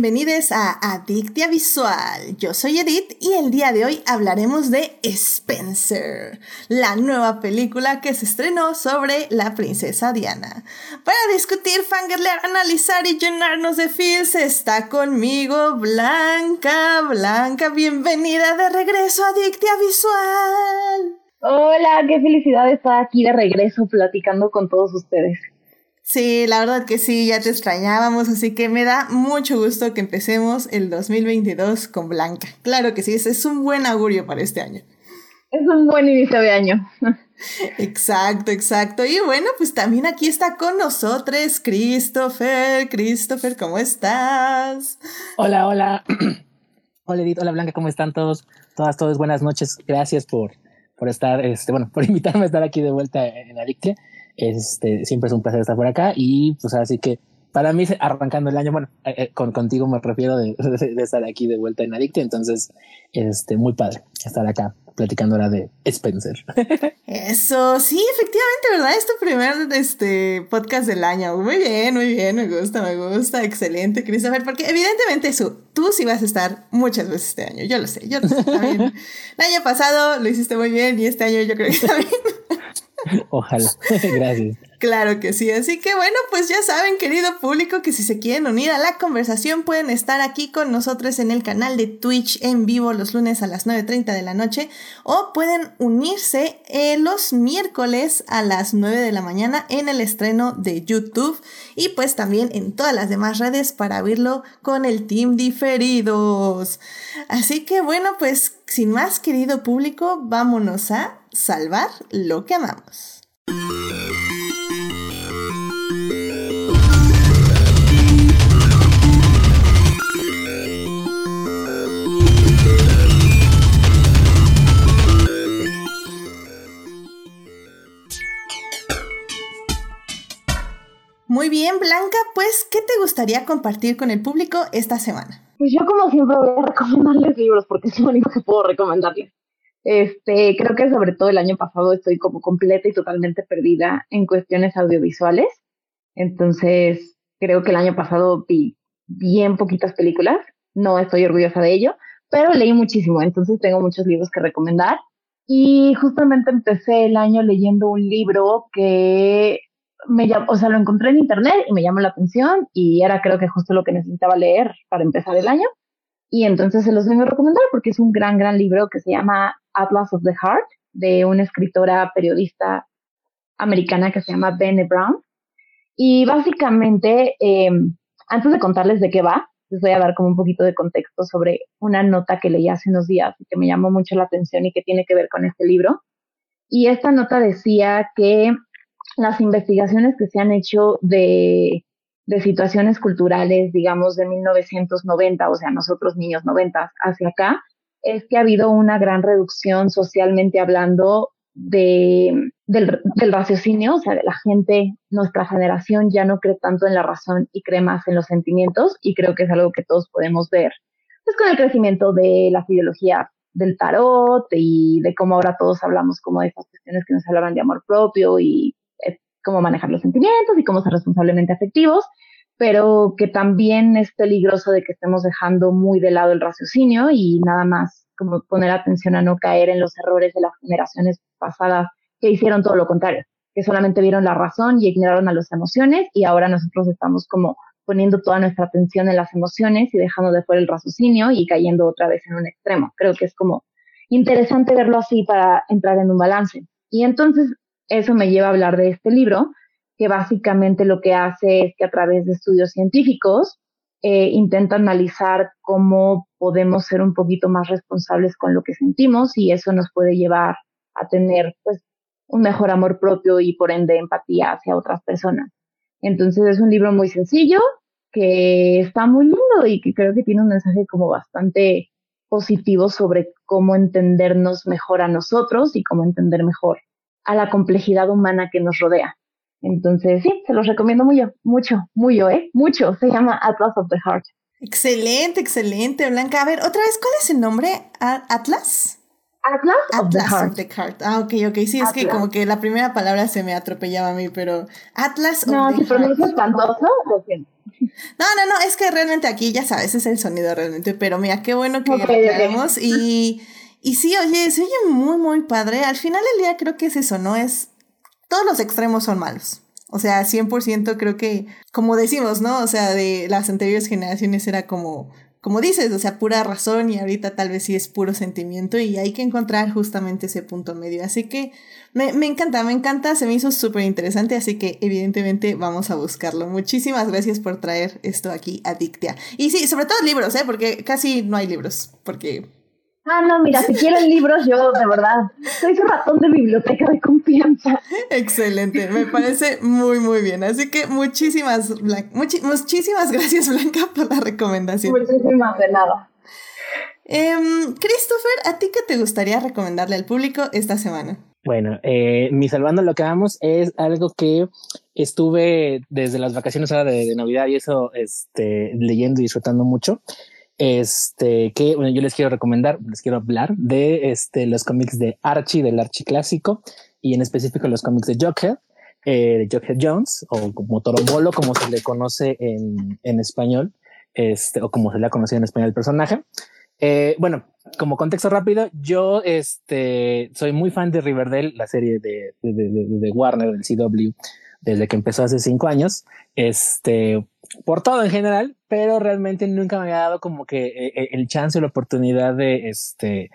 bienvenidos a Adictia Visual. Yo soy Edith y el día de hoy hablaremos de Spencer, la nueva película que se estrenó sobre la princesa Diana. Para discutir, fangirlear, analizar y llenarnos de feels está conmigo Blanca. Blanca, bienvenida de regreso a Adictia Visual. Hola, qué felicidad estar aquí de regreso platicando con todos ustedes. Sí, la verdad que sí, ya te extrañábamos, así que me da mucho gusto que empecemos el 2022 con Blanca. Claro que sí, ese es un buen augurio para este año. Es un buen inicio de año. Exacto, exacto. Y bueno, pues también aquí está con nosotros Christopher. Christopher, ¿cómo estás? Hola, hola. hola Edith, hola Blanca, ¿cómo están todos? Todas, todas, buenas noches. Gracias por, por estar, este, bueno, por invitarme a estar aquí de vuelta en Adictia. Este, siempre es un placer estar por acá y pues así que para mí arrancando el año, bueno, eh, eh, con, contigo me refiero de, estar aquí de vuelta en Adicte, entonces, este, muy padre estar acá platicando ahora de Spencer. Eso, sí, efectivamente, ¿verdad? Es tu primer este, podcast del año. Muy bien, muy bien, me gusta, me gusta, excelente, Christopher, porque evidentemente eso, tú sí vas a estar muchas veces este año, yo lo sé, yo lo sé. También. el año pasado lo hiciste muy bien y este año yo creo que también. Ojalá. Gracias. Claro que sí. Así que bueno, pues ya saben, querido público, que si se quieren unir a la conversación pueden estar aquí con nosotros en el canal de Twitch en vivo los lunes a las 9.30 de la noche o pueden unirse eh, los miércoles a las 9 de la mañana en el estreno de YouTube y pues también en todas las demás redes para verlo con el team diferidos. Así que bueno, pues sin más, querido público, vámonos a salvar lo que amamos. Muy bien, Blanca, pues, ¿qué te gustaría compartir con el público esta semana? Pues yo como siempre voy a recomendarles libros porque es lo único que puedo recomendarles. Este, creo que sobre todo el año pasado estoy como completa y totalmente perdida en cuestiones audiovisuales. Entonces, creo que el año pasado vi bien poquitas películas. No estoy orgullosa de ello, pero leí muchísimo. Entonces, tengo muchos libros que recomendar. Y justamente empecé el año leyendo un libro que me o sea, lo encontré en internet y me llamó la atención y era creo que justo lo que necesitaba leer para empezar el año. Y entonces se los vengo a recomendar porque es un gran, gran libro que se llama Atlas of the Heart, de una escritora periodista americana que se llama Bene Brown. Y básicamente, em, antes de contarles de qué va, les voy a dar como un poquito de contexto sobre una nota que leí hace unos días y que me llamó mucho la atención y que tiene que ver con este libro. Y esta nota decía que las investigaciones que se han hecho de de situaciones culturales, digamos, de 1990, o sea, nosotros niños 90 hacia acá, es que ha habido una gran reducción socialmente hablando de, del, raciocinio, o sea, de la gente, nuestra generación ya no cree tanto en la razón y cree más en los sentimientos, y creo que es algo que todos podemos ver, pues con el crecimiento de las ideologías del tarot y de cómo ahora todos hablamos como de estas cuestiones que nos hablaban de amor propio y cómo manejar los sentimientos y cómo ser responsablemente afectivos, pero que también es peligroso de que estemos dejando muy de lado el raciocinio y nada más como poner atención a no caer en los errores de las generaciones pasadas que hicieron todo lo contrario, que solamente vieron la razón y ignoraron a las emociones y ahora nosotros estamos como poniendo toda nuestra atención en las emociones y dejando de fuera el raciocinio y cayendo otra vez en un extremo. Creo que es como interesante verlo así para entrar en un balance. Y entonces eso me lleva a hablar de este libro, que básicamente lo que hace es que a través de estudios científicos eh, intenta analizar cómo podemos ser un poquito más responsables con lo que sentimos y eso nos puede llevar a tener pues un mejor amor propio y por ende empatía hacia otras personas. Entonces es un libro muy sencillo, que está muy lindo y que creo que tiene un mensaje como bastante positivo sobre cómo entendernos mejor a nosotros y cómo entender mejor a la complejidad humana que nos rodea. Entonces, sí, se los recomiendo mucho, mucho, mucho, ¿eh? Mucho. Se llama Atlas of the Heart. Excelente, excelente, Blanca. A ver, otra vez, ¿cuál es el nombre? ¿Atlas? Atlas, of, the Heart. of the Heart. Ah, ok, ok. Sí, es que como que la primera palabra se me atropellaba a mí, pero Atlas no, of the Heart. No, espantoso, lo siento. No, no, no, es que realmente aquí ya sabes, es el sonido realmente, pero mira, qué bueno que okay, y, y sí, oye, se oye muy, muy padre. Al final del día creo que es eso, ¿no? Es, todos los extremos son malos. O sea, 100% creo que, como decimos, ¿no? O sea, de las anteriores generaciones era como, como dices, o sea, pura razón y ahorita tal vez sí es puro sentimiento y hay que encontrar justamente ese punto medio. Así que me, me encanta, me encanta, se me hizo súper interesante, así que evidentemente vamos a buscarlo. Muchísimas gracias por traer esto aquí a Dictia. Y sí, sobre todo libros, ¿eh? Porque casi no hay libros, porque Ah, no, mira, si quieren libros, yo de verdad soy su ratón de biblioteca de confianza. Excelente, me parece muy, muy bien. Así que muchísimas, muchísimas gracias, Blanca, por la recomendación. Muchísimas de nada. Em, Christopher, ¿a ti qué te gustaría recomendarle al público esta semana? Bueno, eh, mi salvando lo que vamos es algo que estuve desde las vacaciones ahora de, de Navidad y eso, este, leyendo y disfrutando mucho este, que bueno, yo les quiero recomendar, les quiero hablar de este, los cómics de Archie, del Archie clásico, y en específico los cómics de Jughead, eh, de Jughead Jones, o como Torombolo, como se le conoce en, en español, este, o como se le ha conocido en español el personaje. Eh, bueno, como contexto rápido, yo este, soy muy fan de Riverdale, la serie de, de, de, de Warner, del CW, desde que empezó hace cinco años. Este, por todo en general, pero realmente nunca me había dado como que eh, eh, el chance o la oportunidad de este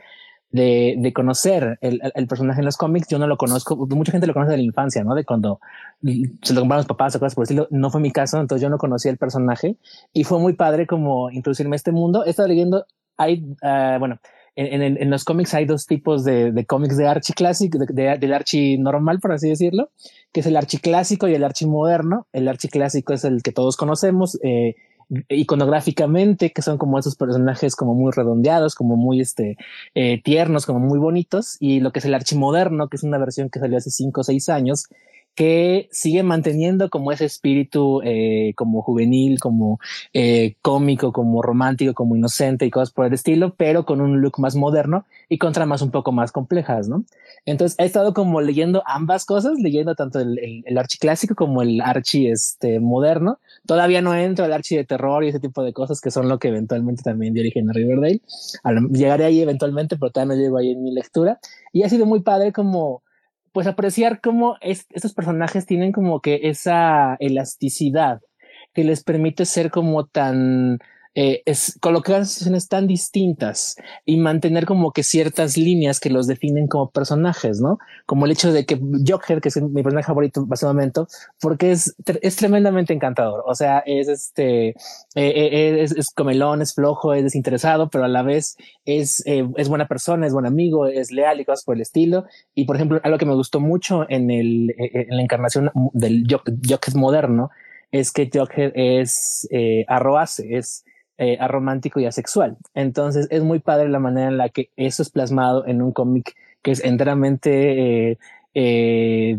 de, de conocer el, el, personaje en los cómics. Yo no lo conozco, mucha gente lo conoce de la infancia, ¿no? De cuando se lo compraron los papás o cosas por el estilo. No fue mi caso, entonces yo no conocía el personaje y fue muy padre como introducirme a este mundo. He estado leyendo, hay, uh, bueno, en, en, en, los cómics hay dos tipos de, de cómics de Archie clásico, de, de, del Archie normal, por así decirlo, que es el Archie clásico y el Archie moderno. El Archie clásico es el que todos conocemos, eh, iconográficamente, que son como esos personajes como muy redondeados, como muy este, eh, tiernos, como muy bonitos, y lo que es el Archie moderno, que es una versión que salió hace cinco o seis años, que sigue manteniendo como ese espíritu eh, como juvenil, como eh, cómico, como romántico, como inocente y cosas por el estilo, pero con un look más moderno y con tramas un poco más complejas, ¿no? Entonces he estado como leyendo ambas cosas, leyendo tanto el, el, el archi clásico como el archi este, moderno. Todavía no entro al archi de terror y ese tipo de cosas que son lo que eventualmente también dio origen a Riverdale. Llegaré ahí eventualmente, pero todavía no llego ahí en mi lectura. Y ha sido muy padre como pues apreciar cómo es, estos personajes tienen como que esa elasticidad que les permite ser como tan eh, es colocar situaciones tan distintas y mantener como que ciertas líneas que los definen como personajes, ¿no? Como el hecho de que Joker, que es mi personaje favorito hace un momento, porque es, es tremendamente encantador. O sea, es este, eh, eh, es, es, comelón, es flojo, es desinteresado, pero a la vez es, eh, es buena persona, es buen amigo, es leal y cosas por el estilo. Y por ejemplo, algo que me gustó mucho en el, en la encarnación del Joker moderno es que Joker es eh, arroase, es eh, aromántico y asexual. Entonces es muy padre la manera en la que eso es plasmado en un cómic que es enteramente eh, eh,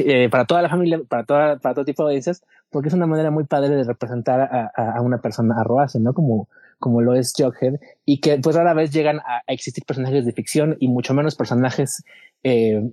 eh, para toda la familia, para, toda, para todo tipo de audiencias, porque es una manera muy padre de representar a, una persona arroase, ¿no? Como, como lo es Jughead, y que pues rara vez llegan a, existir personajes de ficción y mucho menos personajes en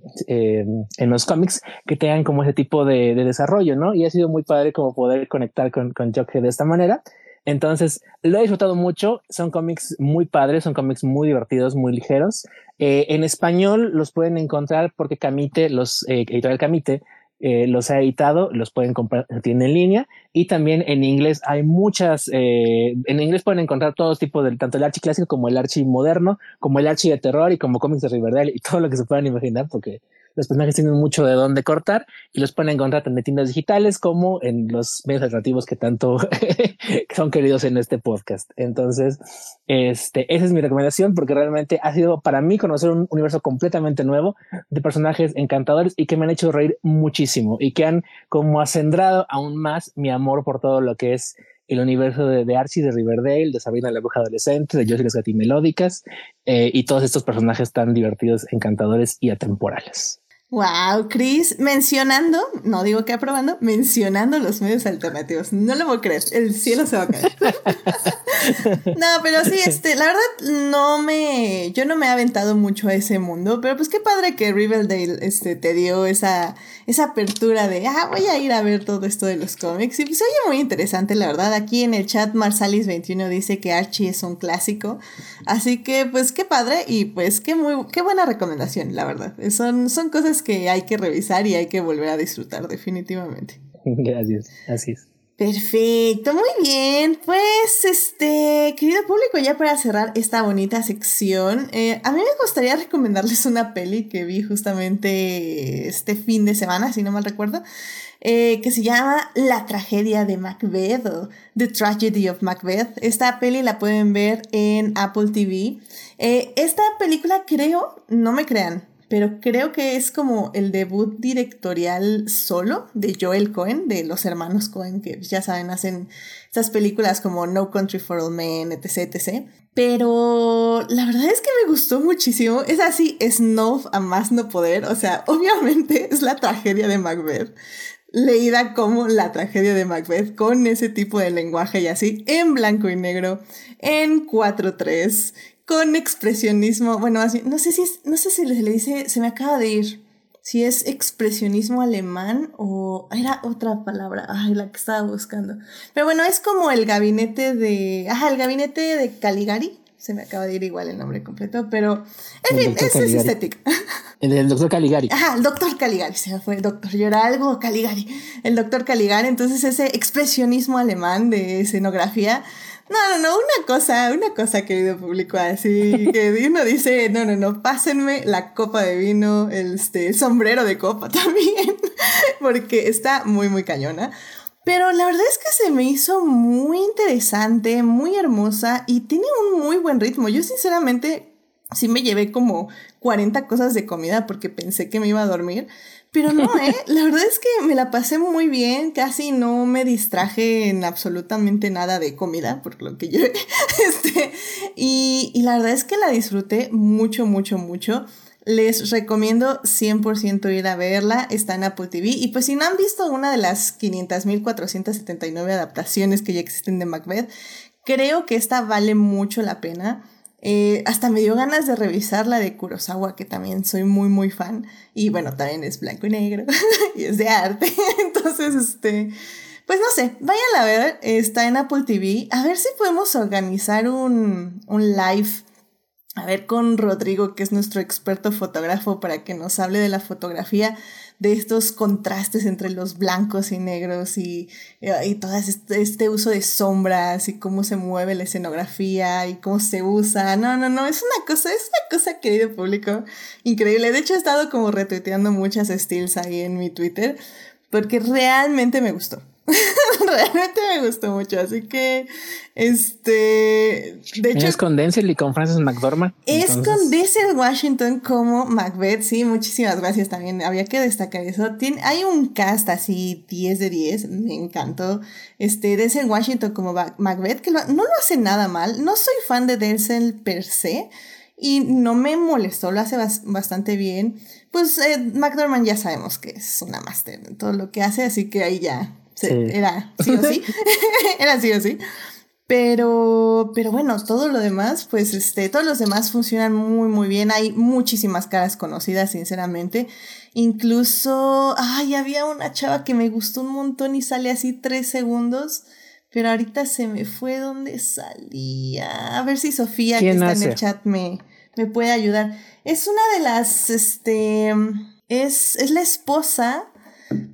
los cómics que tengan como ese tipo de, de, desarrollo, ¿no? Y ha sido muy padre como poder conectar con, con Jughead de esta manera. Entonces, lo he disfrutado mucho. Son cómics muy padres, son cómics muy divertidos, muy ligeros. Eh, en español los pueden encontrar porque Camite, los eh, editorial Camite, eh, los ha editado, los pueden comprar, tienen en línea y también en inglés hay muchas, eh, en inglés pueden encontrar todos tipos de, tanto el archi clásico como el archi moderno, como el archi de terror y como cómics de Riverdale y todo lo que se puedan imaginar porque los personajes tienen mucho de dónde cortar y los pueden encontrar tanto en tiendas digitales como en los medios alternativos que tanto son queridos en este podcast. Entonces, este, esa es mi recomendación porque realmente ha sido para mí conocer un universo completamente nuevo de personajes encantadores y que me han hecho reír muchísimo y que han como acendrado aún más mi amor por todo lo que es el universo de, Archie, de Riverdale, de Sabrina la bruja adolescente, de Josie las gatimelódicas eh, y todos estos personajes tan divertidos, encantadores y atemporales. Wow, Chris, mencionando, no digo que aprobando, mencionando los medios alternativos. No lo voy a creer, el cielo se va a caer. no, pero sí, este, la verdad, no me, yo no me he aventado mucho a ese mundo, pero pues qué padre que Riverdale, este, te dio esa, esa apertura de, ah, voy a ir a ver todo esto de los cómics. Y pues oye muy interesante, la verdad. Aquí en el chat Marsalis21 dice que Archie es un clásico. Así que, pues qué padre y pues qué muy, qué buena recomendación, la verdad. Son, son cosas que hay que revisar y hay que volver a disfrutar definitivamente. Gracias, así es. Perfecto, muy bien. Pues, este, querido público, ya para cerrar esta bonita sección, eh, a mí me gustaría recomendarles una peli que vi justamente este fin de semana, si no mal recuerdo, eh, que se llama La tragedia de Macbeth o The Tragedy of Macbeth. Esta peli la pueden ver en Apple TV. Eh, esta película creo, no me crean, pero creo que es como el debut directorial solo de Joel Cohen, de los hermanos Cohen, que ya saben, hacen estas películas como No Country for All Men, etc, etc. Pero la verdad es que me gustó muchísimo. Es así, snuff a más no poder. O sea, obviamente es la tragedia de Macbeth. Leída como la tragedia de Macbeth, con ese tipo de lenguaje y así, en blanco y negro, en 4-3, con expresionismo, bueno, así, no sé si no sé si le, dice, se me acaba de ir, si es expresionismo alemán o era otra palabra, ay, la que estaba buscando. Pero bueno, es como el gabinete de, ajá, el gabinete de Caligari, se me acaba de ir igual el nombre completo, pero en fin, es estético. El del doctor Caligari. Ajá, el doctor Caligari, se me fue el doctor, yo era algo Caligari, el doctor Caligari, entonces ese expresionismo alemán de escenografía no, no, no, una cosa, una cosa, querido público, así que uno dice, no, no, no, pásenme la copa de vino, el, este, sombrero de copa también, porque está muy, muy cañona. Pero la verdad es que se me hizo muy interesante, muy hermosa y tiene un muy buen ritmo. Yo sinceramente sí me llevé como 40 cosas de comida porque pensé que me iba a dormir. Pero no, ¿eh? La verdad es que me la pasé muy bien, casi no me distraje en absolutamente nada de comida, por lo que yo... Este, y, y la verdad es que la disfruté mucho, mucho, mucho. Les recomiendo 100% ir a verla, está en Apple TV. Y pues si no han visto una de las 500.479 adaptaciones que ya existen de Macbeth, creo que esta vale mucho la pena. Eh, hasta me dio ganas de revisar la de Kurosawa, que también soy muy, muy fan. Y bueno, también es blanco y negro y es de arte. Entonces, este, pues no sé, vayan a ver, está en Apple TV. A ver si podemos organizar un, un live. A ver con Rodrigo, que es nuestro experto fotógrafo, para que nos hable de la fotografía de estos contrastes entre los blancos y negros y, y todo este, este, uso de sombras y cómo se mueve la escenografía y cómo se usa. No, no, no, es una cosa, es una cosa, querido público, increíble. De hecho, he estado como retuiteando muchas stills ahí en mi Twitter porque realmente me gustó. Realmente me gustó mucho, así que este de hecho es con Denzel y con Frances McDormand. Es con Denzel Washington como Macbeth, sí, muchísimas gracias también. Había que destacar eso. Tiene, hay un cast así 10 de 10, me encantó. Este Denzel Washington como Macbeth que no lo hace nada mal. No soy fan de Denzel per se y no me molestó, lo hace bastante bien. Pues eh, McDormand ya sabemos que es una máster en todo lo que hace, así que ahí ya era sí o sí. era sí o sí. Pero, pero bueno, todo lo demás, pues este, todos los demás funcionan muy, muy bien. Hay muchísimas caras conocidas, sinceramente. Incluso, ay, había una chava que me gustó un montón y sale así tres segundos. Pero ahorita se me fue donde salía. A ver si Sofía, que está en el chat, me, me puede ayudar. Es una de las, este, es, es la esposa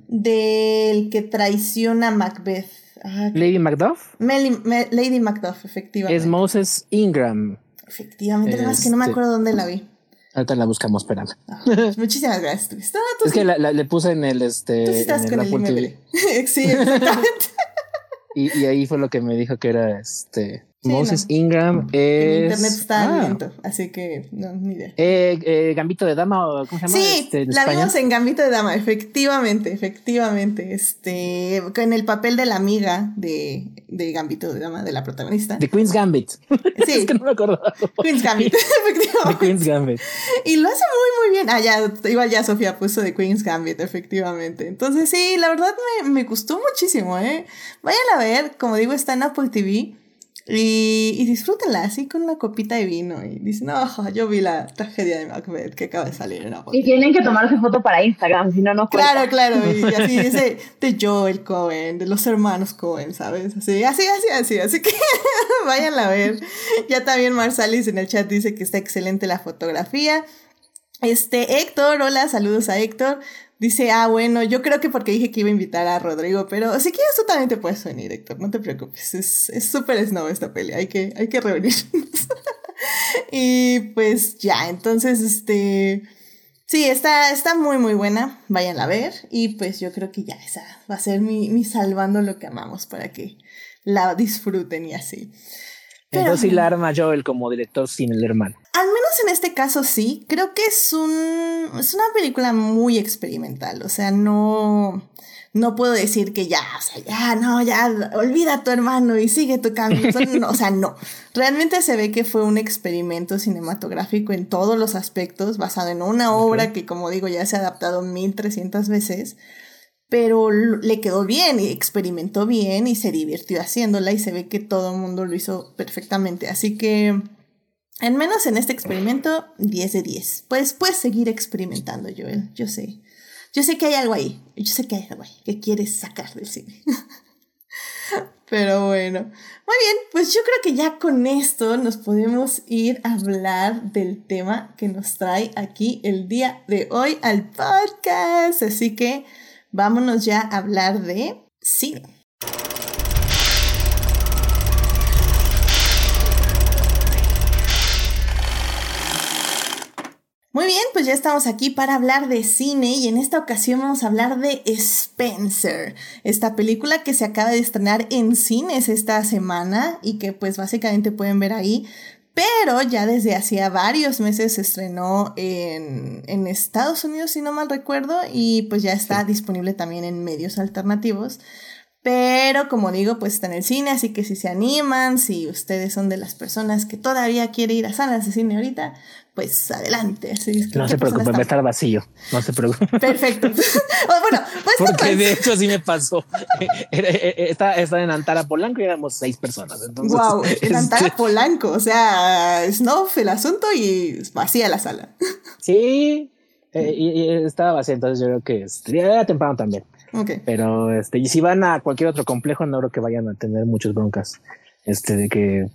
del que traiciona a Macbeth. Lady Macduff. Lady Macduff, efectivamente. Es Moses Ingram. Efectivamente, es que no me este, acuerdo dónde la vi. Ahorita la buscamos, espérame. Ah, muchísimas gracias. es que la, le puse en el este. Tú estás con el, sí, exactamente. y, y, ahí fue lo que me dijo que era este. Moses Ingram es. El internet está ah. lento, así que no, ni idea. Eh, eh, Gambito de Dama, o ¿cómo se llama? Sí, este, la vimos en Gambito de Dama, efectivamente, efectivamente. Este, en el papel de la amiga de, de Gambito de Dama, de la protagonista. De Queen's Gambit. Sí. es que no me acuerdo. Queen's Gambit, efectivamente. De Queen's Gambit. Y lo hace muy, muy bien. Ah, ya, igual ya Sofía puso de Queen's Gambit, efectivamente. Entonces, sí, la verdad me, me gustó muchísimo, ¿eh? Vayan a ver, como digo, está en Apple TV. Y, y disfrútenla así con una copita de vino y dicen, no, yo vi la tragedia de Macbeth que acaba de salir en Y tienen que tomarse foto para Instagram, si no, no Claro, claro, y así dice de Joel Cohen, de los hermanos Cohen, ¿sabes? Así, así, así, así, así que vayan a ver. Ya también Marsalis en el chat dice que está excelente la fotografía. Este, Héctor, hola, saludos a Héctor. Dice, ah, bueno, yo creo que porque dije que iba a invitar a Rodrigo, pero si quieres tú también te puedes venir, Héctor, no te preocupes. Es súper es snow esta peli, hay que, hay que reunirnos. y pues ya, entonces, este... Sí, está, está muy, muy buena. Vayan a ver. Y pues yo creo que ya esa va a ser mi, mi salvando lo que amamos para que la disfruten y así. Entonces sí la arma Joel como director sin el hermano. Al menos en este caso sí. Creo que es un. es una película muy experimental. O sea, no. No puedo decir que ya, o sea, ya, no, ya, olvida a tu hermano y sigue tu camino. o sea, no. Realmente se ve que fue un experimento cinematográfico en todos los aspectos, basado en una obra que, como digo, ya se ha adaptado 1300 veces pero le quedó bien y experimentó bien y se divirtió haciéndola y se ve que todo el mundo lo hizo perfectamente. Así que, al menos en este experimento, 10 de 10. Pues puedes seguir experimentando, Joel, yo sé. Yo sé que hay algo ahí, yo sé que hay algo ahí que quieres sacar del cine. Pero bueno, muy bien, pues yo creo que ya con esto nos podemos ir a hablar del tema que nos trae aquí el día de hoy al podcast. Así que vámonos ya a hablar de cine. Muy bien, pues ya estamos aquí para hablar de cine y en esta ocasión vamos a hablar de Spencer, esta película que se acaba de estrenar en cines esta semana y que pues básicamente pueden ver ahí pero ya desde hacía varios meses se estrenó en, en, Estados Unidos, si no mal recuerdo, y pues ya está disponible también en medios alternativos. Pero como digo, pues está en el cine, así que si se animan, si ustedes son de las personas que todavía quiere ir a salas de cine ahorita, pues adelante. no se preocupe, va a estar vacío. No se preocupe. Perfecto. bueno, pues Porque de hecho así me pasó. Estaba en Antara Polanco y éramos seis personas. Entonces, wow, en Antara este Polanco. O sea, snuff el asunto y vacía la sala. Sí, eh, y, estaba vacía, entonces yo creo que era temprano también. Pero este, y si van a cualquier otro complejo, no creo que vayan a tener muchas broncas. Este de que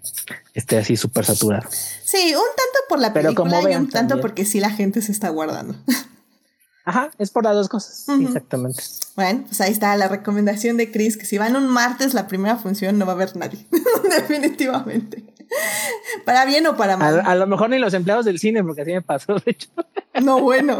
esté así súper saturado. Sí, un tanto por la película y un tanto porque sí la gente se está guardando. Ajá, es por las dos cosas. Exactamente. Bueno, pues ahí está la recomendación de Chris, que si van un martes la primera función no va a haber nadie. Definitivamente. Para bien o para mal. A, lo mejor ni los empleados del cine, porque así me pasó, de hecho. No, bueno.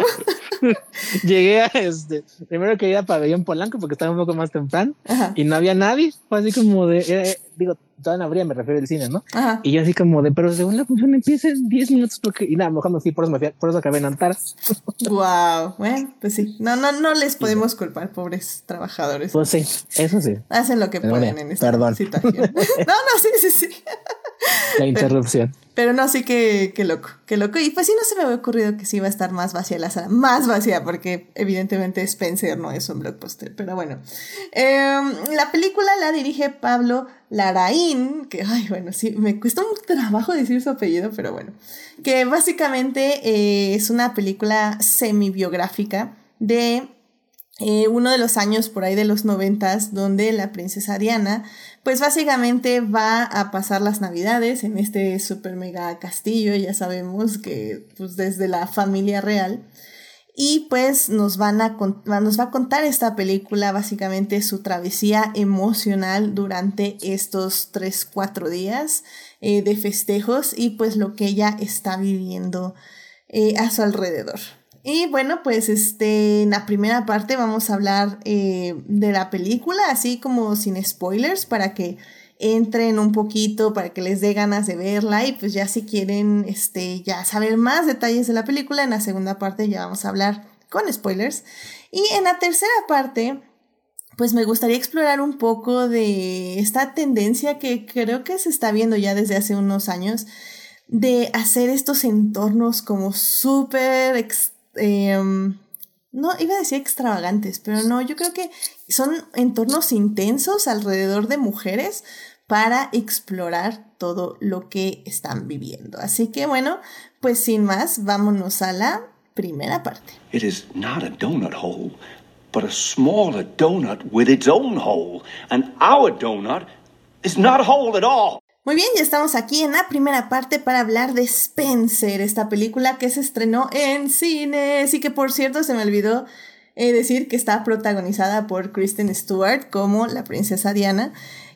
Llegué a este, primero que ir a Pabellón Polanco porque estaba un poco más temprano y no había nadie. Fue así como de, eh, digo, todavía no habría, me refiero al cine, ¿no? Y yo así como de, pero según la función empieza en 10 minutos porque, y nada, mejor no fui, por eso me fui, por eso acabé en Antara. wow, bueno, pues sí, no, no, no les podemos culpar, pobres trabajadores. Pues sí, eso sí. Hacen lo que pueden en esta situación. no, no, sí, sí, sí. La interrupción. Pero, no, sí que, que loco, que loco. Y pues sí, no se me había ocurrido que sí iba a estar más vacía la sala, más vacía, porque evidentemente Spencer no es un blockbuster. Pero bueno, em, la película la dirige Pablo Laraín, que, ay, bueno, sí, me cuesta un trabajo decir su apellido, pero bueno, que básicamente eh, es una película semi-biográfica de eh, uno de los años por ahí de los noventas, donde la princesa Diana, pues básicamente va a pasar las navidades en este super mega castillo, ya sabemos que pues desde la familia real, y pues nos, van a, nos va a contar esta película básicamente su travesía emocional durante estos 3-4 días eh, de festejos y pues lo que ella está viviendo eh, a su alrededor. Y bueno, pues este, en la primera parte vamos a hablar eh, de la película, así como sin spoilers, para que entren un poquito para que les dé ganas de verla. Y pues ya si quieren este ya saber más detalles de la película en la segunda parte ya vamos a hablar con spoilers. Y en la tercera parte pues me gustaría explorar un poco de esta tendencia que creo que se está viendo ya desde hace unos años de hacer estos entornos como súper em, no iba a decir extravagantes, pero no, yo creo que son entornos intensos alrededor de mujeres para explorar todo lo que están viviendo. Así que bueno, pues sin más, vámonos a la primera parte. It is not a donut hole, but a smaller donut with its own hole. And our donut is not a hole at all. Muy bien, ya estamos aquí en la primera parte para hablar de Spencer, esta película que se estrenó en cine. Así que por cierto, se me olvidó eh, decir que está protagonizada por Kristen Stewart como la princesa Diana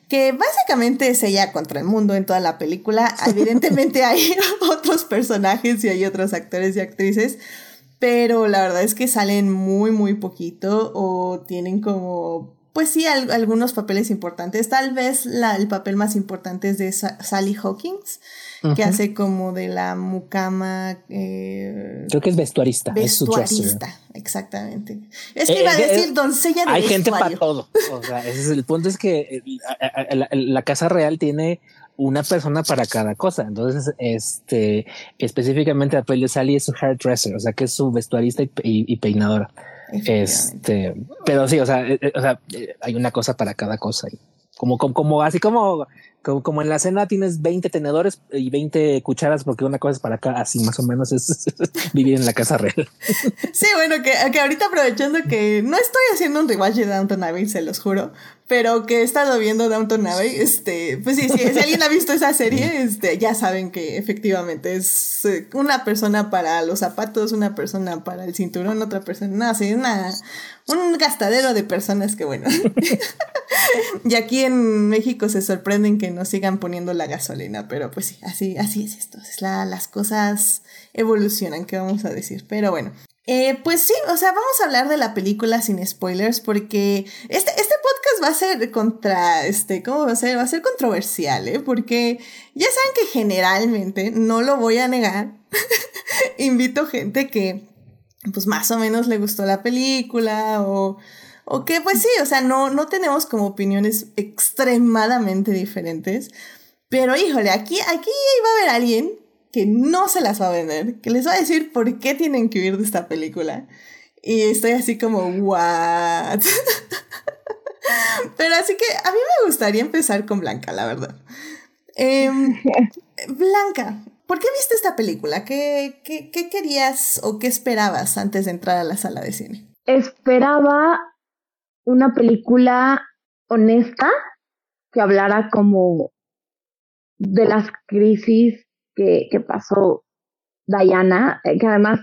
que básicamente es ella contra el mundo en toda la película. Evidentemente hay otros personajes y hay otros actores y actrices, pero la verdad es que salen muy, muy poquito o tienen como pues sí, algunos papeles importantes. Tal vez la, el papel más importante es de Sally Hawkins, que hace como de la mucama. Eh, Creo que es vestuarista. Vestuarista, exactamente. Es que eh, iba a decir eh, doncella de Hay gente para todo. O sea, ese es el punto es que la, Casa Real tiene una persona para cada cosa. Entonces, este, específicamente la papel de Sally es su hairdresser, o sea, que es su vestuarista y peinadora. Este, pero sí, o sea, eh, eh, o sea, eh, hay una cosa para cada cosa. Como, como, como así como como, en la cena tienes 20 tenedores y 20 cucharas porque una cosa es para acá, así más o menos es, vivir en la casa real. Sí, bueno, que, que, ahorita aprovechando que no estoy haciendo un rewatch de Downton Abbey, se los juro, pero que he estado viendo Downton Abbey, este, pues sí, sí, si alguien ha visto esa serie, este, ya saben que efectivamente es eh, una persona para los zapatos, una persona para el cinturón, otra persona, no, sí, una, un gastadero de personas que bueno. y aquí en México se sorprenden que no sigan poniendo la gasolina, pero pues sí, así, así es esto. Es la, las cosas evolucionan, ¿qué vamos a decir? Pero bueno. Eh, pues sí, o sea, vamos a hablar de la película sin spoilers porque este, este podcast va a ser contra, este, ¿cómo va a ser? Va a ser controversial, ¿eh? Porque ya saben que generalmente, no lo voy a negar, invito gente que pues más o menos le gustó la película o, o que pues sí, o sea, no, no tenemos como opiniones extremadamente diferentes. Pero híjole, aquí, aquí va a haber alguien que no se las va a vender, que les va a decir por qué tienen que huir de esta película. Y estoy así como, ¿what? Pero así que a mí me gustaría empezar con Blanca, la verdad. Em, Blanca, ¿Por qué viste esta película? ¿Qué, ¿Qué, qué, querías o qué esperabas antes de entrar a la sala de cine? Esperaba una película honesta que hablara como de las crisis que, pasó Diana, eh, que además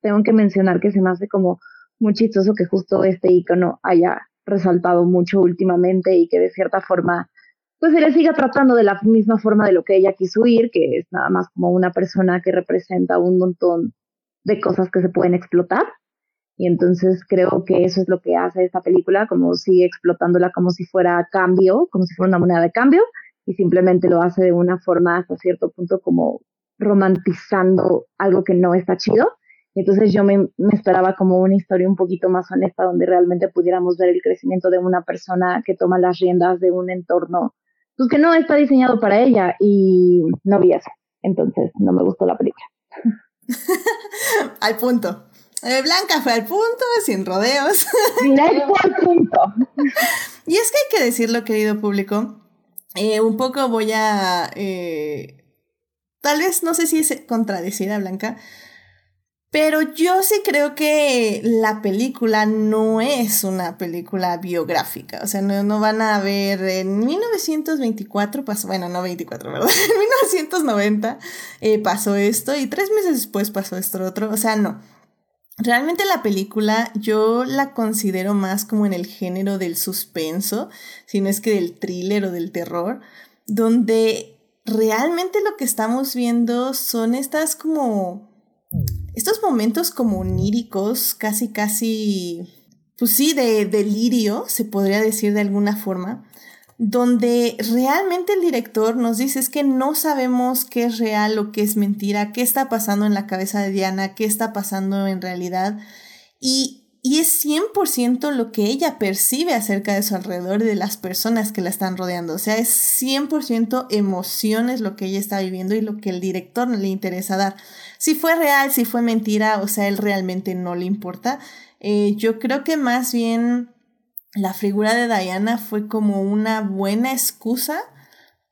tengo que mencionar que se me hace como muy chistoso que justo este icono haya resaltado mucho últimamente y que de cierta forma pues se le siga tratando de la misma forma de lo que ella quiso ir, que es nada más como una persona que representa un montón de cosas que se pueden explotar. Y entonces creo que eso es lo que hace esta película, como sigue explotándola como si fuera cambio, como si fuera una moneda de cambio, y simplemente lo hace de una forma hasta cierto punto como romantizando algo que no está chido. Y entonces yo me, me, esperaba como una historia un poquito más honesta, donde realmente pudiéramos ver el crecimiento de una persona que toma las riendas de un entorno pues que no está diseñado para ella y no vi eso. Entonces no me gustó la película. al punto. Eh, Blanca fue al punto, sin rodeos. Directo al punto. y es que hay que decirlo, querido público. Eh, un poco voy a. Eh, tal vez no sé si es contradecir a Blanca, pero yo sí creo que la película no es una película biográfica. O sea, no, van a ver en 1924 pasó, bueno, no 24, ¿verdad? En 1990 eh, pasó esto y tres meses después pasó esto otro. O sea, no. Realmente la película yo la considero más como en el género del suspenso, si no es que del thriller o del terror, donde realmente lo que estamos viendo son estas como estos momentos como oníricos, casi, casi, pues sí, de delirio, se podría decir de alguna forma, donde realmente el director nos dice es que no sabemos qué es real o qué es mentira, qué está pasando en la cabeza de Diana, qué está pasando en realidad. Y, y es 100% lo que ella percibe acerca de su alrededor y de las personas que la están rodeando. O sea, es 100% emociones lo que ella está viviendo y lo que el director le interesa dar. Si fue real, si fue mentira, o sea, él realmente no le importa. Eh, yo creo que más bien la figura de Diana fue como una buena excusa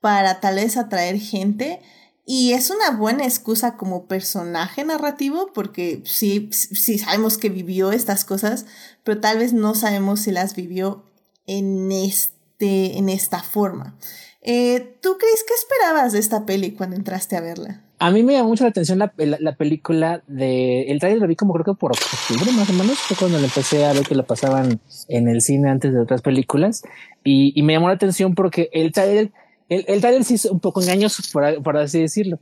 para tal vez atraer gente. Y es una buena excusa como personaje narrativo, porque sí, sí sabemos que vivió estas cosas, pero tal vez no sabemos si las vivió en, este, en esta forma. Eh, ¿Tú crees que esperabas de esta peli cuando entraste a verla? A mí me llamó mucho la atención la, la, película de. El trailer lo vi como creo que por octubre más o menos. Fue cuando le empecé a ver que lo pasaban en el cine antes de otras películas. Y, y me llamó la atención porque el trailer. El, el trailer sí es un poco engañoso, por, por así decirlo.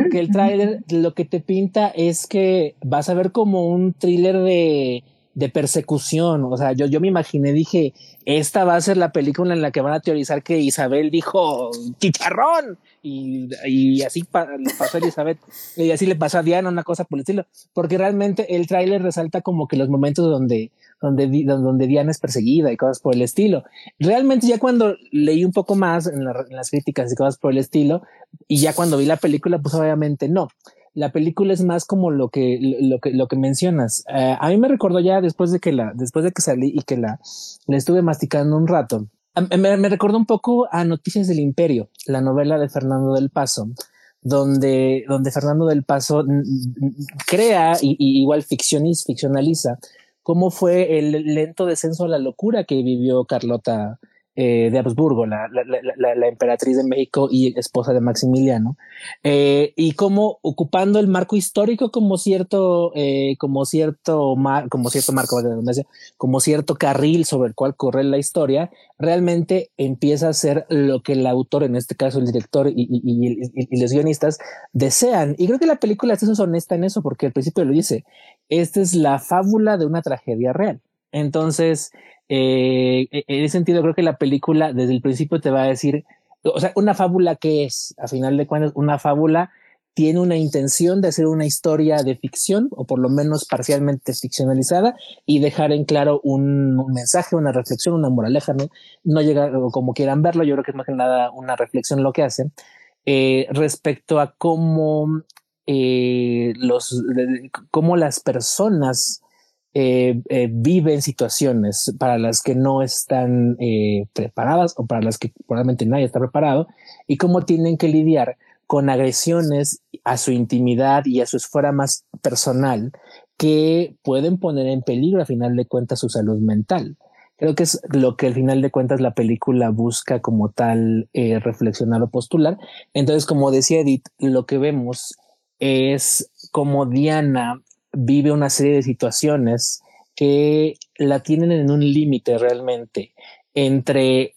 porque el trailer lo que te pinta es que vas a ver como un thriller de de persecución. O sea, yo, yo me imaginé, dije, esta va a ser la película en la que van a teorizar que Isabel dijo chicharrón y, y así le pasó a Elizabeth y así le pasó a Diana, una cosa por el estilo. Porque realmente el tráiler resalta como que los momentos donde, donde, donde Diana es perseguida y cosas por el estilo. Realmente ya cuando leí un poco más en, en las críticas y cosas por el estilo y ya cuando vi la película, pues obviamente no la película es más como lo que, lo que, lo que mencionas. Eh, a mí me recordó ya después de que la, después de que salí y que la, la estuve masticando un rato. Me, me, un poco a Noticias del Imperio, la novela de Fernando del Paso, donde, donde Fernando del Paso crea y, igual ficcioniza, ficcionaliza cómo fue el lento descenso a la locura que vivió Carlota eh, de Habsburgo, la, la, emperatriz de México y esposa de Maximiliano, eh, y como ocupando el marco histórico como cierto, eh, como cierto, mar, como cierto marco, como cierto carril sobre el cual corre la historia, realmente empieza a ser lo que el autor, en este caso el director y, y, y, y los guionistas, desean. Y creo que la película es honesta en eso, porque al principio lo dice, esta es la fábula de una tragedia real. Entonces, eh, e, en ese sentido, creo que la película desde el principio te va a decir, o sea, una fábula que es, a final de cuentas, una fábula tiene una intención de hacer una historia de ficción o por lo menos parcialmente ficcionalizada y dejar en claro un, mensaje, una reflexión, una moraleja, no, no llega como quieran verlo, yo creo que es más que nada una reflexión lo que hacen eh, respecto a cómo eh, los, cómo las personas eh, eh, viven situaciones para las que no están eh, preparadas o para las que probablemente nadie está preparado y cómo tienen que lidiar con agresiones a su intimidad y a su esfera más personal que pueden poner en peligro a final de cuentas su salud mental. Creo que es lo que al final de cuentas la película busca como tal reflexionar o postular. Entonces, como decía Edith, lo que vemos es como Diana vive una serie de situaciones que la tienen en un límite realmente entre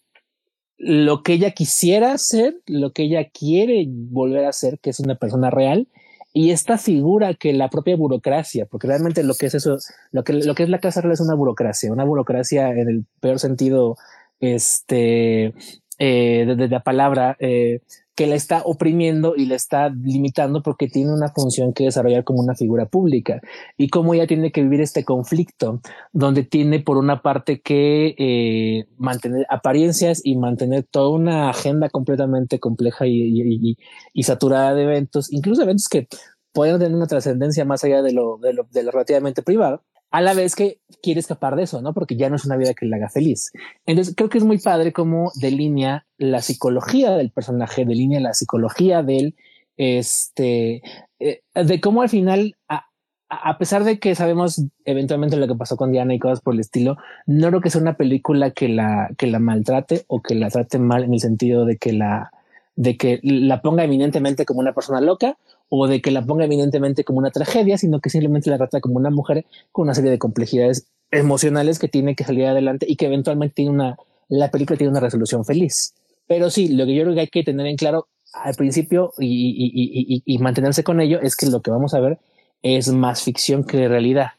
lo que ella quisiera hacer, lo que ella quiere volver a ser, que es una persona real, y esta figura que la propia burocracia, porque realmente lo que es eso, lo que, lo que es la Casa Real es una burocracia, una burocracia en el peor sentido, este, eh, de, la palabra, eh, que la está oprimiendo y la está limitando porque tiene una función que desarrollar como una figura pública. Y cómo ella tiene que vivir este conflicto donde tiene por una parte que eh, mantener apariencias y mantener toda una agenda completamente compleja y, saturada de eventos, incluso eventos que pueden tener una trascendencia más allá de lo, de lo, de lo relativamente privado a la vez que quiere escapar de eso, ¿no? Porque ya no es una vida que le haga feliz. Entonces creo que es muy padre cómo delinea la psicología del personaje, delinea la psicología del, este, eh, de cómo al final, a, a, pesar de que sabemos eventualmente lo que pasó con Diana y cosas por el estilo, no creo que sea una película que la, que la maltrate o que la trate mal en el sentido de que la, de que la ponga eminentemente como una persona loca o de que la ponga evidentemente como una tragedia, sino que simplemente la trata como una mujer con una serie de complejidades emocionales que tiene que salir adelante y que eventualmente tiene una, la película tiene una resolución feliz. Pero sí, lo que yo creo que hay que tener en claro al principio y, y, y, mantenerse con ello es que lo que vamos a ver es más ficción que realidad.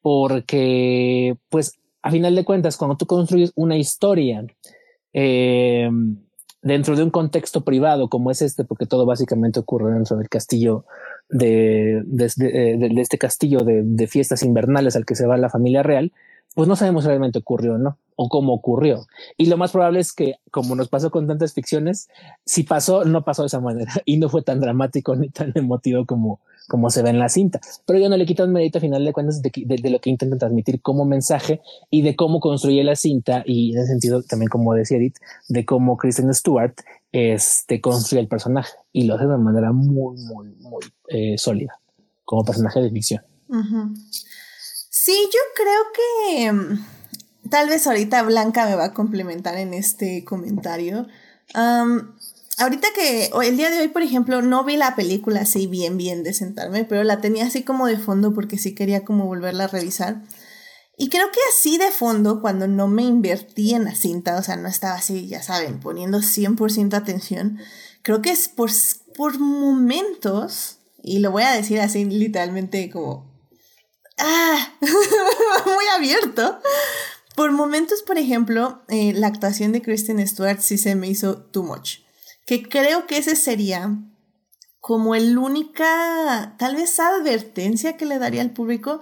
Porque, pues, a final de cuentas, cuando tú construyes una historia eh, dentro de un contexto privado como es este, porque todo básicamente ocurre dentro del castillo de, de, este castillo de, fiestas invernales al que se va la familia real, pues no sabemos realmente ocurrió o no, o cómo ocurrió. Y lo más probable es que, como nos pasó con tantas ficciones, si pasó, no pasó de esa manera y no fue tan dramático ni tan emotivo como, como se ve en la cinta. Pero yo no le quito un mérito a final de cuentas de, lo que intenta transmitir como mensaje y de cómo construye la cinta y en ese sentido también como decía Edith, de cómo Kristen Stewart este, construye el personaje y lo hace de manera muy, muy, muy eh, sólida como personaje de ficción. Sí, yo creo que mm, tal vez ahorita Blanca me va a complementar en este comentario ahorita que el día de hoy, por ejemplo, no vi la película así bien, bien de sentarme, pero la tenía así como de fondo porque sí quería como volverla a revisar. Y creo que así de fondo, cuando no me invertí en la cinta, o sea, no estaba así, ya saben, poniendo 100% atención, creo que es por, por momentos, y lo voy a decir así literalmente como, ah, muy abierto. Por momentos, por ejemplo, eh, la actuación de Kristen Stewart sí se me hizo too much que creo que ese sería como el única, tal vez, advertencia que le daría al público,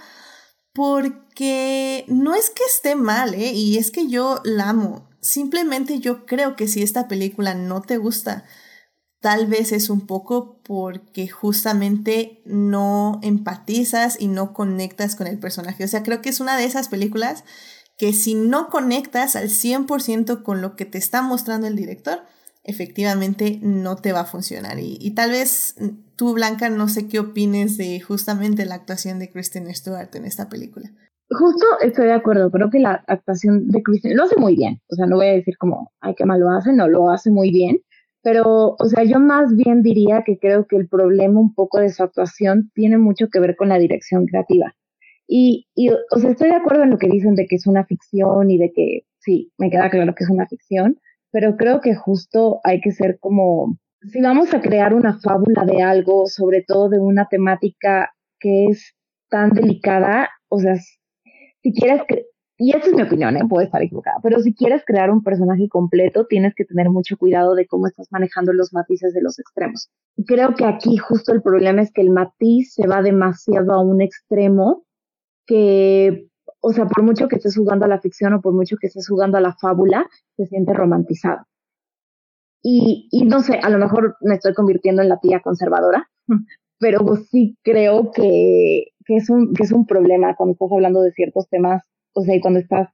porque no es que esté mal, ¿eh? Y es que yo la amo. Simplemente yo creo que si esta película no te gusta, tal vez es un poco porque justamente no empatizas y no conectas con el personaje. O sea, creo que es una de esas películas que si no conectas al 100% con lo que te está mostrando el director, efectivamente no te va a funcionar. Y, tal vez tú, Blanca, no sé qué opines de justamente la actuación de Kristen Stewart en esta película. Justo estoy de acuerdo, creo que la actuación de Kristen lo hace muy bien, o sea, no voy a decir como, ay, qué mal lo hace, no, lo hace muy bien, pero, o sea, yo más bien diría que creo que el problema un poco de su actuación tiene mucho que ver con la dirección creativa. Y, y, o sea, estoy de acuerdo en lo que dicen de que es una ficción y de que, sí, me queda claro que es una ficción, pero creo que justo hay que ser como, si vamos a crear una fábula de algo, sobre todo de una temática que es tan delicada, o sea, si quieres, y esa es mi opinión, ¿eh? puede estar equivocada, pero si quieres crear un personaje completo, tienes que tener mucho cuidado de cómo estás manejando los matices de los extremos. Creo que aquí justo el problema es que el matiz se va demasiado a un extremo que o sea, por mucho que estés jugando a la ficción o por mucho que estés jugando a la fábula, se siente romantizado. Y, y no sé, a lo mejor me estoy convirtiendo en la tía conservadora, pero sí creo que, que, es un, que es un problema cuando estás hablando de ciertos temas, o sea, y cuando estás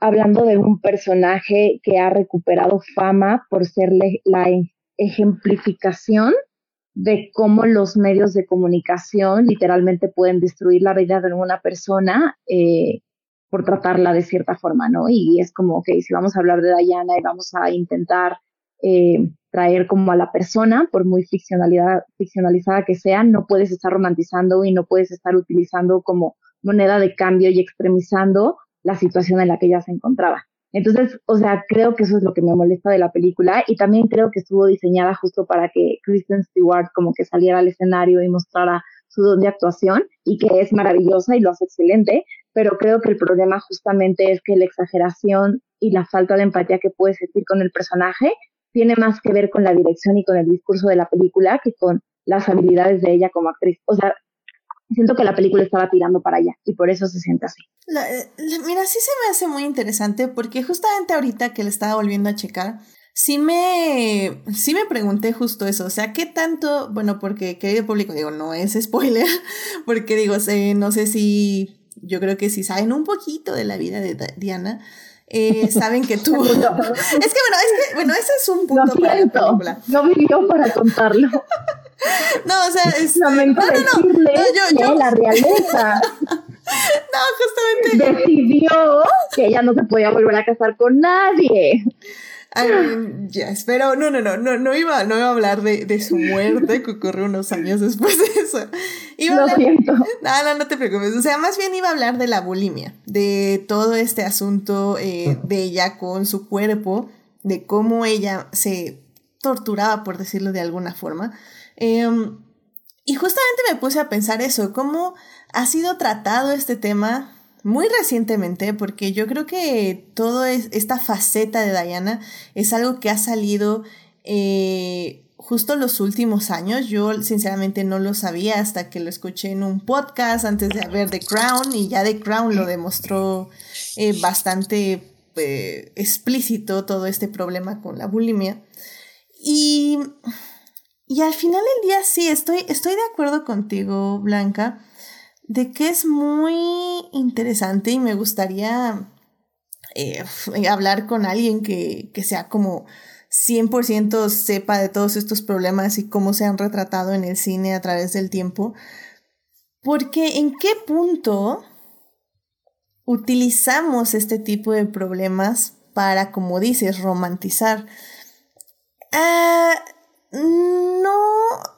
hablando de un personaje que ha recuperado fama por ser la ejemplificación de cómo los medios de comunicación literalmente pueden destruir la vida de una persona eh, por tratarla de cierta forma, ¿no? Y es como, que si vamos a hablar de Diana y vamos a intentar eh, traer como a la persona, por muy ficcionalidad, ficcionalizada que sea, no puedes estar romantizando y no puedes estar utilizando como moneda de cambio y extremizando la situación en la que ella se encontraba. Entonces, o sea, creo que eso es lo que me molesta de la película y también creo que estuvo diseñada justo para que Kristen Stewart como que saliera al escenario y mostrara su don de actuación y que es maravillosa y lo hace excelente, pero creo que el problema justamente es que la exageración y la falta de empatía que puede sentir con el personaje tiene más que ver con la dirección y con el discurso de la película que con las habilidades de ella como actriz. O sea, siento que la película estaba tirando para allá y por eso se siente así. Eh, mira, sí se me hace muy interesante porque justamente ahorita que le estaba volviendo a checar, sí me, sí me pregunté justo eso, o sea, ¿qué tanto, bueno, porque querido público, digo, no es spoiler, porque digo, sé, no sé si, yo creo que si saben un poquito de la vida de Diana, eh, saben que tú... es que bueno, es que, bueno, ese es un punto para la película. No vivió para contarlo. No, o sea, es. Lamento no, no, no, no yo, yo... la realeza. no, justamente. Decidió que ella no se podía volver a casar con nadie. I mean, yes, pero no, no, no, no, no iba, no iba a hablar de, de su muerte que ocurrió unos años después de eso. Iba Lo siento. No, no, no te preocupes. O sea, más bien iba a hablar de la bulimia, de todo este asunto eh, de ella con su cuerpo, de cómo ella se torturaba, por decirlo de alguna forma. Em, y justamente me puse a pensar eso, cómo ha sido tratado este tema muy recientemente, porque yo creo que toda esta faceta de Diana es algo que ha salido eh, justo los últimos años. Yo sinceramente no lo sabía hasta que lo escuché en un podcast antes de ver The Crown y ya The Crown lo demostró eh, bastante eh, explícito todo este problema con la bulimia. Y, y al final del día sí, estoy, estoy de acuerdo contigo, Blanca, de que es muy interesante y me gustaría eh, hablar con alguien que, que sea como 100% sepa de todos estos problemas y cómo se han retratado en el cine a través del tiempo. Porque en qué punto utilizamos este tipo de problemas para, como dices, romantizar. Ah, no,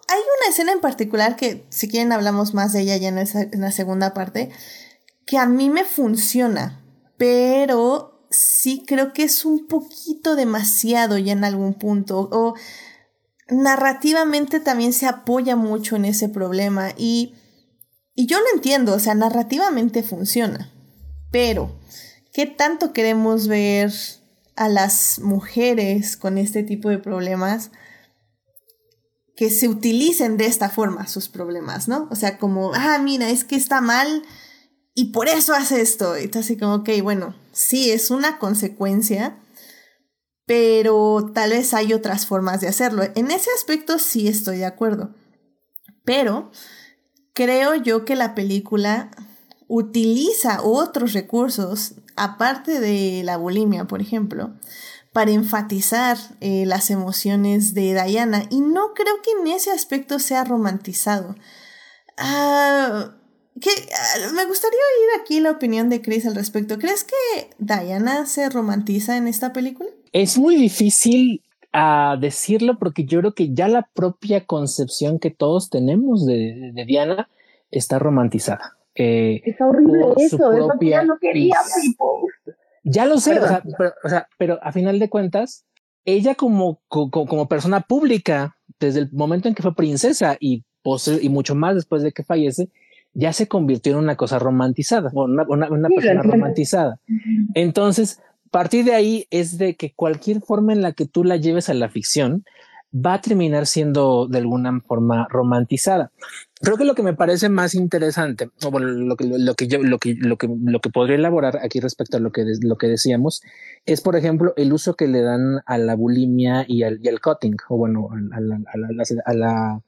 hay una escena en particular que, si quieren, hablamos más de ella ya en, en la segunda parte, que a mí me funciona, pero sí creo que es un poquito demasiado ya en algún punto, o narrativamente también se apoya mucho en ese problema y, y yo lo entiendo, o sea, narrativamente funciona pero, ¿qué tanto queremos ver a las mujeres con este tipo de problemas? Que se utilicen de esta forma sus problemas, ¿no? O sea, como, ah, mira, es que está mal y por eso hace esto. Y así como, ok, bueno, sí, es una consecuencia, pero tal vez hay otras formas de hacerlo. En ese aspecto sí estoy de acuerdo. Pero creo yo que la película utiliza otros recursos, aparte de la bulimia, por ejemplo, para enfatizar eh, las emociones de Diana. Y no creo que en ese aspecto sea romantizado. Ah, que, ah, me gustaría oír aquí la opinión de Chris al respecto. ¿Crees que Diana se romantiza en esta película? Es muy difícil a ah, decirlo porque yo creo que ya la propia concepción que todos tenemos de Diana está romantizada. Eh, es horrible eso, eso que ya no quería Ya lo sé, o sea, pero, a final de cuentas, ella como, como, persona pública, desde el momento en que fue princesa y, y mucho más después de que fallece, ya se convirtió en una cosa romantizada, una, una, persona romantizada. Entonces, partir de ahí es de que cualquier forma en la que tú la lleves a la ficción, va a terminar siendo de alguna forma romantizada. Creo que lo que me parece más interesante, o bueno, lo que, lo que yo, lo que, lo que, lo que podría elaborar aquí respecto a lo que, lo que decíamos, es por ejemplo el uso que le dan a la bulimia y al, y al cutting, o bueno, a la, a la, a la,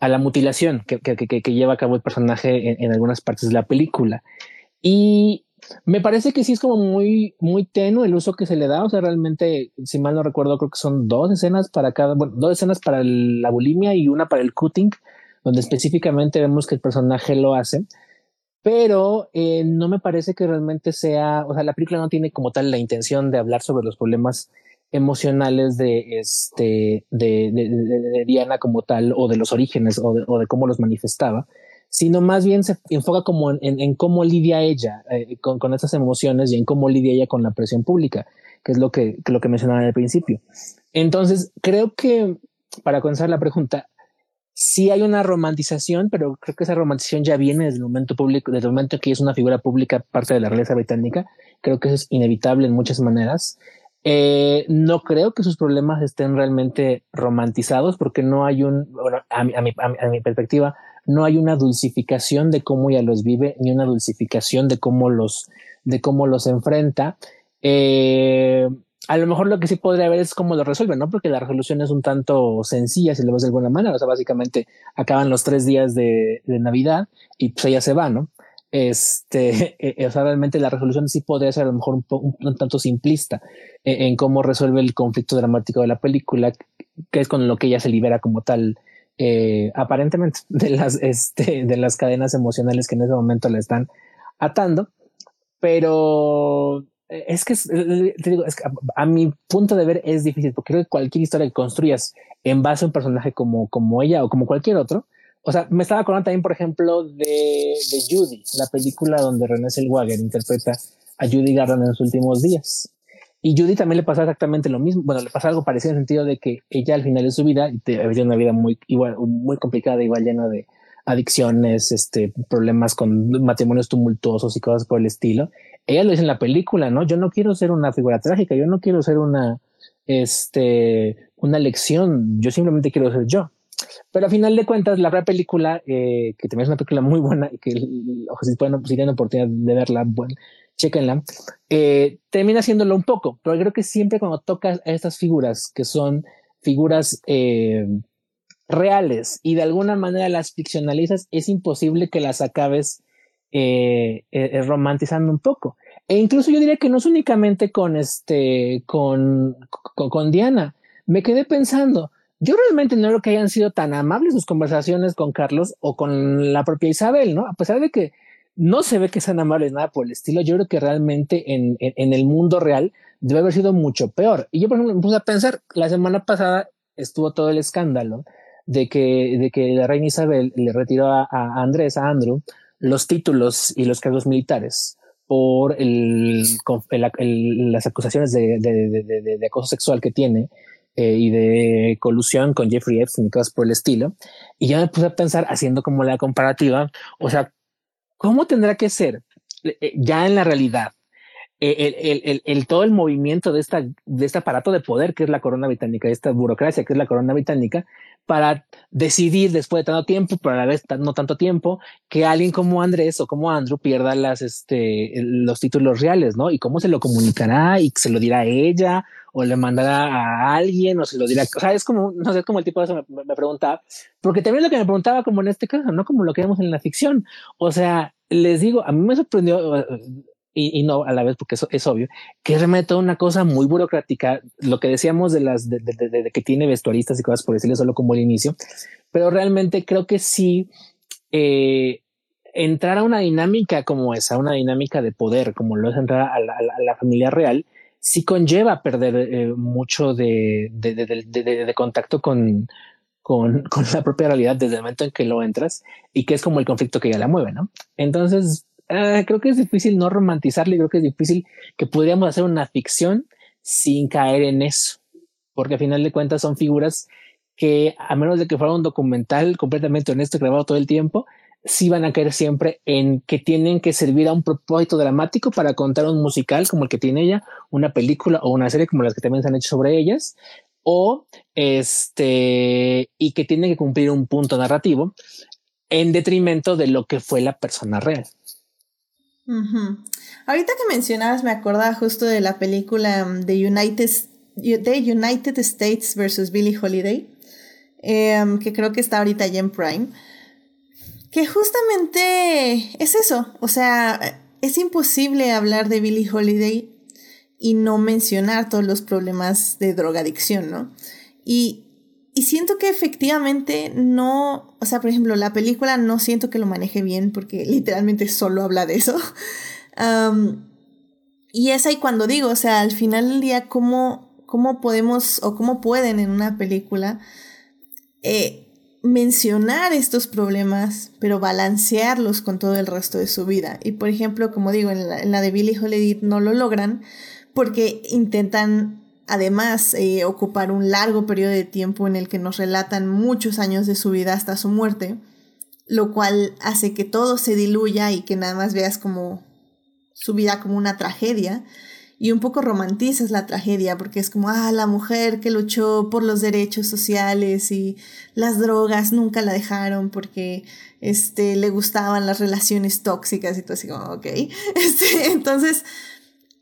a la mutilación que, que, que, lleva a cabo el personaje en, en algunas partes de la película. Y me parece que sí es como muy, muy tenue el uso que se le da. O sea, realmente, si mal no recuerdo, creo que son dos escenas para cada, bueno, dos escenas para la bulimia y una para el cutting, donde específicamente vemos que el personaje lo hace. Pero eh, no me parece que realmente sea, o sea, la película no tiene como tal la intención de hablar sobre los problemas emocionales de este de, de, de, Diana como tal o de los orígenes o de, o de cómo los manifestaba sino más bien se enfoca como en, en, cómo lidia ella eh, con, con esas emociones y en cómo lidia ella con la presión pública, que es lo que, que lo que mencionaba al principio. Entonces, creo que para comenzar la pregunta, sí hay una romantización, pero creo que esa romantización ya viene desde el momento público, desde el momento que es una figura pública parte de la realeza británica. Creo que eso es inevitable en muchas maneras. Eh, no creo que sus problemas estén realmente romantizados porque no hay un, bueno, a mi, a mi, a mi perspectiva, no hay una dulcificación de cómo ella los vive, ni una dulcificación de cómo los, de cómo los enfrenta. Eh, a lo mejor lo que sí podría haber es cómo lo resuelve, ¿no? Porque la resolución es un tanto sencilla, si lo ves de alguna manera. O sea, básicamente acaban los tres días de, Navidad y pues ella se va, ¿no? Este, eh, o sea, realmente la resolución sí podría ser a lo mejor un, un, tanto simplista en, en, cómo resuelve el conflicto dramático de la película, que es con lo que ella se libera como tal eh, aparentemente de las, este, de las cadenas emocionales que en ese momento le están atando. Pero eh, es que, eh, te digo, es que a, mi punto de ver es difícil porque creo que cualquier historia que construyas en base a un personaje como, como ella o como cualquier otro, o sea, me estaba acordando también, por ejemplo, de, de Judy, la película donde René Zellweger interpreta a Judy Garland en sus últimos días. Y Judy también le pasa exactamente lo mismo. Bueno, le pasa algo parecido en el sentido de que ella al final de su vida vivido una vida muy igual, muy complicada, igual llena de adicciones, este, problemas con matrimonios tumultuosos y cosas por el estilo. Ella lo dice en la película, ¿no? Yo no quiero ser una figura trágica, yo no quiero ser una, este, una lección, yo simplemente quiero ser yo. Pero a final de cuentas, la primera película, eh, que también es una película muy buena y que si, pueden, si tienen oportunidad de verla, bueno, chequenla, eh, termina haciéndolo un poco, pero creo que siempre cuando tocas a estas figuras, que son figuras eh, reales y de alguna manera las ficcionalizas, es imposible que las acabes eh, romantizando un poco. E incluso yo diría que no es únicamente con este, con, con, Diana. Me quedé pensando, yo realmente no creo que hayan sido tan amables sus conversaciones con Carlos o con la propia Isabel, ¿no? A pesar de que no se ve que sean amables nada por el estilo, yo creo que realmente en, en, el mundo real debe haber sido mucho peor. Y yo, por ejemplo, me puse a pensar, la semana pasada estuvo todo el escándalo de que, de que la reina Isabel le retiró a, Andrés, a Andrew, los títulos y los cargos militares por el, las acusaciones de, de, acoso sexual que tiene eh, y de colusión con Jeffrey Epstein y cosas por el estilo. Y ya me puse a pensar, haciendo como la comparativa, o sea, ¿cómo tendrá que ser eh, ya en la realidad el, el, todo el movimiento de, esta, de este aparato de poder que es la corona británica, esta burocracia que es la corona británica, para decidir después de tanto tiempo, pero a la vez no tanto tiempo, que alguien como Andrés o como Andrew pierda este, los títulos reales, ¿no? Y cómo se lo comunicará y se lo dirá a ella o le mandará a alguien o se lo dirá. O sea, es como, no sé, como el tipo de eso me, preguntaba, porque también lo que me preguntaba como en este caso, no como lo que vemos en la ficción. O sea, les digo, a mí me sorprendió y, no a la vez porque eso es obvio, que es realmente toda una cosa muy burocrática, lo que decíamos de las de, de, que tiene vestuaristas y cosas por decirlo solo como el inicio, pero realmente creo que sí eh, entrar a una dinámica como esa, una dinámica de poder, como lo es entrar a la, familia real, sí conlleva perder eh, mucho de, de contacto con, con, la propia realidad desde el momento en que lo entras y que es como el conflicto que ya la mueve, ¿no? Entonces, Ah, creo que es difícil no romantizarlo y creo que es difícil que podríamos hacer una ficción sin caer en eso, porque a final de cuentas son figuras que a menos de que fuera un documental completamente honesto grabado todo el tiempo, sí van a caer siempre en que tienen que servir a un propósito dramático para contar un musical como el que tiene ella, una película o una serie como las que también se han hecho sobre ellas, o este, y que tienen que cumplir un punto narrativo en detrimento de lo que fue la persona real. Ahorita que mencionabas, me acordaba justo de la película um, The United, The United States versus Billie Holiday, em, que creo que está ahorita ya en Prime, que justamente es eso, o sea, es imposible hablar de Billie Holiday y no mencionar todos los problemas de drogadicción, ¿no? Y y siento que efectivamente no, o sea, por ejemplo, la película no siento que lo maneje bien porque literalmente solo habla de eso. y es ahí cuando digo, o sea, al final del día, ¿cómo, cómo podemos o cómo pueden en una película eh, mencionar estos problemas, pero balancearlos con todo el resto de su vida? Y por ejemplo, como digo, en la, en la de Billie Holiday no lo logran porque intentan además eh, ocupar un largo periodo de tiempo en el que nos relatan muchos años de su vida hasta su muerte, lo cual hace que todo se diluya y que nada más veas como su vida como una tragedia y un poco romantizas la tragedia porque es como, ah, la mujer que luchó por los derechos sociales y las drogas nunca la dejaron porque este, le gustaban las relaciones tóxicas y todo así como, ok. Este, entonces,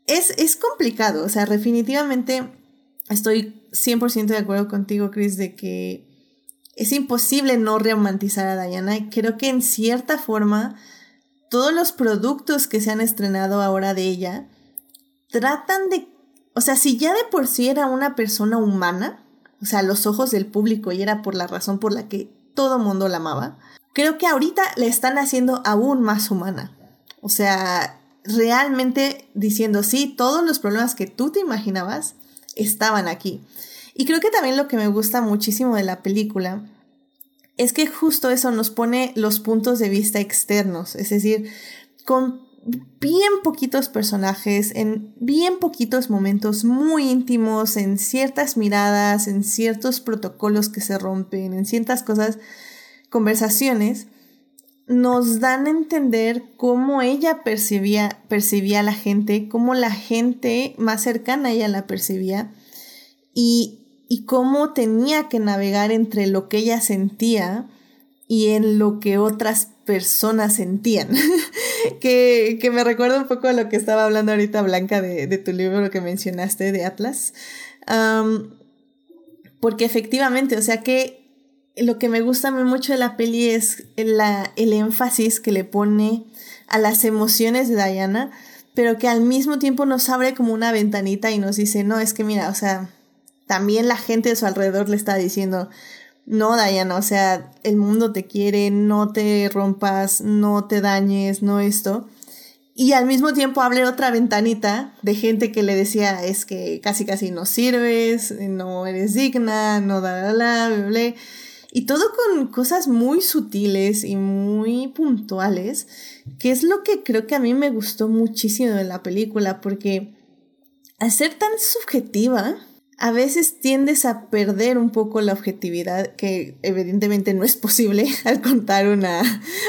es, es complicado, o sea, definitivamente estoy 100% de acuerdo contigo, Chris, de que es imposible no romantizar a Diana. Y creo que en cierta forma, todos los productos que se han estrenado ahora de ella tratan de, o sea, si ya de por sí era una persona humana, o sea, los ojos del público y era por la razón por la que todo mundo la amaba, creo que ahorita le están haciendo aún más humana. O sea, realmente diciendo, sí, todos los problemas que tú te imaginabas estaban aquí. Y creo que también lo que me gusta muchísimo de la película es que justo eso nos pone los puntos de vista externos, es decir, con bien poquitos personajes, en bien poquitos momentos muy íntimos, en ciertas miradas, en ciertos protocolos que se rompen, en ciertas cosas, conversaciones, nos dan a entender cómo ella percibía, percibía a la gente, cómo la gente más cercana a ella la percibía y, y cómo tenía que navegar entre lo que ella sentía y en lo que otras personas sentían. que, que, me recuerda un poco a lo que estaba hablando ahorita Blanca de, de tu libro que mencionaste de Atlas. porque efectivamente, o sea que lo que me gusta mucho de la peli es la, el énfasis que le pone a las emociones de Diana, pero que al mismo tiempo nos abre como una ventanita y nos dice, no, es que mira, o sea, también la gente de su alrededor le está diciendo, no, Diana, o sea, el mundo te quiere, no te rompas, no te dañes, no esto. Y al mismo tiempo abre otra ventanita de gente que le decía, es que casi casi no sirves, no eres digna, no da la, bla, bla, Y todo con cosas muy sutiles y muy puntuales, que es lo que creo que a mí me gustó muchísimo de la película, porque al ser tan subjetiva, a veces tiendes a perder un poco la objetividad, que evidentemente no es posible al contar una,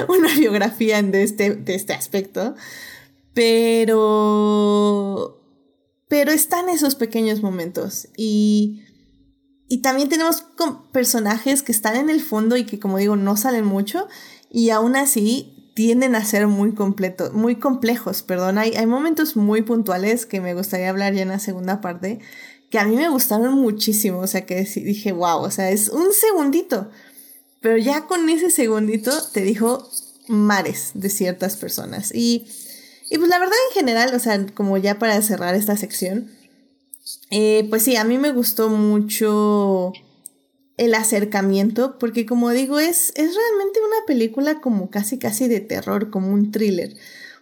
una biografía de este, de este aspecto, pero, pero están esos pequeños momentos y, y también tenemos personajes que están en el fondo y que como digo no salen mucho y aún así tienden a ser muy completos, muy complejos, perdón, hay, hay momentos muy puntuales que me gustaría hablar ya en la segunda parte que a mí me gustaron muchísimo, o sea, que dije, wow, o sea, es un segundito, pero ya con ese segundito te dijo mares de ciertas personas. Y, y pues la verdad en general, o sea, como ya para cerrar esta sección, eh, pues sí, a mí me gustó mucho el acercamiento, porque como digo, es, es realmente una película como casi casi de terror, como un thriller.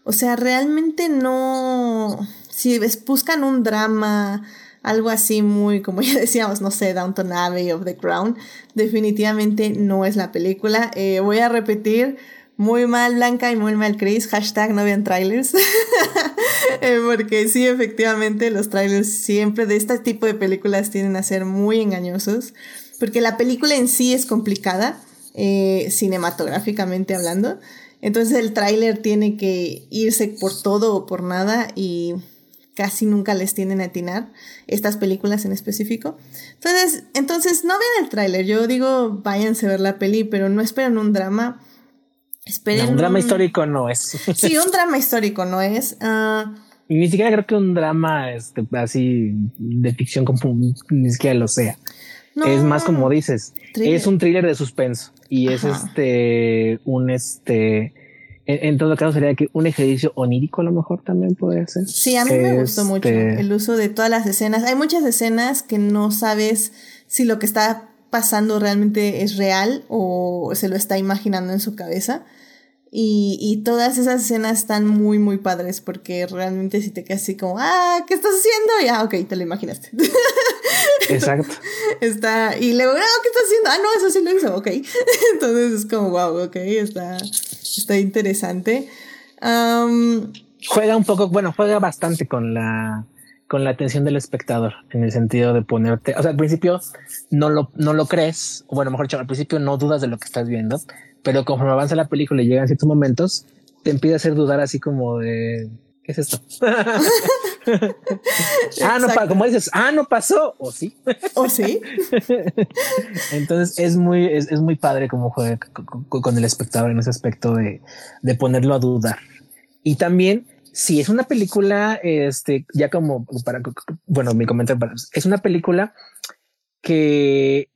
O sea, realmente no... Si buscan un drama algo así muy, como ya decíamos, no sé, Downton Abbey of The Crown, definitivamente no es la película. Eh, voy a repetir, muy mal Blanca y muy mal Chris, hashtag no vean trailers, eh, porque sí, efectivamente, los trailers siempre de este tipo de películas tienden a ser muy engañosos, porque la película en sí es complicada, eh, cinematográficamente hablando. Entonces el tráiler tiene que irse por todo o por nada y casi nunca les tienden a atinar, estas películas en específico. Entonces, entonces no vean el tráiler, yo digo, váyanse a ver la peli, pero no esperen un drama. Esperen un drama histórico no es. Sí, un drama histórico no es. Ah, y ni siquiera creo que un drama este, así de ficción como ni siquiera lo sea. es más como dices, es un thriller de suspenso y es este un este en, todo caso sería que un ejercicio onírico a lo mejor también podría ser. Sí, a mí me gustó mucho este el uso de todas las escenas. Hay muchas escenas que no sabes si lo que está pasando realmente es real o se lo está imaginando en su cabeza. Y, y, todas esas escenas están muy, muy padres porque realmente si te quedas así como, ah, ¿qué estás haciendo? Y ah, ok, te lo imaginaste. Exacto. está, y luego, ah, ¿qué estás haciendo? Ah, no, eso sí lo hizo, ok. Entonces es como, wow, ok, está, está interesante. juega un poco, bueno, juega bastante con la con la atención del espectador en el sentido de ponerte, o sea, al principio no lo, no lo crees, o bueno, mejor dicho, al principio no dudas de lo que estás viendo, pero conforme avanza la película y llegan ciertos momentos, te empieza a hacer dudar así como de, ¿qué es esto? ah, no, como dices, ah, no pasó, o sí. O sí. Entonces es muy, es, muy padre como juega con, el espectador en ese aspecto de, de ponerlo a dudar. Y también, si es una película, este, ya como para, bueno, mi comentario es una película que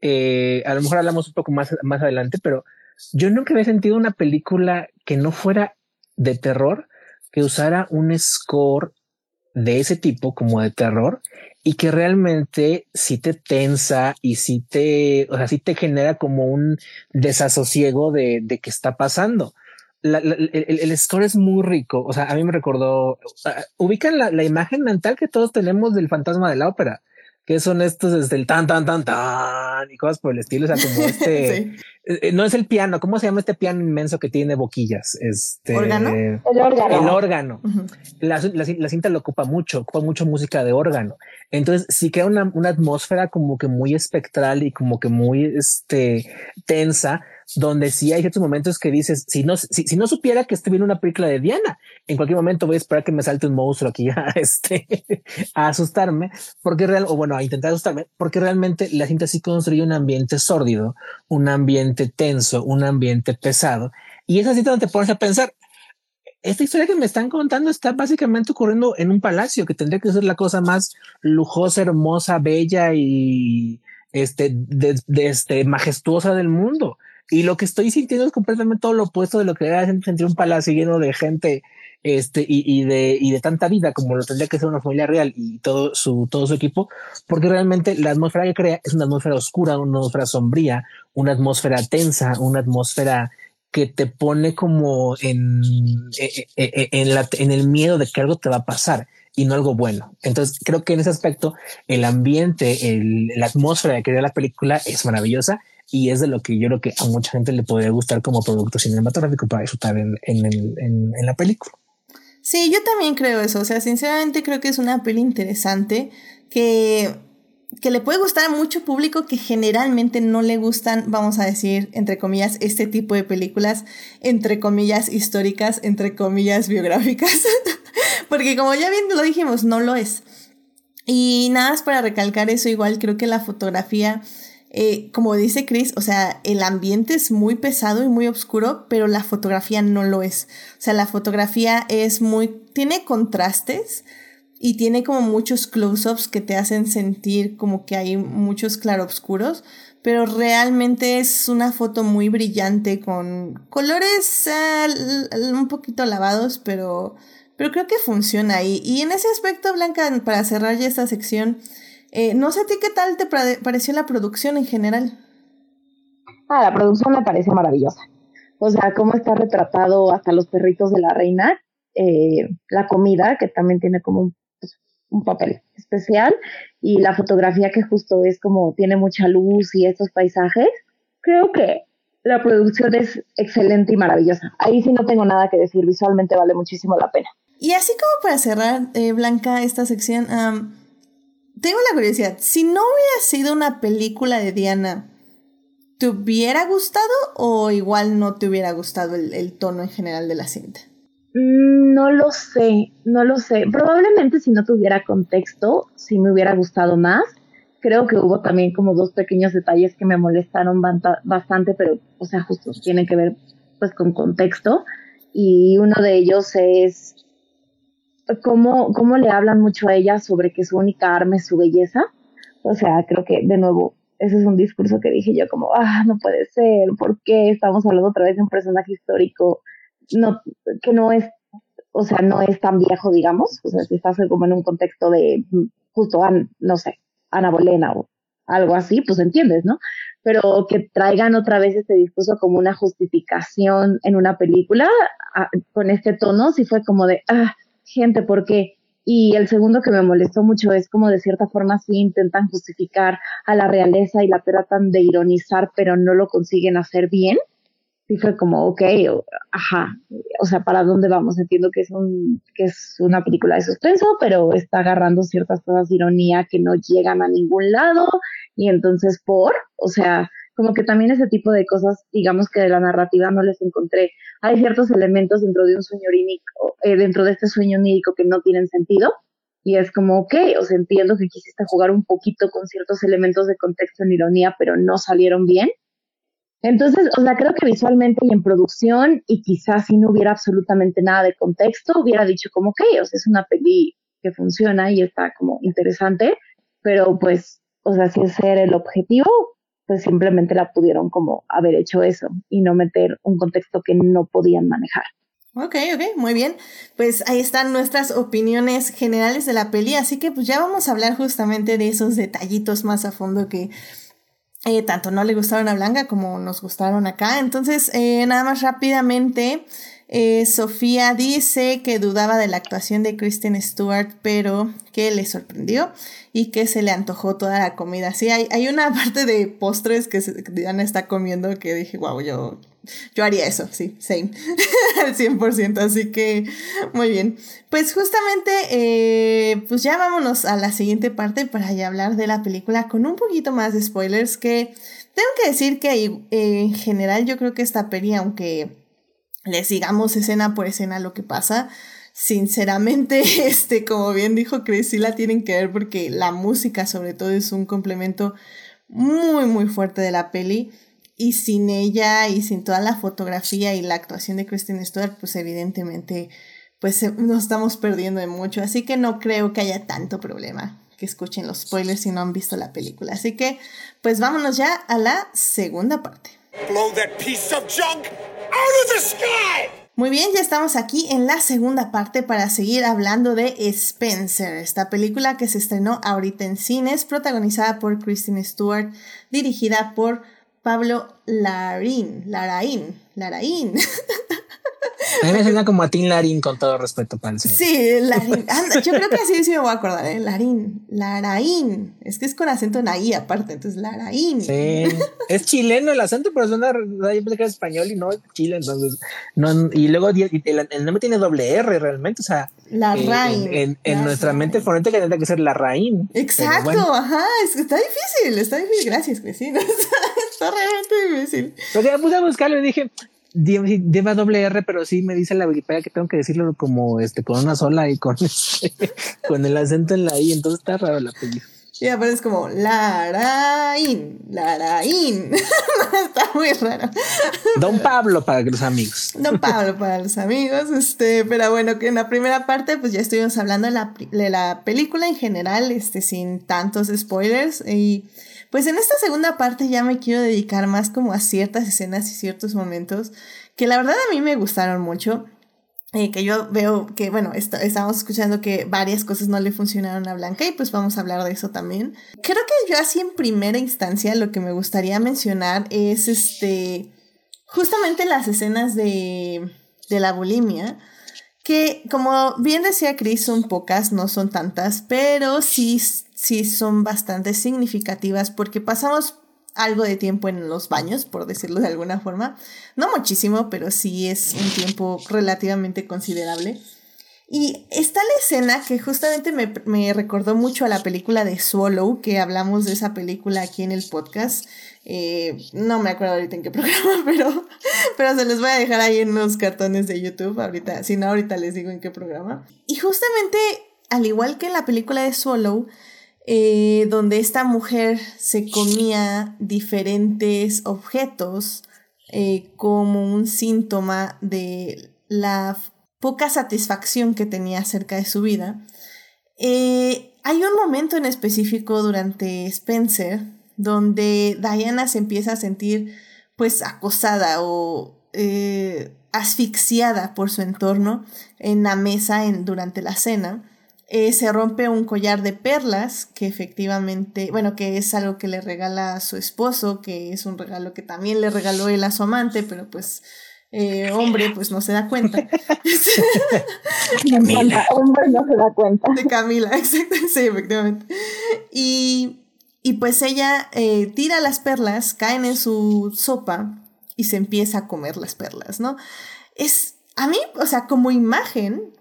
eh, a lo mejor hablamos un poco más, más adelante, pero yo nunca había sentido una película que no fuera de terror, que usara un score de ese tipo como de terror y que realmente sí te tensa y sí te, o sea, sí te genera como un desasosiego de, de qué está pasando. el, score es muy rico. O sea, a mí me recordó, ubican la, la imagen mental que todos tenemos del fantasma de la ópera que son estos desde el tan, tan, tan, tan y cosas por el estilo. O sea, como este, eh, eh, no es el piano, ¿cómo se llama este piano inmenso que tiene boquillas? Este, ¿Órgano? El órgano. El órgano. la, la, cinta lo ocupa mucho, ocupa mucho música de órgano. Entonces sí crea una, una atmósfera como que muy espectral y como que muy este, tensa, donde sí hay ciertos momentos que dices, si no, si, si no supiera que estoy viendo una película de Diana, en cualquier momento voy a esperar que me salte un monstruo aquí a, este, a asustarme, porque real, o bueno, a intentar asustarme, porque realmente la cinta sí construye un ambiente sórdido, un ambiente tenso, un ambiente pesado. Y es así donde te pones a pensar, esta historia que me están contando está básicamente ocurriendo en un palacio que tendría que ser la cosa más lujosa, hermosa, bella y este, de, este, majestuosa del mundo. Y lo que estoy sintiendo es completamente todo lo opuesto de lo que era sentir un palacio lleno de gente este, y, y, de, y de tanta vida como lo tendría que ser una familia real y todo su, todo su equipo, porque realmente la atmósfera que crea es una atmósfera oscura, una atmósfera sombría, una atmósfera tensa, una atmósfera que te pone como en, e, e, e, en, el miedo de que algo te va a pasar y no algo bueno. Entonces creo que en ese aspecto el ambiente, la atmósfera que crea la película es maravillosa y es de lo que yo creo que a mucha gente le podría gustar como producto cinematográfico para disfrutar en, en, en, en la película. Sí, yo también creo eso. O sea, sinceramente creo que es una peli interesante que, que le puede gustar a mucho público que generalmente no le gustan, vamos a decir, entre comillas, este tipo de películas, entre comillas, históricas, entre comillas, biográficas. Porque como ya bien lo dijimos, no lo es. Y nada más para recalcar eso, igual creo que la fotografía eh, como dice Chris, o sea, el ambiente es muy pesado y muy oscuro, pero la fotografía no lo es. O sea, la fotografía es muy, tiene contrastes y tiene como muchos close-ups que te hacen sentir como que hay muchos claroscuros, pero realmente es una foto muy brillante con colores eh, un poquito lavados, pero, pero creo que funciona ahí. Y en ese aspecto, Blanca, para cerrar ya esta sección, eh, no sé a ti qué tal te pareció la producción en general. Ah, la producción me parece maravillosa. O sea, cómo está retratado hasta los perritos de la reina, eh, la comida, que también tiene como un, pues, un, papel especial, y la fotografía que justo es como tiene mucha luz y estos paisajes. Creo que la producción es excelente y maravillosa. Ahí sí no tengo nada que decir, visualmente vale muchísimo la pena. Y así como para cerrar, eh, Blanca, esta sección, tengo la curiosidad, si no hubiera sido una película de Diana, ¿te hubiera gustado o igual no te hubiera gustado el, tono en general de la cinta? Mm, no lo sé, no lo sé. Probablemente si no tuviera contexto, sí me hubiera gustado más. Creo que hubo también como dos pequeños detalles que me molestaron bastante, pero, o sea, justo tienen que ver pues con contexto. Y uno de ellos es cómo, cómo le hablan mucho a ella sobre que su única arma es su belleza. O sea, creo que de nuevo, ese es un discurso que dije yo como, ah, no puede ser, ¿por qué estamos hablando otra vez de un personaje histórico no, que no es, o sea, no es tan viejo, digamos? O sea, si estás como en un contexto de justo, no sé, Ana Bolena o algo así, pues entiendes, ¿no? Pero que traigan otra vez este discurso como una justificación en una película ah, con este tono, sí fue como de, ah, gente, porque y el segundo que me molestó mucho es como de cierta forma sí intentan justificar a la realeza y la tratan de ironizar, pero no lo consiguen hacer bien. Sí fue como, ok, ajá, o sea, ¿para dónde vamos? Entiendo que es, un, que es una película de suspenso, pero está agarrando ciertas cosas de ironía que no llegan a ningún lado y entonces por, o sea, como que también ese tipo de cosas, digamos que de la narrativa no les encontré. Hay ciertos elementos dentro de un sueño onírico, eh, dentro de este sueño onírico que no tienen sentido. Y es como, ok, o sea, entiendo que quisiste jugar un poquito con ciertos elementos de contexto en ironía, pero no salieron bien. Entonces, o sea, creo que visualmente y en producción, y quizás si no hubiera absolutamente nada de contexto, hubiera dicho como, ok, o sea, es una peli que funciona y está como interesante, pero pues, o sea, si ese era el objetivo, pues simplemente la pudieron como haber hecho eso y no meter un contexto que no podían manejar. Ok, ok, muy bien. Pues ahí están nuestras opiniones generales de la peli, así que pues ya vamos a hablar justamente de esos detallitos más a fondo que eh, tanto no le gustaron a Blanca como nos gustaron acá. Entonces, eh, nada más rápidamente, Eh, Sofía dice que dudaba de la actuación de Kristen Stewart, pero que le sorprendió y que se le antojó toda la comida. Sí, hay, una parte de postres que, Diana está comiendo que dije, wow, yo, yo haría eso, sí, same, al 100%, así que muy bien. Pues justamente, eh, pues ya vámonos a la siguiente parte para ya hablar de la película con un poquito más de spoilers que tengo que decir que eh, en general yo creo que esta peli, aunque les digamos escena por escena lo que pasa. Sinceramente, este, como bien dijo Chris, sí la tienen que ver porque la música sobre todo es un complemento muy, muy fuerte de la peli. Y sin ella y sin toda la fotografía y la actuación de Kristen Stewart, pues evidentemente pues nos estamos perdiendo de mucho. Así que no creo que haya tanto problema que escuchen los spoilers si no han visto la película. Así que pues vámonos ya a la segunda parte. Blow that piece of junk muy bien, ya estamos aquí en la segunda parte para seguir hablando de Spencer, esta película que se estrenó ahorita en cines, protagonizada por Kristen Stewart, dirigida por Pablo Larín, Laraín, Laraín. A mí me suena como a Tim Larín, con todo respeto para Sí, Larín. yo creo que así sí me voy a acordar, ¿eh? Larín. Laraín. Es que es con acento en ahí aparte, entonces Laraín. Sí. Es chileno el acento, pero suena. Yo pensé que era español y no es Chile, entonces. No, y luego el, nombre tiene doble R realmente, o sea. La eh, En, nuestra mente fonética tendría que ser la Raín. Exacto, ajá. Es, está difícil, está difícil. Gracias, vecino. está realmente difícil. Porque me puse a buscarlo y dije, lleva doble R, pero sí me dice la Wikipedia que tengo que decirlo como este con una sola y con, con el acento en la I, entonces está raro la película. Y aparece como Laraín, Laraín. está muy raro. Don Pablo para los amigos. Don Pablo para los amigos. Este, pero bueno, que en la primera parte, pues ya estuvimos hablando de la, de la película en general, este, sin tantos spoilers. Y pues en esta segunda parte ya me quiero dedicar más como a ciertas escenas y ciertos momentos que la verdad a mí me gustaron mucho. Eh, que yo veo que, bueno, estamos escuchando que varias cosas no le funcionaron a Blanca y pues vamos a hablar de eso también. Creo que yo así en primera instancia lo que me gustaría mencionar es este, justamente las escenas de, de la bulimia, que como bien decía Chris, son pocas, no son tantas, pero sí sí son bastante significativas porque pasamos algo de tiempo en los baños, por decirlo de alguna forma. No muchísimo, pero sí es un tiempo relativamente considerable. Y está la escena que justamente me, recordó mucho a la película de Swallow, que hablamos de esa película aquí en el podcast. Eh, no me acuerdo ahorita en qué programa, pero, pero se les voy a dejar ahí en los cartones de YouTube ahorita. Si no, ahorita les digo en qué programa. Y justamente, al igual que en la película de Swallow, eh, donde esta mujer se comía diferentes objetos eh, como un síntoma de la poca satisfacción que tenía acerca de su vida. Eh, hay un momento en específico durante Spencer donde Diana se empieza a sentir pues acosada o asfixiada por su entorno en la mesa en, durante la cena eh, se rompe un collar de perlas que efectivamente, bueno, que es algo que le regala a su esposo, que es un regalo que también le regaló él a su amante, pero pues eh, hombre pues no se da cuenta. Camila. hombre no se da cuenta. De Camila, exacto, sí, efectivamente. Y, y pues ella eh, tira las perlas, caen en su sopa y se empieza a comer las perlas, ¿no? Es, a mí, o sea, como imagen,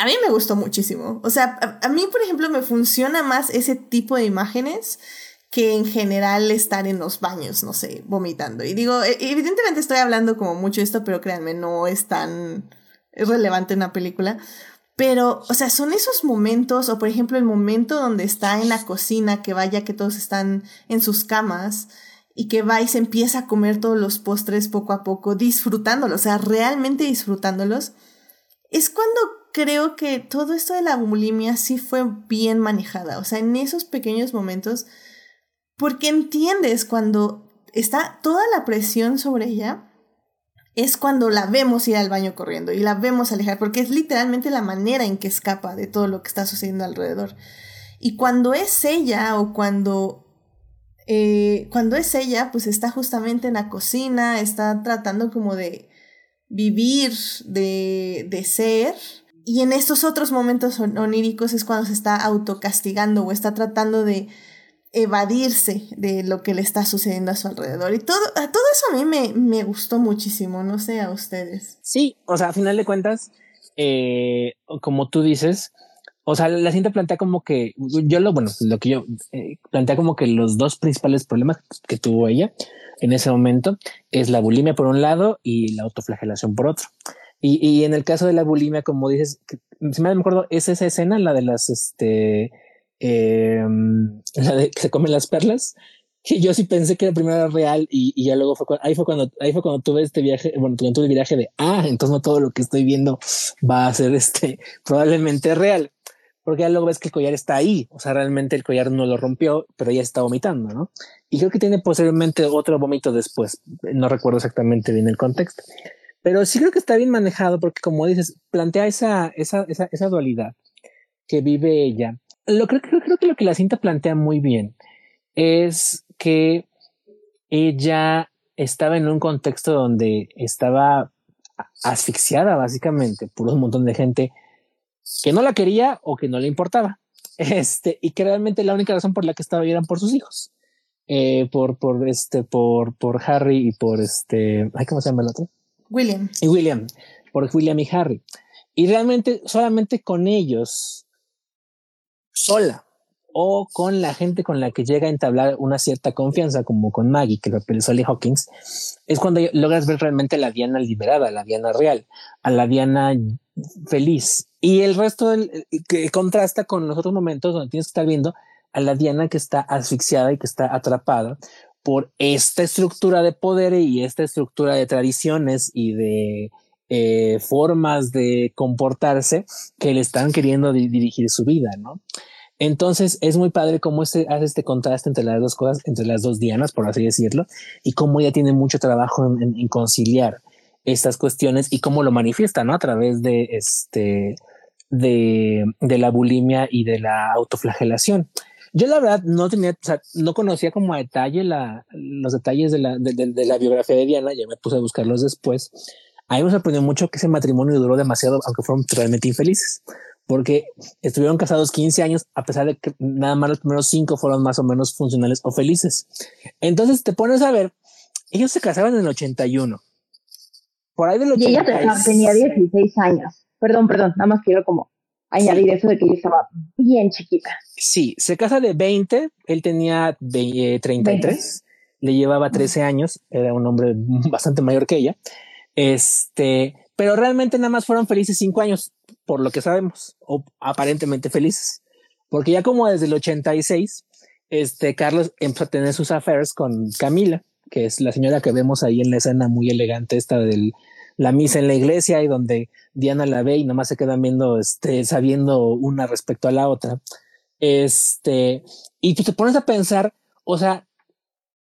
a mí me gustó muchísimo. O sea, a, mí, por ejemplo, me funciona más ese tipo de imágenes que en general estar en los baños, no sé, vomitando. Y digo, e, evidentemente estoy hablando como mucho esto, pero créanme, no es tan relevante en la película. Pero, o sea, son esos momentos, o por ejemplo el momento donde está en la cocina, que vaya que todos están en sus camas y que va y se empieza a comer todos los postres poco a poco, disfrutándolos, o sea, realmente disfrutándolos. Es cuando creo que todo esto de la bulimia sí fue bien manejada, o sea, en esos pequeños momentos, porque entiendes cuando está toda la presión sobre ella, es cuando la vemos ir al baño corriendo y la vemos alejar, porque es literalmente la manera en que escapa de todo lo que está sucediendo alrededor. Y cuando es ella o cuando... Eh, cuando es ella, pues está justamente en la cocina, está tratando como de vivir, de, de ser. Y en estos otros momentos oníricos es cuando se está autocastigando o está tratando de evadirse de lo que le está sucediendo a su alrededor. Y todo, todo eso a mí me, me gustó muchísimo, no sé a ustedes. Sí, o sea, a final de cuentas, eh, como tú dices, o sea, la cinta plantea como que yo lo, bueno, lo que yo eh, plantea como que los dos principales problemas que tuvo ella en ese momento es la bulimia por un lado y la autoflagelación por otro. Y, y en el caso de la bulimia, como dices, si me acuerdo, es esa escena, la de las, este, eh, la de que se comen las perlas, que yo sí pensé que la primera era real y, y ya luego fue ahí fue cuando ahí fue cuando tuve este viaje, bueno, tuve el viaje de ah, entonces no todo lo que estoy viendo va a ser este probablemente real, porque ya luego ves que el collar está ahí, o sea, realmente el collar no lo rompió, pero ya está vomitando, ¿no? Y creo que tiene posiblemente otro vómito después, no recuerdo exactamente bien el contexto, pero sí creo que está bien manejado porque como dices, plantea esa esa esa, esa dualidad que vive ella lo creo, creo, creo que lo que la cinta plantea muy bien es que ella estaba en un contexto donde estaba asfixiada básicamente por un montón de gente que no la quería o que no le importaba. Este, y que realmente la única razón por la que estaba ahí eran por sus hijos. Eh, por, por este, por, por Harry y por este, ay, ¿cómo se llama el otro? William. Y William, por William y Harry. Y realmente solamente con ellos sola o con la gente con la que llega a entablar una cierta confianza, como con Maggie, que lo de Solly Hawkins, es cuando logras ver realmente la Diana liberada, la Diana real, a la Diana feliz. Y el resto que contrasta con los otros momentos donde tienes que estar viendo a la Diana que está asfixiada y que está atrapada por esta estructura de poder y esta estructura de tradiciones y de eh, formas de comportarse que le están queriendo dirigir su vida, ¿no? Entonces es muy padre cómo este, hace este contraste entre las dos cosas, entre las dos dianas, por así decirlo, y cómo ella tiene mucho trabajo en, conciliar estas cuestiones y cómo lo manifiesta, ¿no? A través de este, de la bulimia y de la autoflagelación. Yo la verdad no tenía, o sea, no conocía como a detalle la, los detalles de la, de, de la biografía de Diana, ya me puse a buscarlos después, a mí me sorprendió mucho que ese matrimonio duró demasiado, aunque fueron realmente infelices, porque estuvieron casados 15 años, a pesar de que nada más los primeros cinco fueron más o menos funcionales o felices. Entonces te pones a ver, ellos se casaban en el 81. Por ahí del 86. Y ella tenía 16 años. Perdón, perdón, nada más quiero como añadir eso de que ella estaba bien chiquita. Sí, se casa de 20, él tenía 33, le llevaba 13 años, era un hombre bastante mayor que ella. Este, pero realmente nada más fueron felices cinco años, por lo que sabemos, o aparentemente felices, porque ya como desde el 86, este Carlos empezó a tener sus affairs con Camila, que es la señora que vemos ahí en la escena muy elegante esta de la misa en la iglesia y donde Diana la ve y nomás se quedan viendo, este, sabiendo una respecto a la otra. Este, y tú te pones a pensar, o sea,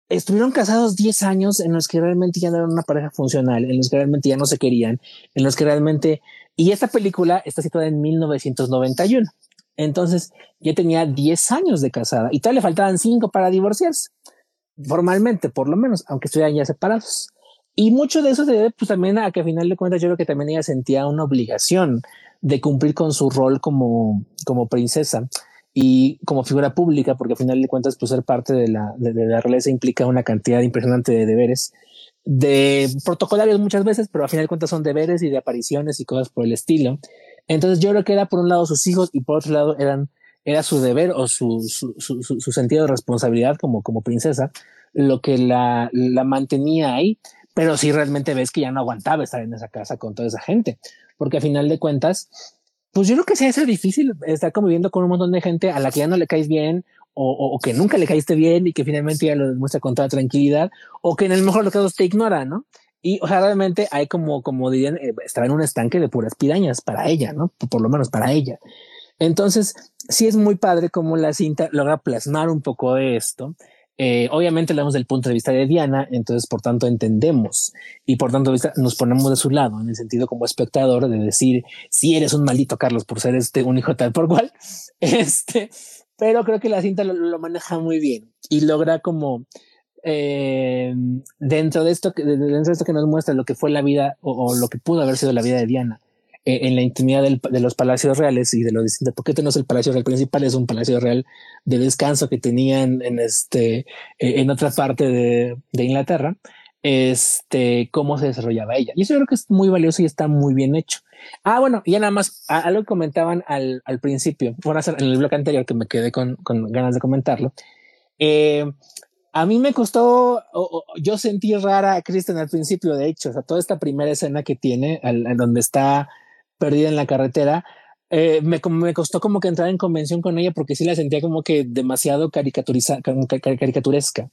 estuvieron casados 10 años en los que realmente ya no eran una pareja funcional, en los que realmente ya no se querían, en los que realmente... Y esta película está situada en 1991. Entonces ya tenía 10 años de casada y todavía le faltaban 5 para divorciarse, formalmente por lo menos, aunque estuvieran ya separados. Y mucho de eso se debe pues también a que a final de cuentas yo creo que también ella sentía una obligación de cumplir con su rol como, como princesa y como figura pública, porque al final de cuentas, pues ser parte de la, de, la realeza implica una cantidad impresionante de deberes, de protocolarios muchas veces, pero al final de cuentas son deberes y de apariciones y cosas por el estilo. Entonces yo creo que era por un lado sus hijos y por otro lado eran, era su deber o su, su, su, su sentido de responsabilidad como, como princesa lo que la, la mantenía ahí, pero sí realmente ves que ya no aguantaba estar en esa casa con toda esa gente, porque al final de cuentas, pues yo creo que sí es difícil estar conviviendo con un montón de gente a la que ya no le caes bien o, que nunca le caíste bien y que finalmente ya lo demuestra con toda tranquilidad o que en el mejor de los casos te ignora, ¿no? Y o sea, realmente hay como, como dirían, eh, estaba en un estanque de puras pirañas para ella, ¿no? Por lo menos para ella. Entonces, sí es muy padre como la cinta logra plasmar un poco de esto eh, obviamente leemos del punto de vista de Diana, entonces por tanto entendemos y por tanto nos ponemos de su lado en el sentido como espectador de decir si eres un maldito Carlos por ser este un hijo tal por cual, este, pero creo que la cinta lo, maneja muy bien y logra como eh, dentro de esto, dentro de esto que nos muestra lo que fue la vida o, lo que pudo haber sido la vida de Diana en la intimidad de los palacios reales y de lo distinto, porque este no es el palacio real principal, es un palacio real de descanso que tenían en este, eh, en otra parte de, de, Inglaterra, este, cómo se desarrollaba ella. Y eso yo creo que es muy valioso y está muy bien hecho. Ah, bueno, ya nada más, algo que comentaban al, al principio, bueno, en el bloque anterior que me quedé con, con ganas de comentarlo. Eh, a mí me costó, yo sentí rara a Kristen al principio, de hecho, o sea, toda esta primera escena que tiene, al, donde está perdida en la carretera, eh, me, me, costó como que entrar en convención con ella porque sí la sentía como que demasiado caricaturiza, caricaturesca.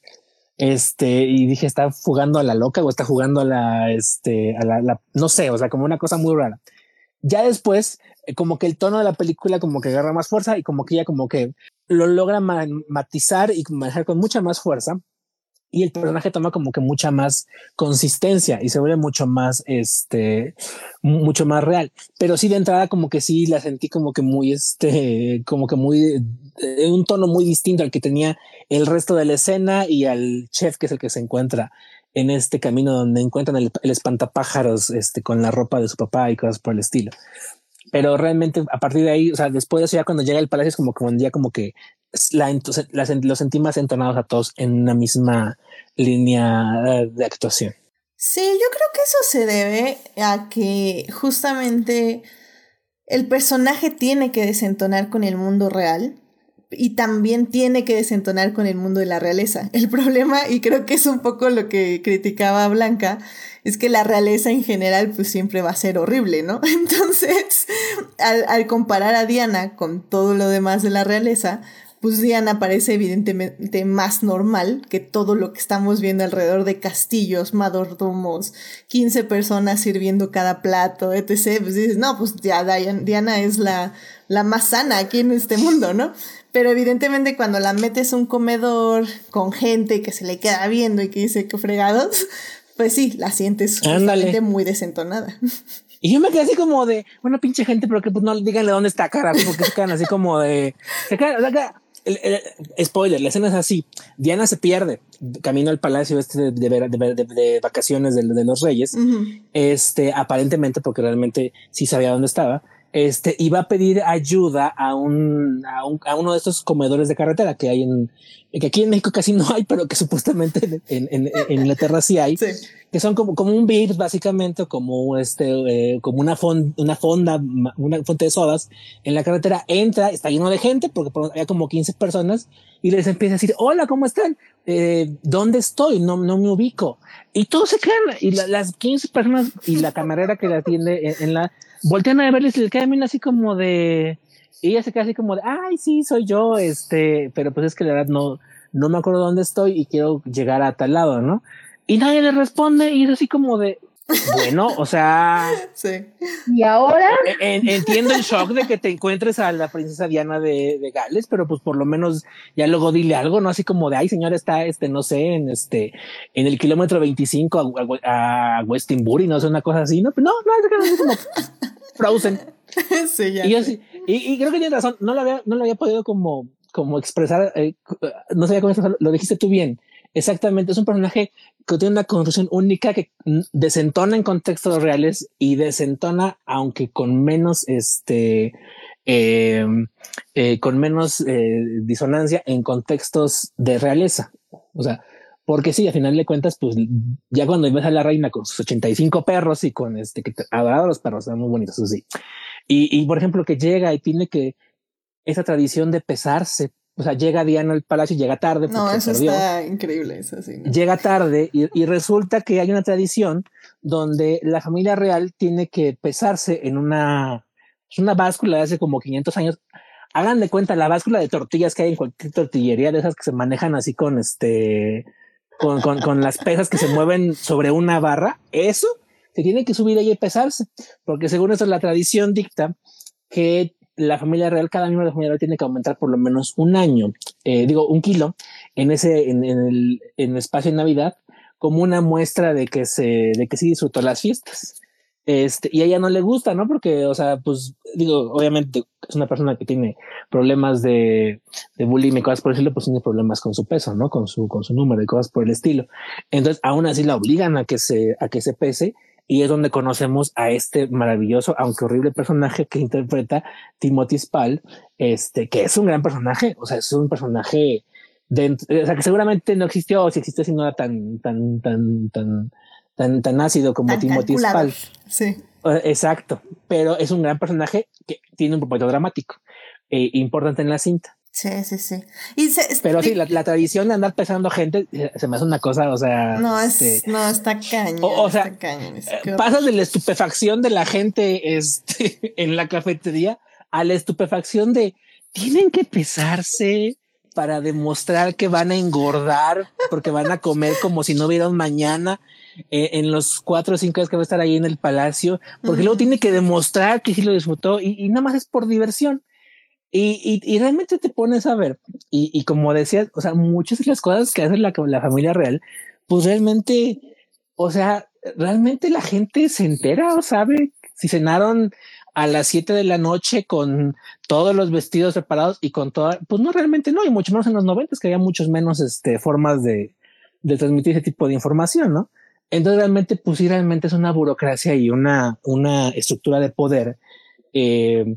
Este, y dije, está jugando a la loca o está jugando a la, este, a la, no sé, o sea, como una cosa muy rara. Ya después, eh, como que el tono de la película como que agarra más fuerza y como que ella como que lo logra matizar y manejar con mucha más fuerza y el personaje toma como que mucha más consistencia y se vuelve mucho más, este, mucho más real. Pero sí de entrada como que sí la sentí como que muy, este, como que muy, un tono muy distinto al que tenía el resto de la escena y al chef que es el que se encuentra en este camino donde encuentran el, espantapájaros, este, con la ropa de su papá y cosas por el estilo pero realmente a partir de ahí, o sea, después de eso ya cuando llega el palacio es como que día como que la, los sentí más entonados a todos en una misma línea de actuación. Sí, yo creo que eso se debe a que justamente el personaje tiene que desentonar con el mundo real y también tiene que desentonar con el mundo de la realeza. El problema, y creo que es un poco lo que criticaba Blanca, es que la realeza en general pues siempre va a ser horrible, ¿no? Entonces, al, comparar a Diana con todo lo demás de la realeza, pues Diana parece evidentemente más normal que todo lo que estamos viendo alrededor de castillos, madordomos, 15 personas sirviendo cada plato, etc. Pues dices, no, pues ya Diana es la, la más sana aquí en este mundo, ¿no? Pero evidentemente cuando la metes un comedor con gente que se le queda viendo y que dice que fregados, pues sí, la sientes muy desentonada. Y yo me quedé así como de, bueno, pinche gente, pero que pues no díganle dónde está cara, porque se quedan así como de, se quedan, spoiler, la escena es así. Diana se pierde camino al palacio este de, de, vacaciones de, los reyes. Este, aparentemente, porque realmente sí sabía dónde estaba este, iba a pedir ayuda a un, a un, a uno de estos comedores de carretera que hay en, que aquí en México casi no hay, pero que supuestamente en, en, en Inglaterra sí hay, que son como, como un beer básicamente, como este, eh, como una, una fonda, una fuente de sodas en la carretera, entra, está lleno de gente porque hay como 15 personas y les empieza a decir, hola, ¿cómo están? Eh, ¿Dónde estoy? No, no me ubico. Y todos se quedan, y las 15 personas y la camarera que la atiende en la, voltean a verles y les quedan así como de, y ella se queda así como de, ay, sí, soy yo, este, pero pues es que la verdad no, no me acuerdo dónde estoy y quiero llegar a tal lado, ¿no? Y nadie le responde y es así como de, bueno, o sea. Sí. Y ahora. entiendo el shock de que te encuentres a la princesa Diana de, de, Gales, pero pues por lo menos ya luego dile algo, ¿no? Así como de, ay, señora, está, este, no sé, en este, en el kilómetro 25 a, a, Westingbury, no sé, una cosa así, ¿no? no, no, es como Frozen. Sí, ya. Y, y, creo que tienes razón, no lo había, no lo había podido como, como expresar, eh, no sabía cómo lo dijiste tú bien Exactamente, es un personaje que tiene una construcción única que desentona en contextos reales y desentona, aunque con menos este, eh, eh, con menos eh, disonancia en contextos de realeza. O sea, porque sí, a final de cuentas, pues ya cuando ves a la reina con sus 85 perros y con este que adorado los perros, son muy bonitos, sí. Y, y por ejemplo, que llega y tiene que esa tradición de pesarse o sea, llega Diana al palacio y llega tarde. No, eso está increíble, eso sí. Llega tarde y, resulta que hay una tradición donde la familia real tiene que pesarse en una, una báscula de hace como 500 años. Hagan de cuenta la báscula de tortillas que hay en cualquier tortillería de esas que se manejan así con este, con, con, con las pesas que se mueven sobre una barra. Eso se tiene que subir ahí y pesarse, porque según eso la tradición dicta que la familia real, cada miembro de la familia real tiene que aumentar por lo menos un año, eh, digo, un kilo en ese, en, el, en el espacio de Navidad, como una muestra de que se, de que sí disfrutó las fiestas. Este, y a ella no le gusta, ¿no? Porque, o sea, pues, digo, obviamente es una persona que tiene problemas de, de bullying y cosas por decirlo, pues tiene problemas con su peso, ¿no? Con su, con su número y cosas por el estilo. Entonces, aún así la obligan a que se, a que se pese y es donde conocemos a este maravilloso, aunque horrible personaje que interpreta Timothy Spall, este, que es un gran personaje, o sea, es un personaje de, o sea, que seguramente no existió, o si existió, si no era tan, tan, tan, tan, tan, tan ácido como Timothy Spall. Sí. Eh, exacto, pero es un gran personaje que tiene un propósito dramático e importante en la cinta. Sí, sí, sí. Pero sí, la, tradición de andar pesando gente eh, se me hace una cosa, o sea. No, es, este, no está cañón. O, sea, eh, pasas de la estupefacción de la gente este, en la cafetería a la estupefacción de tienen que pesarse para demostrar que van a engordar porque van a comer como si no hubiera un mañana eh, en los cuatro o cinco días que va a estar ahí en el palacio, porque luego tiene que demostrar que sí lo disfrutó y, y nada más es por diversión. Y, y, realmente te pones a ver, y, y, como decías, o sea, muchas de las cosas que hace la, la familia real, pues realmente, o sea, realmente la gente se entera o sabe si cenaron a las 7 de la noche con todos los vestidos separados y con toda, pues no, realmente no, y mucho menos en los 90 que había muchos menos este, formas de, de transmitir ese tipo de información, ¿no? Entonces realmente, pues sí, realmente es una burocracia y una, una estructura de poder eh,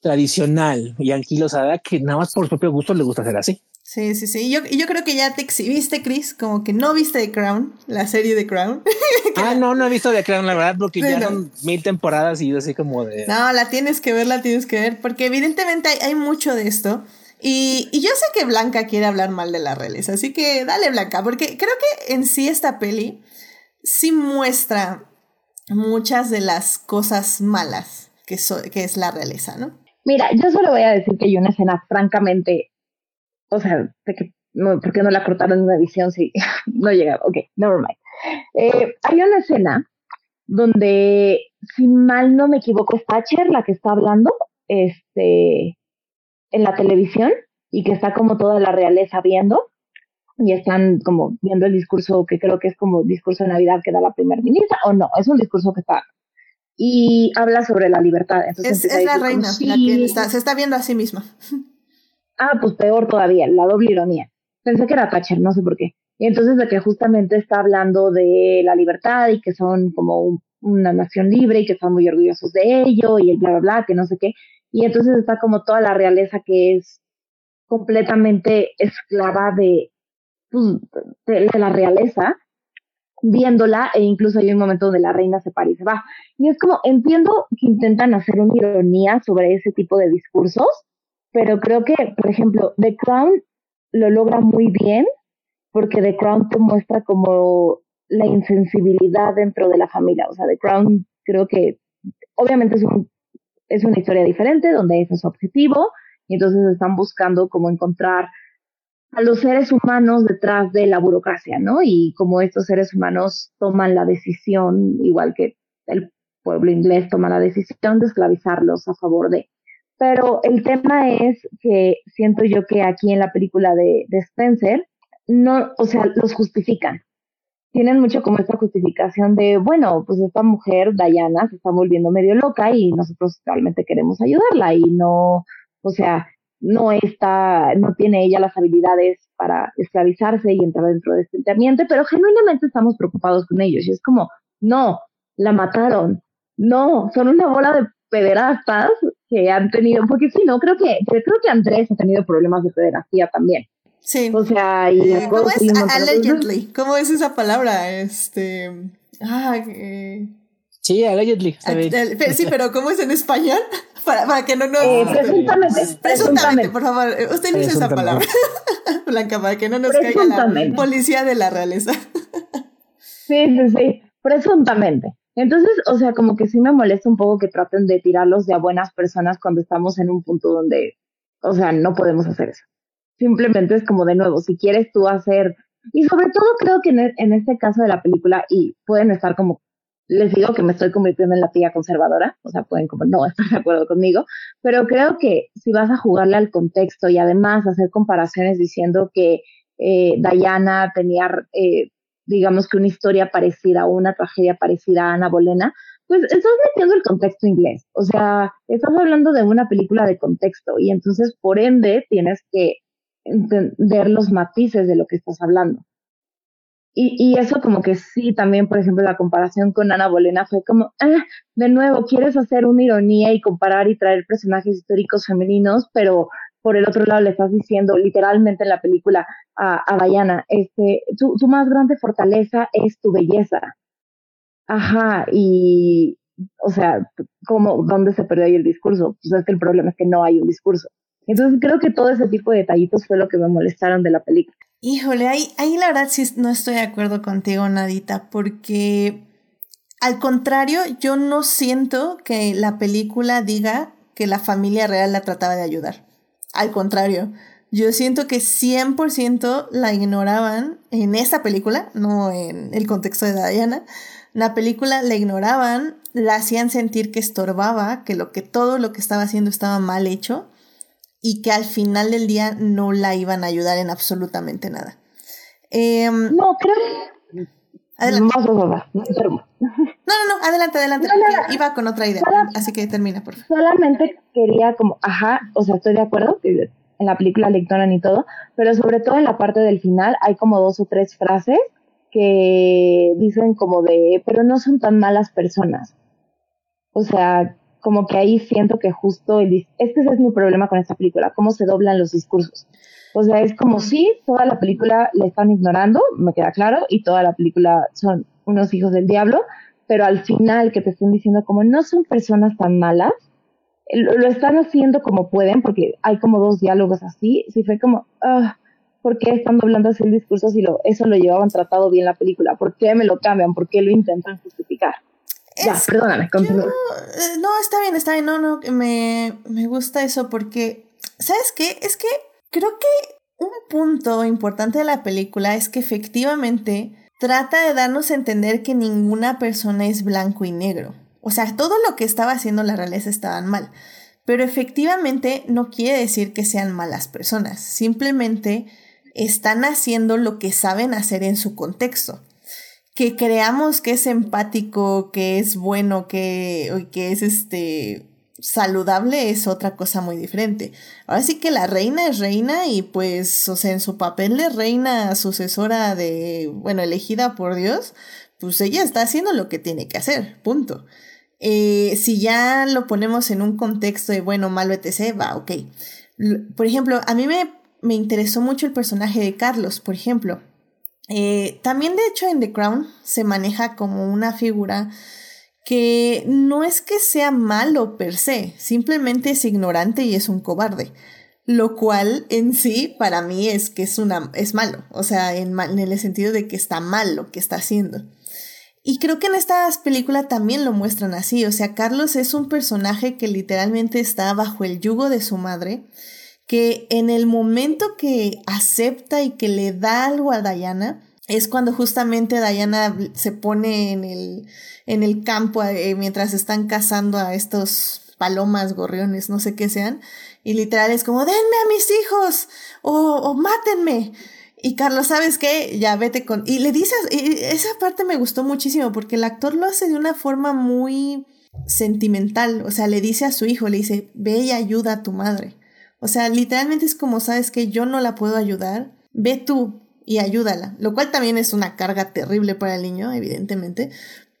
tradicional y anquilosada que nada más por su propio gusto le gusta hacer así. Sí, sí, sí. Yo, yo creo que ya te exhibiste, Chris, como que no viste The Crown, la serie The Crown. ah, no, no he visto The Crown, la verdad, porque ya son mil temporadas y yo así como de... No, la tienes que ver, la tienes que ver, porque evidentemente hay, mucho de esto. Y, y, yo sé que Blanca quiere hablar mal de la realeza, así que dale Blanca, porque creo que en sí esta peli sí muestra muchas de las cosas malas que, que es la realeza, ¿no? Mira, yo solo voy a decir que hay una escena francamente, o sea, de que, no, ¿por qué no la cortaron en una edición si no llegaba? Ok, never mind. Eh, hay una escena donde, si mal no me equivoco, es Thatcher la que está hablando este, en la televisión y que está como toda la realeza viendo y están como viendo el discurso que creo que es como discurso de Navidad que da la primera ministra, o no, es un discurso que está y habla sobre la libertad. Entonces es, la reina la que se está viendo a sí misma. Ah, pues peor todavía, la doble ironía. Pensé que era Thatcher, no sé por qué. Y entonces de que justamente está hablando de la libertad y que son como una nación libre y que están muy orgullosos de ello y el bla, bla, bla, que no sé qué. Y entonces está como toda la realeza que es completamente esclava de, pues, de la realeza viéndola e incluso hay un momento donde la reina se para y se va. Y es como, entiendo que intentan hacer una ironía sobre ese tipo de discursos, pero creo que, por ejemplo, The Crown lo logra muy bien porque The Crown te muestra como la insensibilidad dentro de la familia. O sea, The Crown creo que obviamente es, un, es una historia diferente donde ese es su objetivo y entonces están buscando como encontrar a los seres humanos detrás de la burocracia, ¿no? Y como estos seres humanos toman la decisión, igual que el pueblo inglés toma la decisión de esclavizarlos a favor de. Pero el tema es que siento yo que aquí en la película de, de Spencer, no, o sea, los justifican. Tienen mucho como esta justificación de, bueno, pues esta mujer, Diana, se está volviendo medio loca y nosotros realmente queremos ayudarla y no, o sea, no está, no tiene ella las habilidades para esclavizarse y entrar dentro de este ambiente, pero genuinamente estamos preocupados con ellos. Y es como, no, la mataron, no, son una bola de pederastas que han tenido, porque sí, no, creo que, creo que Andrés ha tenido problemas de pederastía también. Sí. O sea, y eh, ¿Cómo es allegedly? ¿Cómo es esa palabra? Este. Ah, eh, Sí, allegedly. Sí, pero ¿cómo es en español? Para, para que no nos... Eh, presuntamente, presuntamente, por favor. Usted dice esa palabra. Blanca, para que no nos caiga la policía de la realeza. sí, sí, sí. Presuntamente. Entonces, o sea, como que sí me molesta un poco que traten de tirarlos de a buenas personas cuando estamos en un punto donde, o sea, no podemos hacer eso. Simplemente es como de nuevo, si quieres tú hacer, y sobre todo creo que en, en este caso de la película, y pueden estar como les digo que me estoy convirtiendo en la tía conservadora, o sea, pueden como no estar de acuerdo conmigo, pero creo que si vas a jugarle al contexto y además hacer comparaciones diciendo que eh, Diana tenía, eh, digamos que una historia parecida o una tragedia parecida a Ana Bolena, pues estás metiendo el contexto inglés, o sea, estás hablando de una película de contexto y entonces por ende tienes que entender los matices de lo que estás hablando. Y, y eso como que sí, también, por ejemplo, la comparación con Ana Bolena fue como, ah, de nuevo, quieres hacer una ironía y comparar y traer personajes históricos femeninos, pero por el otro lado le estás diciendo literalmente en la película a, a Diana, este, tu, tu más grande fortaleza es tu belleza. Ajá, y, o sea, ¿cómo, ¿dónde se perdió ahí el discurso? Pues es que el problema es que no hay un discurso. Entonces creo que todo ese tipo de detallitos fue lo que me molestaron de la película. Híjole, ahí, ahí la verdad sí no estoy de acuerdo contigo, Nadita, porque al contrario, yo no siento que la película diga que la familia real la trataba de ayudar. Al contrario, yo siento que 100% la ignoraban en esa película, no en el contexto de Diana, la película la ignoraban, la hacían sentir que estorbaba, que lo que todo lo que estaba haciendo estaba mal hecho y que al final del día no la iban a ayudar en absolutamente nada. Em, no, creo. Adelante. No, no, no, adelante, adelante. Iba con otra idea, así que termina, por favor. Solamente quería como, ajá, o sea, estoy de acuerdo que en la película le ignoran y todo, pero sobre todo en la parte del final hay como dos o tres frases que dicen como de, pero no son tan malas personas. O sea, como que ahí siento que justo el, este es mi problema con esta película, cómo se doblan los discursos. O sea, es como si toda la película la están ignorando, me queda claro, y toda la película son unos hijos del diablo, pero al final que te estén diciendo como no son personas tan malas, lo, están haciendo como pueden, porque hay como dos diálogos así, sí fue como, ah, ¿por qué están doblando así el discurso si lo, eso lo llevaban tratado bien la película? ¿Por qué me lo cambian? ¿Por qué lo intentan justificar? Ya, perdóname, continúa. Eh, no, está bien, está bien, no, no, me, me gusta eso porque, ¿sabes qué? Es que creo que un punto importante de la película es que efectivamente trata de darnos a entender que ninguna persona es blanco y negro. O sea, todo lo que estaba haciendo la realeza estaban mal. Pero efectivamente no quiere decir que sean malas personas. Simplemente están haciendo lo que saben hacer en su contexto. Que creamos que es empático, que es bueno, que, que es este saludable es otra cosa muy diferente. Ahora sí que la reina es reina y pues, o sea, en su papel de reina sucesora de, bueno, elegida por Dios, pues ella está haciendo lo que tiene que hacer, punto. Eh, si ya lo ponemos en un contexto de bueno, malo, etc., va, ok. Por ejemplo, a mí me me interesó mucho el personaje de Carlos, por ejemplo. Eh, también, de hecho, en The Crown se maneja como una figura que no es que sea malo per se, simplemente es ignorante y es un cobarde. Lo cual en sí para mí es que es, una, es malo, o sea, en, en el sentido de que está mal lo que está haciendo. Y creo que en estas películas también lo muestran así, o sea, Carlos es un personaje que literalmente está bajo el yugo de su madre que en el momento que acepta y que le da algo a Diana, es cuando justamente Diana se pone en el, en el campo eh, mientras están cazando a estos palomas, gorriones, no sé qué sean, y literal es como, denme a mis hijos o, o mátenme. Y Carlos, ¿sabes qué? Ya vete con... Y le dices, y esa parte me gustó muchísimo porque el actor lo hace de una forma muy sentimental, o sea, le dice a su hijo, le dice, ve y ayuda a tu madre. O sea, literalmente es como, sabes que yo no la puedo ayudar, ve tú y ayúdala, lo cual también es una carga terrible para el niño, evidentemente,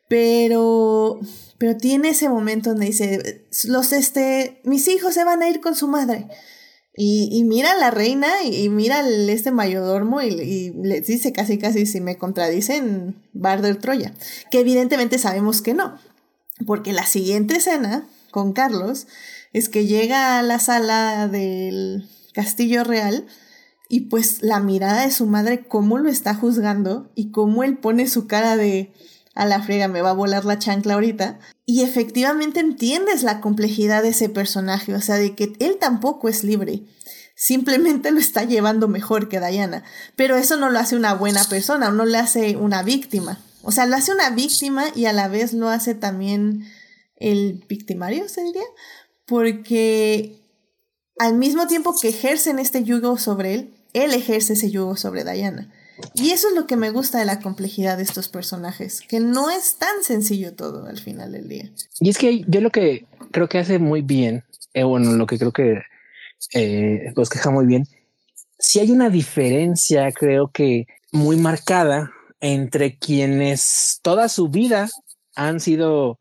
pero, pero tiene ese momento donde dice, los, este, mis hijos se van a ir con su madre. Y, y mira a la reina y, mira al este mayordomo y, y le dice casi casi si me contradicen Barder Troya, que evidentemente sabemos que no, porque la siguiente escena con Carlos es que llega a la sala del castillo real y pues la mirada de su madre, cómo lo está juzgando y cómo él pone su cara de a la frega, me va a volar la chancla ahorita. Y efectivamente entiendes la complejidad de ese personaje, o sea, de que él tampoco es libre. Simplemente lo está llevando mejor que Diana. Pero eso no lo hace una buena persona, no le hace una víctima. O sea, lo hace una víctima y a la vez lo hace también el victimario, se diría porque al mismo tiempo que ejercen este yugo sobre él, él ejerce ese yugo sobre Diana. Y eso es lo que me gusta de la complejidad de estos personajes, que no es tan sencillo todo al final del día. Y es que yo lo que creo que hace muy bien, eh, bueno, lo que creo que eh, pues queja muy bien, si hay una diferencia, creo que muy marcada entre quienes toda su vida han sido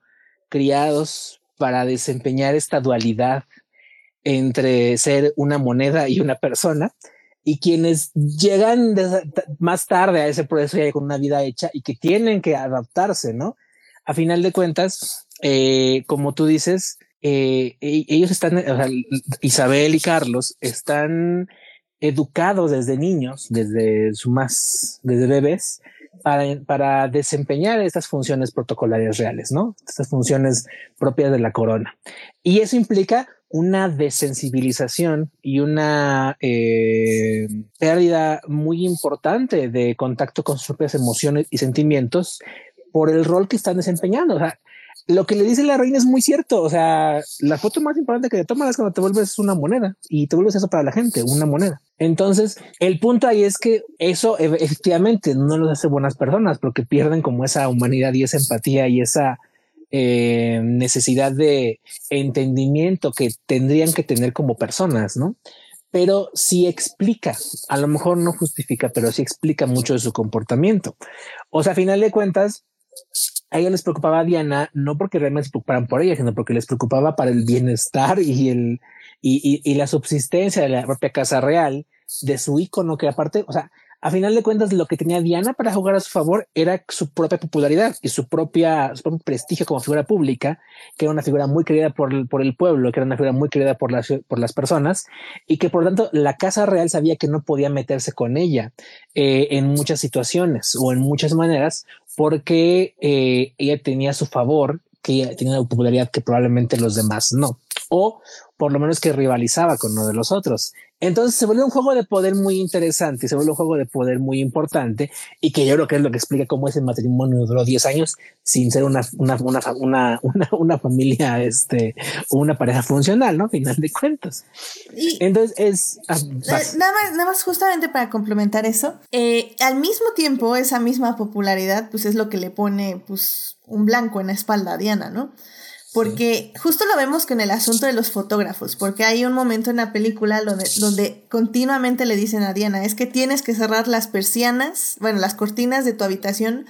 criados para desempeñar esta dualidad entre ser una moneda y una persona y quienes llegan más tarde a ese proceso ya con una vida hecha y que tienen que adaptarse, ¿no? A final de cuentas, eh, como tú dices, eh, e-, ellos están, Isabel y Carlos están educados desde niños, desde su más, desde bebés, para, desempeñar estas funciones protocolarias reales, ¿no? Estas funciones propias de la corona. Y eso implica una desensibilización y una eh, pérdida muy importante de contacto con sus propias emociones y sentimientos por el rol que están desempeñando. O sea, lo que le dice la reina es muy cierto. O sea, la foto más importante que te tomas es cuando te vuelves una moneda y te vuelves eso para la gente, una moneda. Entonces, el punto ahí es que eso efectivamente no los hace buenas personas porque pierden como esa humanidad y esa empatía y esa eh, necesidad de entendimiento que tendrían que tener como personas, ¿no? Pero sí explica, a lo mejor no justifica, pero sí explica mucho de su comportamiento. O sea, a final de cuentas, a ella les preocupaba a Diana no porque realmente se preocuparan por ella, sino porque les preocupaba para el bienestar y el y, y, la subsistencia de la propia casa real, de su icono, que aparte, o sea, a final de cuentas, lo que tenía Diana para jugar a su favor era su propia popularidad y su propia, propio prestigio como figura pública, que era una figura muy querida por por el pueblo, que era una figura muy querida por las, por las personas y que por lo tanto la Casa Real sabía que no podía meterse con ella eh, en muchas situaciones o en muchas maneras porque eh, ella tenía su favor que tenía una popularidad que probablemente los demás no, o por lo menos que rivalizaba con uno de los otros. Entonces se vuelve un juego de poder muy interesante, se vuelve un juego de poder muy importante y que yo creo que es lo que explica cómo ese matrimonio duró 10 años sin ser una, una, una, una, una familia, este, una pareja funcional, ¿no? Final de cuentas. Y Entonces es... Ah, nada, más, nada más justamente para complementar eso, eh, al mismo tiempo esa misma popularidad pues es lo que le pone pues un blanco en la espalda a Diana, ¿no? Porque justo lo vemos con el asunto de los fotógrafos, porque hay un momento en la película donde, continuamente le dicen a Diana, es que tienes que cerrar las persianas, bueno, las cortinas de tu habitación,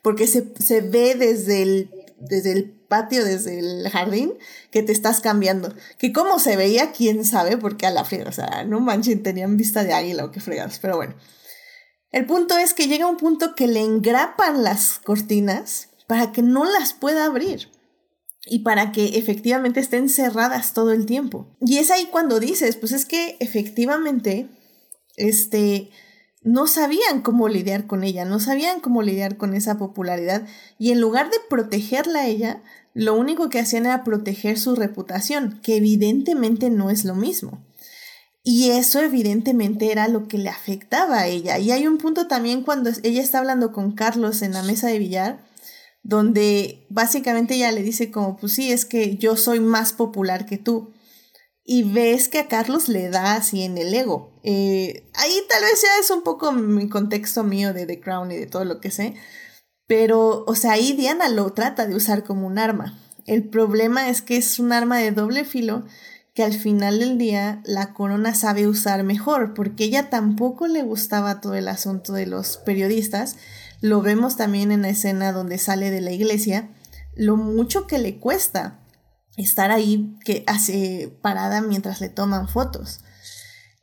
porque se, se ve desde el, desde el patio, desde el jardín, que te estás cambiando. Que cómo se veía, quién sabe, porque a la friega, o sea, no manchen, tenían vista de águila o qué fregados, pero bueno. El punto es que llega un punto que le engrapan las cortinas para que no las pueda abrir y para que efectivamente estén cerradas todo el tiempo. Y es ahí cuando dices, pues es que efectivamente, este, no sabían cómo lidiar con ella, no sabían cómo lidiar con esa popularidad y en lugar de protegerla a ella, lo único que hacían era proteger su reputación, que evidentemente no es lo mismo. Y eso evidentemente era lo que le afectaba a ella. Y hay un punto también cuando ella está hablando con Carlos en la mesa de billar, donde básicamente ella le dice como, pues sí, es que yo soy más popular que tú. Y ves que a Carlos le da así en el ego. Eh, ahí tal vez ya es un poco mi contexto mío de The Crown y de todo lo que sé. Pero, o sea, ahí Diana lo trata de usar como un arma. El problema es que es un arma de doble filo que al final del día la corona sabe usar mejor, porque ella tampoco le gustaba todo el asunto de los periodistas lo vemos también en la escena donde sale de la iglesia, lo mucho que le cuesta estar ahí que hace parada mientras le toman fotos.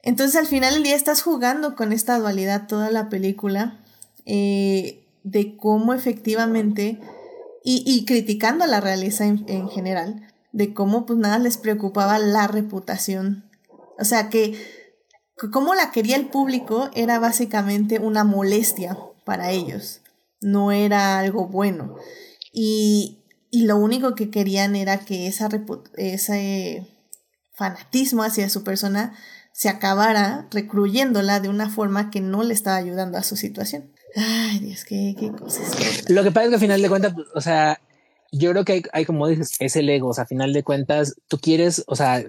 Entonces al final del día estás jugando con esta dualidad toda la película eh, de cómo efectivamente y, criticando a la realeza en, en, general, de cómo pues nada les preocupaba la reputación. O sea que cómo la quería el público era básicamente una molestia para ellos, no era algo bueno. Y, lo único que querían era que esa ese fanatismo hacia su persona se acabara recluyéndola de una forma que no le estaba ayudando a su situación. Ay, Dios, qué, qué cosas. Lo que pasa es que al final de cuentas, o sea, yo creo que hay, hay, como dices, es el ego, o sea, a final de cuentas, tú quieres, o sea,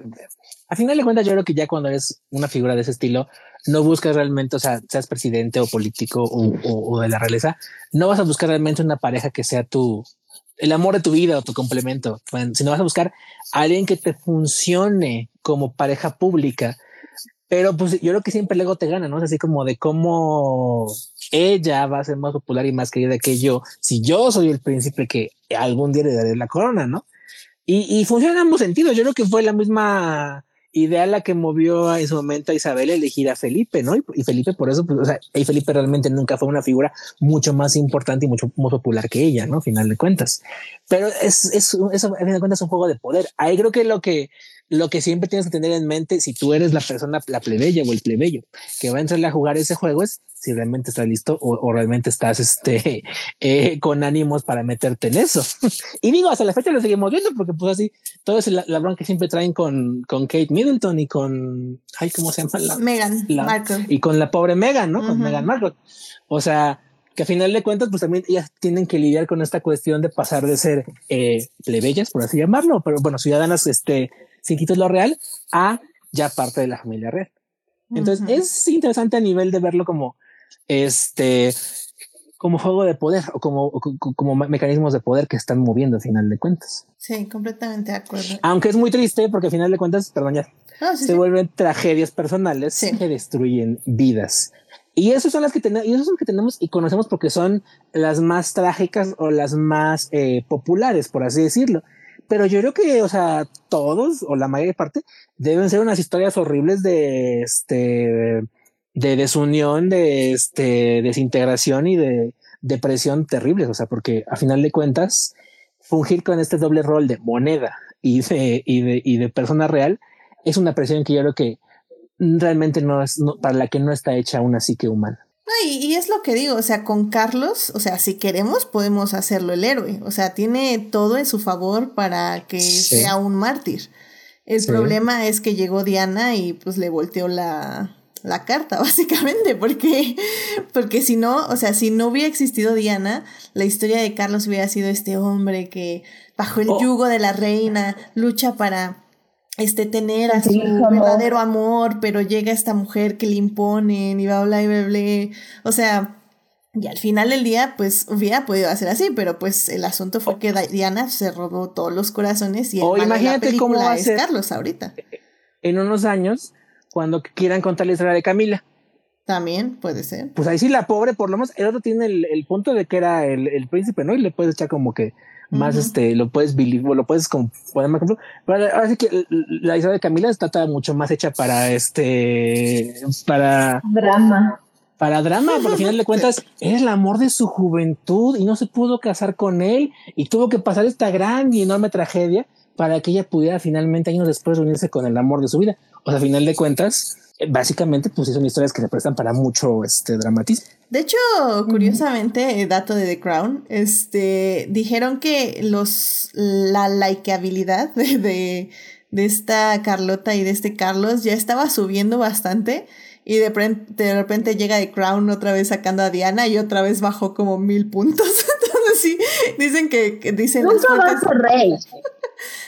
a final de cuentas, yo creo que ya cuando eres una figura de ese estilo, no buscas realmente, o sea, seas presidente o político o, de la realeza, no vas a buscar realmente una pareja que sea tu, el amor de tu vida o tu complemento, sino vas a buscar a alguien que te funcione como pareja pública. Pero pues yo creo que siempre el ego te gana, ¿no? Es así como de cómo ella va a ser más popular y más querida que yo si yo soy el príncipe que algún día le daré la corona, ¿no? Y, y funciona en ambos sentidos. Yo creo que fue la misma idea la que movió en su momento a Isabel a elegir a Felipe, ¿no? Y, Felipe por eso, pues, o sea, y Felipe realmente nunca fue una figura mucho más importante y mucho más popular que ella, ¿no? A final de cuentas. Pero es, es, eso, a final de cuentas, es un juego de poder. Ahí creo que lo que, lo que siempre tienes que tener en mente, si tú eres la persona, la plebeya o el plebeyo que va a entrarle a jugar ese juego, es si realmente estás listo o, realmente estás este, eh, con ánimos para meterte en eso. y digo, hasta la fecha lo seguimos viendo porque pues así, todo es la, bronca que siempre traen con, con Kate Middleton y con, ay, ¿cómo se llama? La, Megan Markle. Y con la pobre Megan, ¿no? Con Megan Markle. O sea, que a final de cuentas, pues también ellas tienen que lidiar con esta cuestión de pasar de ser eh, plebeyas, por así llamarlo, pero bueno, ciudadanas este, sin título real, a ya parte de la familia real. Entonces es interesante a nivel de verlo como este como juego de poder o como, como mecanismos de poder que están moviendo a final de cuentas. Sí, completamente de acuerdo. Aunque es muy triste porque a final de cuentas, perdón ya, se vuelven tragedias personales que destruyen vidas. Y esas son las que tenemos, y esas son que tenemos y conocemos porque son las más trágicas o las más eh, populares, por así decirlo. Pero yo creo que, o sea, todos o la mayor parte deben ser unas historias horribles de este de desunión, de este, desintegración y de depresión terribles. O sea, porque a final de cuentas, fungir con este doble rol de moneda y de, y de, y de persona real es una presión que yo creo que realmente no es para la que no está hecha una psique humana. Y, y, es lo que digo, o sea, con Carlos, o sea, si queremos podemos hacerlo el héroe, o sea, tiene todo en su favor para que sea un mártir. El problema es que llegó Diana y pues le volteó la, la carta, básicamente, porque, porque si no, o sea, si no hubiera existido Diana, la historia de Carlos hubiera sido este hombre que bajo el oh. yugo de la reina lucha para este tener a su verdadero amor, pero llega esta mujer que le imponen y bla bla bla bla. O sea, y al final del día, pues hubiera podido hacer así, pero pues el asunto fue que Diana se robó todos los corazones y el oh, imagínate cómo va es Carlos ahorita. En unos años cuando quieran contar la historia de Camila. También puede ser. Pues ahí sí, la pobre, por lo menos, el otro tiene el, punto de que era el, príncipe, ¿no? Y le puedes echar como que más, este, lo puedes lo puedes como poner más ejemplo. Pero ahora sí que la historia de Camila está mucho más hecha para este, para drama. Para drama, porque al final de cuentas es el amor de su juventud y no se pudo casar con él y tuvo que pasar esta gran y enorme tragedia para que ella pudiera finalmente años después reunirse con el amor de su vida. O sea, a final de cuentas, básicamente, pues son historias que se prestan para mucho este dramatismo. De hecho, curiosamente, eh, dato de The Crown, este, dijeron que los, la likeabilidad de, de, de esta Carlota y de este Carlos ya estaba subiendo bastante y de, de repente llega The Crown otra vez sacando a Diana y otra vez bajó como mil puntos. Entonces sí, dicen que, que dicen... Nunca va a ser rey.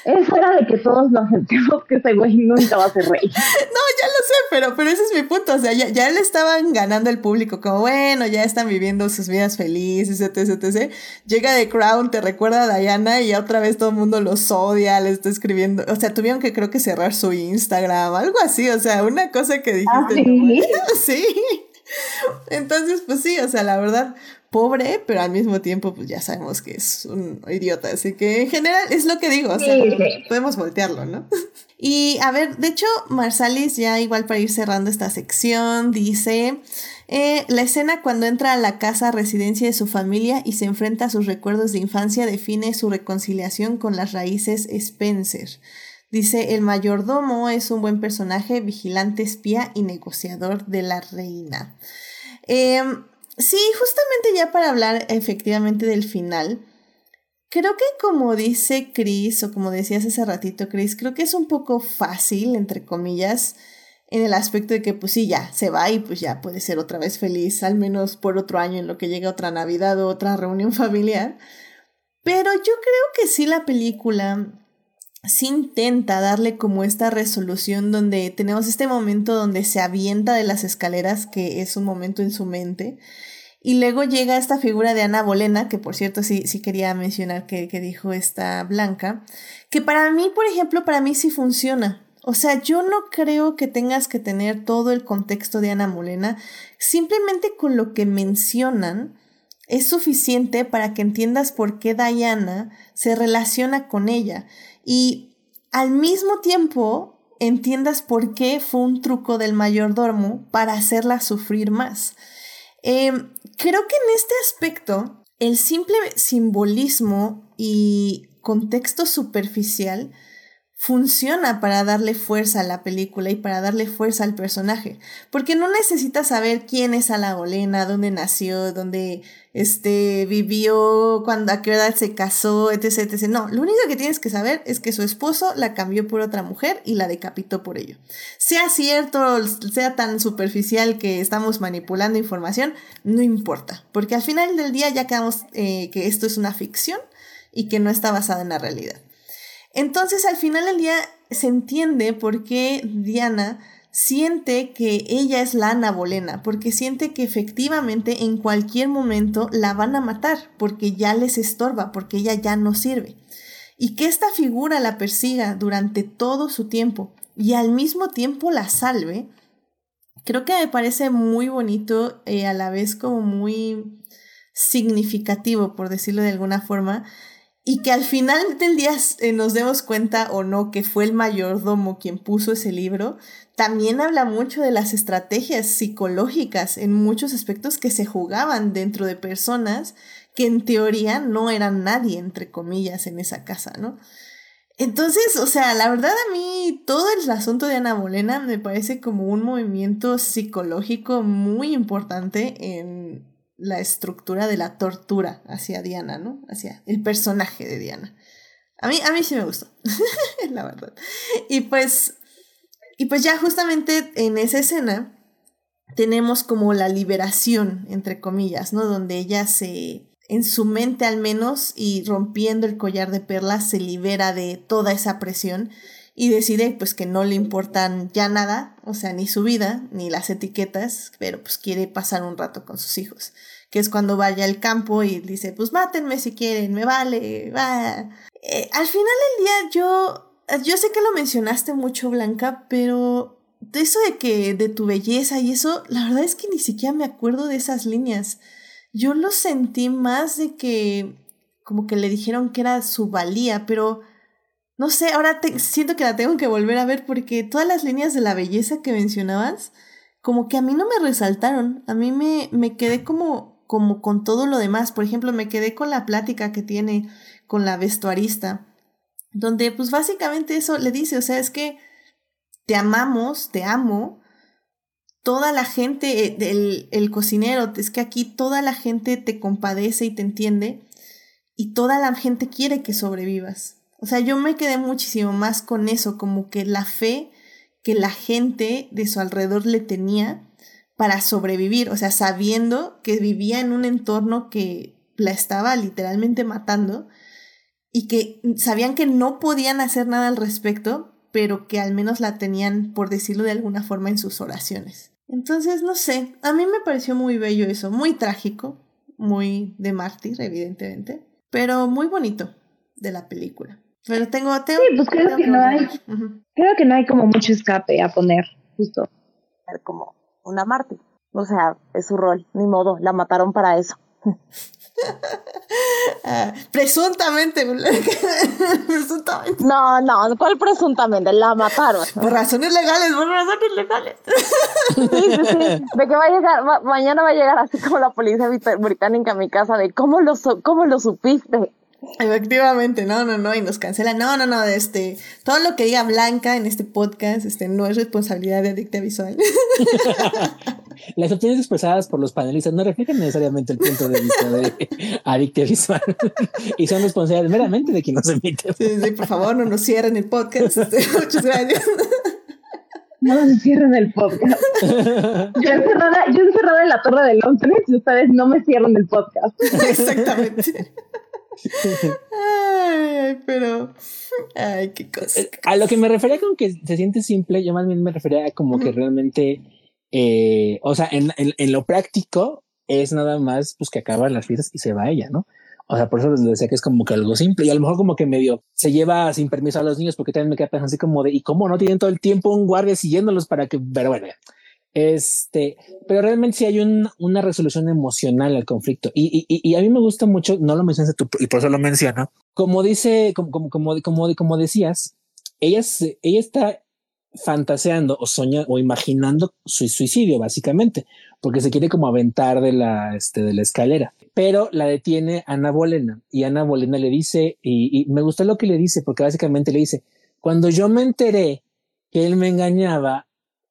Es hora de que todos nos sentemos que ese güey nunca va a ser rey. No, ya lo sé, pero, pero ese es mi punto. O sea, ya, ya le estaban ganando el público, como bueno, ya están viviendo sus vidas felices, etc, etc. Llega The Crown, te recuerda a Diana y otra vez todo el mundo los odia, le está escribiendo. O sea, tuvieron que creo que cerrar su Instagram, algo así. O sea, una cosa que dijiste. ¿Ah, sí? sí. Entonces, pues sí, o sea, la verdad, pobre, pero al mismo tiempo, pues ya sabemos que es un idiota. Así que en general es lo que digo, o sea, podemos voltearlo, ¿no? Y a ver, de hecho, Marsalis, ya igual para ir cerrando esta sección, dice. Eh, la escena cuando entra a la casa residencia de su familia y se enfrenta a sus recuerdos de infancia define su reconciliación con las raíces Spencer. Dice, el mayordomo es un buen personaje, vigilante, espía y negociador de la reina. Eh, Sí, justamente ya para hablar efectivamente del final, creo que como dice Chris, o como decías hace ratito Chris, creo que es un poco fácil, entre comillas, en el aspecto de que pues sí, ya se va y pues ya puede ser otra vez feliz, al menos por otro año en lo que llega otra Navidad o otra reunión familiar. Pero yo creo que sí la película sí intenta darle como esta resolución donde tenemos este momento donde se avienta de las escaleras, que es un momento en su mente, y luego llega esta figura de Ana Bolena, que por cierto sí, sí quería mencionar que, que dijo esta Blanca, que para mí, por ejemplo, para mí sí funciona. O sea, yo no creo que tengas que tener todo el contexto de Ana Bolena, simplemente con lo que mencionan es suficiente para que entiendas por qué Diana se relaciona con ella y al mismo tiempo entiendas por qué fue un truco del mayordomo para hacerla sufrir más. Em, creo que en este aspecto, el simple simbolismo y contexto superficial funciona para darle fuerza a la película y para darle fuerza al personaje, porque no necesitas saber quién es Ala Olena, dónde nació, dónde este, vivió, cuando, a qué edad se casó, etc, etc. No, lo único que tienes que saber es que su esposo la cambió por otra mujer y la decapitó por ello. Sea cierto, sea tan superficial que estamos manipulando información, no importa, porque al final del día ya quedamos eh, que esto es una ficción y que no está basada en la realidad. Entonces al final del día se entiende por qué Diana siente que ella es la Ana Bolena, porque siente que efectivamente en cualquier momento la van a matar, porque ya les estorba, porque ella ya no sirve. Y que esta figura la persiga durante todo su tiempo y al mismo tiempo la salve, creo que me parece muy bonito y a la vez como muy significativo, por decirlo de alguna forma, y que al final del día eh, nos demos cuenta o no que fue el mayordomo quien puso ese libro, también habla mucho de las estrategias psicológicas en muchos aspectos que se jugaban dentro de personas que en teoría no eran nadie, entre comillas, en esa casa, ¿no? Entonces, o sea, la verdad a mí todo el asunto de Ana Bolena me parece como un movimiento psicológico muy importante en la estructura de la tortura hacia Diana, ¿no? Hacia el personaje de Diana. A mí, a mí sí me gustó, la verdad. Y pues, y pues ya justamente en esa escena tenemos como la liberación, entre comillas, ¿no? Donde ella se, en su mente al menos, y rompiendo el collar de perlas, se libera de toda esa presión y decide pues que no le importan ya nada, o sea, ni su vida, ni las etiquetas, pero pues quiere pasar un rato con sus hijos, que es cuando vaya al campo y dice, pues mátenme si quieren, me vale, va. Eh, al final del día yo, yo sé que lo mencionaste mucho, Blanca, pero eso de que, de tu belleza y eso, la verdad es que ni siquiera me acuerdo de esas líneas. Yo lo sentí más de que, como que le dijeron que era su valía, pero no sé, ahora siento que la tengo que volver a ver porque todas las líneas de la belleza que mencionabas, como que a mí no me resaltaron. A mí me, me quedé como, como con todo lo demás. Por ejemplo, me quedé con la plática que tiene con la vestuarista, donde pues básicamente eso le dice, o sea, es que te amamos, te amo. Toda la gente, eh, el, el cocinero, es que aquí toda la gente te compadece y te entiende y toda la gente quiere que sobrevivas. O sea, yo me quedé muchísimo más con eso, como que la fe que la gente de su alrededor le tenía para sobrevivir, o sea, sabiendo que vivía en un entorno que la estaba literalmente matando y que sabían que no podían hacer nada al respecto, pero que al menos la tenían, por decirlo de alguna forma, en sus oraciones. Entonces, no sé, a mí me pareció muy bello eso, muy trágico, muy de mártir, evidentemente, pero muy bonito de la película. Pero tengo, tengo sí, pues creo que, no hay, creo que no hay como mucho escape a poner, justo. Como una mártir. O sea, es su rol, ni modo, la mataron para eso. Presuntamente, presuntamente. No, no, ¿cuál presuntamente? La mataron. Por razones legales, por razones legales. Sí, sí, sí. De que va a llegar, mañana va a llegar así como la policía británica a mi casa de cómo lo, cómo lo supiste. Efectivamente, no, no, no, y nos cancela. No, no, no, este, todo lo que diga Blanca en este podcast, este, no es responsabilidad de Adicta Visual. Las opiniones expresadas por los panelistas no reflejan necesariamente el punto de vista de Adicta Visual y son responsables meramente de quien nos emite. Sí, sí, por favor, no nos cierren el podcast. Este, muchas gracias. No nos cierren el podcast. Yo encerrada, yo encerrada en la torre de Londres y ustedes no me cierran el podcast. Exactamente. Ay, pero. Ay, qué cosa. Eh, A lo que me refería con que se siente simple, yo más bien me refería a como que Ujú. realmente, eh, o sea, en, en, en lo práctico es nada más pues que acaban las fiestas y se va ella, ¿no? O sea, por eso les decía que es como que algo simple y a lo mejor como que medio se lleva sin permiso a los niños porque también me queda pensando así como de, ¿y cómo no tienen todo el tiempo un guardia siguiéndolos para que, pero bueno, ya. Este, pero realmente sí hay un- una resolución emocional al conflicto. Y, y, y a mí me gusta mucho, no lo mencionas tú y por eso lo menciono, como dice, como, como, como, como, como decías, ella, ella está fantaseando o soñando o imaginando su suicidio básicamente porque se quiere como aventar de la, este, de la escalera. Pero la detiene Ana Bolena y Ana Bolena le dice, y, y me gustó lo que le dice, porque básicamente le dice, cuando yo me enteré que él me engañaba,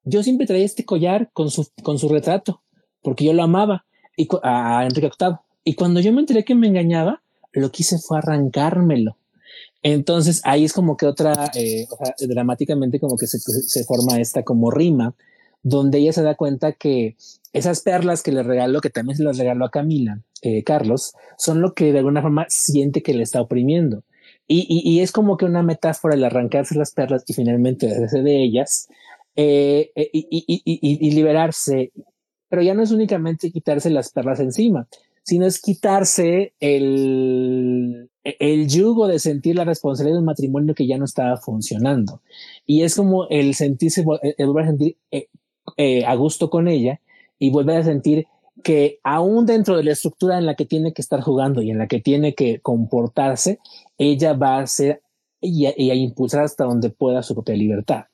yo siempre traía este collar con su, con su retrato, porque yo lo amaba, y, a Enrique VIII. Y cuando yo me enteré que me engañaba, lo que hice fue arrancármelo. Entonces ahí es como que otra, eh, dramáticamente como que se, se forma esta como rima, donde ella se da cuenta que esas perlas que le regaló, que también se las regaló a Camila, eh, Carlos, son lo que de alguna forma siente que le está oprimiendo. Y, y, y es como que una metáfora el arrancarse las perlas y finalmente deshacerse de ellas eh, eh, y, liberarse. Pero ya no es únicamente quitarse las perlas encima, sino es quitarse el, yugo de sentir la responsabilidad de un matrimonio que ya no estaba funcionando. Y es como el sentirse, el volver a sentir eh, a gusto con ella y volver a sentir que aún dentro de la estructura en la que tiene que estar jugando y en la que tiene que comportarse, ella va a ser y a impulsar hasta donde pueda su propia libertad.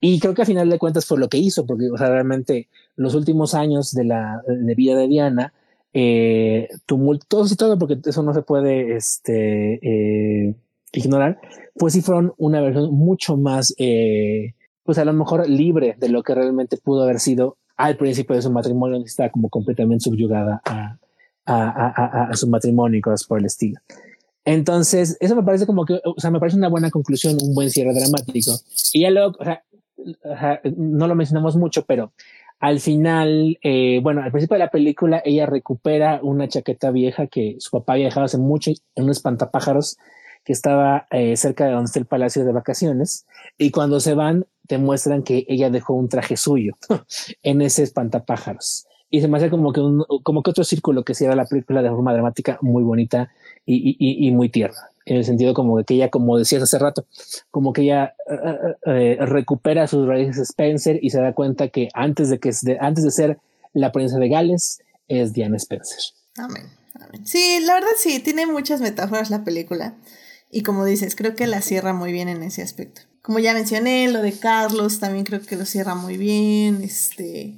Y creo que a final de cuentas fue lo que hizo, porque o sea, realmente los últimos años de la de vida de Diana, eh, tumultuosos y todo, porque eso no se puede este, eh, ignorar, pues sí fueron una versión mucho más, eh, pues a lo mejor libre de lo que realmente pudo haber sido al principio de su matrimonio, donde estaba como completamente subyugada a, a, a, a, su matrimonio y cosas por el estilo. Entonces, eso me parece como que, o sea, me parece una buena conclusión, un buen cierre dramático. Y ya luego, o sea, no lo mencionamos mucho, pero al final, eh, bueno, al principio de la película, ella recupera una chaqueta vieja que su papá había dejado hace mucho en un espantapájaros que estaba eh, cerca de donde está el palacio de vacaciones. Y cuando se van, te muestran que ella dejó un traje suyo en ese espantapájaros. Y se me hace como que, un, como que otro círculo que cierra la película de forma dramática muy bonita y, y, y muy tierna. En el sentido como que ella, como decías hace rato, como que ella uh, eh, recupera sus raíces Spencer y se da cuenta que antes de que antes de ser la princesa de Gales es Diana Spencer. Amén. Sí, la verdad sí, tiene muchas metáforas la película. Y como dices, creo que la cierra muy bien en ese aspecto. Como ya mencioné, lo de Carlos también creo que lo cierra muy bien. Este,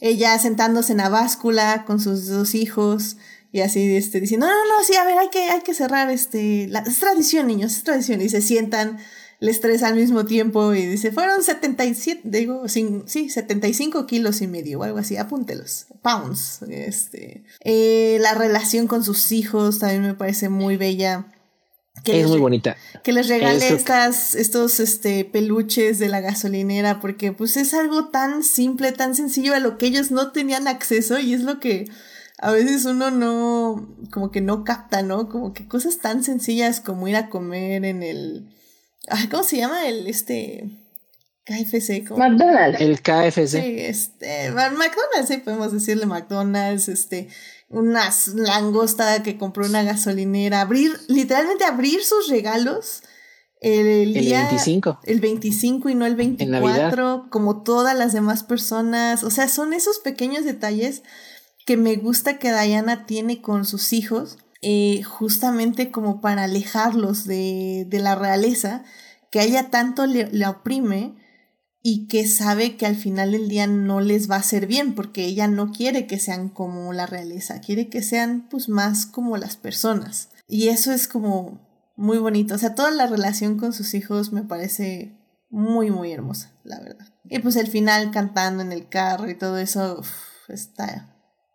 ella sentándose en la báscula con sus dos hijos y así este, diciendo, no, no, no, sí, a ver, hay que, hay que cerrar, este, la, es tradición, niños, es tradición. Y se sientan les tres al mismo tiempo y dice, fueron 77, digo, sin, sí, 75 kilos y medio o algo así, apúntelos, pounds. Este, eh, la relación con sus hijos también me parece muy bella. Que es muy bonita. Que les regale Eso. estas, estos este, peluches de la gasolinera, porque pues es algo tan simple, tan sencillo a lo que ellos no tenían acceso y es lo que a veces uno no, como que no capta, ¿no? Como que cosas tan sencillas como ir a comer en el, ¿cómo se llama? El, este, KFC. ¿cómo? McDonald's. El KFC. Sí, este, McDonald's, sí, podemos decirle McDonald's, este, una langosta que compró una gasolinera, abrir, literalmente abrir sus regalos el, el, el día, 25. El 25 y no el 24, como todas las demás personas. O sea, son esos pequeños detalles que me gusta que Diana tiene con sus hijos, eh, justamente como para alejarlos de, de la realeza, que a ella tanto le, oprime y que sabe que al final del día no les va a hacer bien porque ella no quiere que sean como la realeza, quiere que sean pues más como las personas. Y eso es como muy bonito, o sea, toda la relación con sus hijos me parece muy muy hermosa, la verdad. Y pues el final cantando en el carro y todo eso está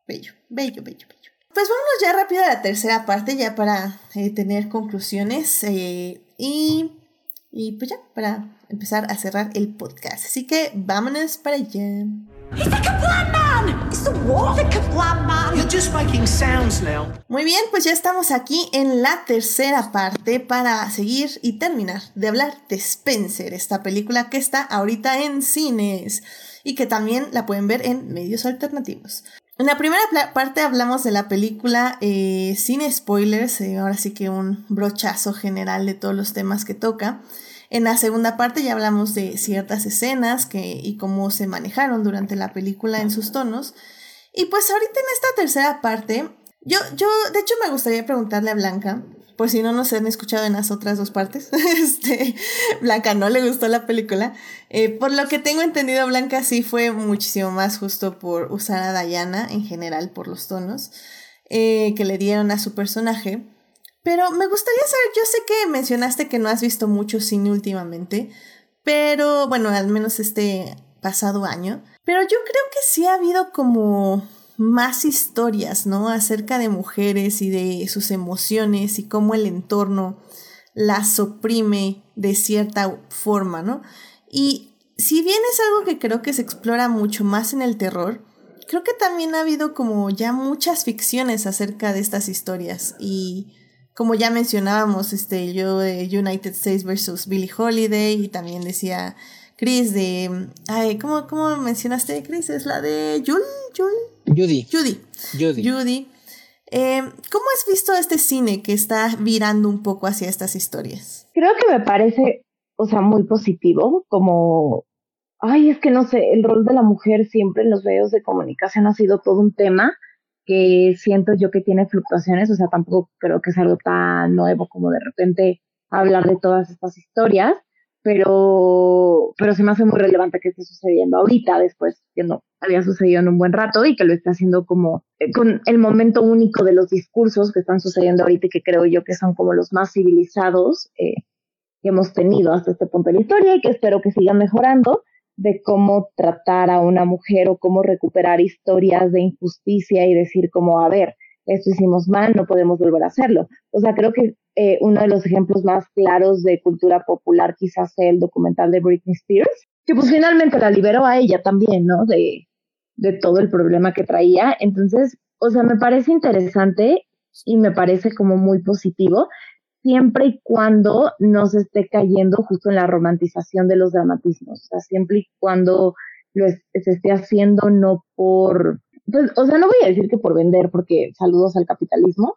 bello, bello, bello, bello. Pues vámonos ya rápido a la tercera parte ya para eh, tener conclusiones eh, y, y pues ya para empezar a cerrar el podcast. Así que vámonos para allá. Muy bien, pues ya estamos aquí en la tercera parte para seguir y terminar de hablar de Spencer, esta película que está ahorita en cines y que también la pueden ver en medios alternativos. En la primera parte hablamos de la película eh, sin spoilers, eh, ahora sí que un brochazo general de todos los temas que toca. En la segunda parte ya hablamos de ciertas escenas que, y cómo se manejaron durante la película en sus tonos. Y pues ahorita en esta tercera parte, yo, yo, de hecho me gustaría preguntarle a Blanca, por si no nos han escuchado en las otras dos partes, este, Blanca no le gustó la película. Eh, por lo que tengo entendido, Blanca sí fue muchísimo más justo por usar a Diana en general por los tonos eh, que le dieron a su personaje. Pero me gustaría saber, yo sé que mencionaste que no has visto mucho cine últimamente, pero bueno, al menos este pasado año. Pero yo creo que sí ha habido como más historias, ¿no? Acerca de mujeres y de sus emociones y cómo el entorno las oprime de cierta forma, ¿no? Y si bien es algo que creo que se explora mucho más en el terror, creo que también ha habido como ya muchas ficciones acerca de estas historias y como ya mencionábamos, este, yo de United States versus Billie Holiday y también decía Chris de, ay, ¿cómo, cómo mencionaste Chris? Es la de Jul, Judy. Judy. Judy. Judy. Eh, ¿Cómo has visto este cine que está virando un poco hacia estas historias? Creo que me parece, o sea, muy positivo, como, ay, es que no sé, el rol de la mujer siempre en los medios de comunicación ha sido todo un tema que siento yo que tiene fluctuaciones, o sea, tampoco creo que es algo tan nuevo como de repente hablar de todas estas historias, pero, pero se me hace muy relevante que esté sucediendo ahorita, después que no había sucedido en un buen rato y que lo esté haciendo como eh, con el momento único de los discursos que están sucediendo ahorita y que creo yo que son como los más civilizados eh, que hemos tenido hasta este punto de la historia y que espero que sigan mejorando de cómo tratar a una mujer o cómo recuperar historias de injusticia y decir como, a ver, esto hicimos mal, no podemos volver a hacerlo. O sea, creo que eh, uno de los ejemplos más claros de cultura popular quizás sea el documental de Britney Spears, que pues finalmente la liberó a ella también, ¿no? De, de todo el problema que traía. Entonces, o sea, me parece interesante y me parece como muy positivo siempre y cuando no se esté cayendo justo en la romantización de los dramatismos, o sea, siempre y cuando lo se esté haciendo no por, pues, o sea, no voy a decir que por vender, porque saludos al capitalismo,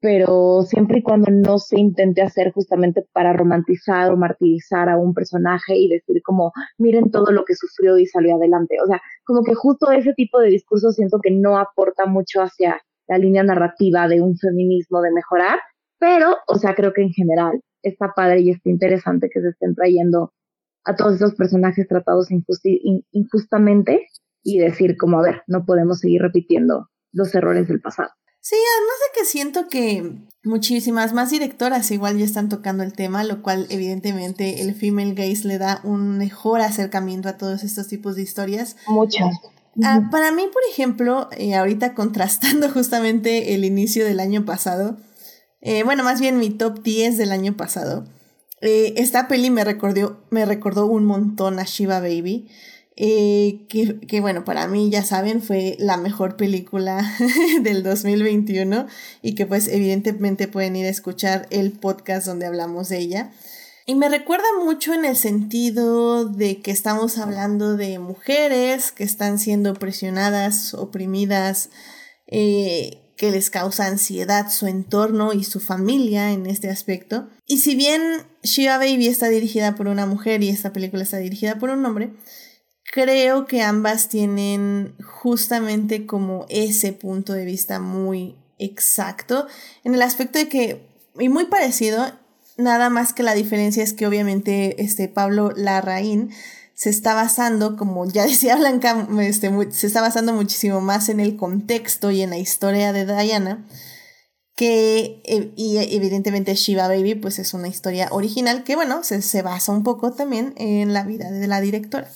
pero siempre y cuando no se intente hacer justamente para romantizar o martirizar a un personaje y decir como, miren todo lo que sufrió y salió adelante. O sea, como que justo ese tipo de discurso siento que no aporta mucho hacia la línea narrativa de un feminismo de mejorar, pero, o sea, creo que en general está padre y está interesante que se estén trayendo a todos esos personajes tratados injustamente y decir como, a ver, no podemos seguir repitiendo los errores del pasado. Sí, además de que siento que muchísimas más directoras igual ya están tocando el tema, lo cual evidentemente el female gaze le da un mejor acercamiento a todos estos tipos de historias. Muchas. Ah, para mí, por ejemplo, eh, ahorita contrastando justamente el inicio del año pasado, eh, bueno, más bien mi top 10 del año pasado. Eh, esta peli me recordó, me recordó un montón a Shiva Baby. Eh, que, que, bueno, para mí ya saben, fue la mejor película del 2021 y que pues evidentemente pueden ir a escuchar el podcast donde hablamos de ella. Y me recuerda mucho en el sentido de que estamos hablando de mujeres que están siendo presionadas, oprimidas, eh, que les causa ansiedad su entorno y su familia en este aspecto. Y si bien Shiva Baby está dirigida por una mujer y esta película está dirigida por un hombre, creo que ambas tienen justamente como ese punto de vista muy exacto en el aspecto de que, y muy parecido, nada más que la diferencia es que obviamente este Pablo Larraín se está basando, como ya decía Blanca, este, se está basando muchísimo más en el contexto y en la historia de Diana, que eh, y evidentemente Shiva Baby pues es una historia original que bueno, se, se basa un poco también en la vida de la directora.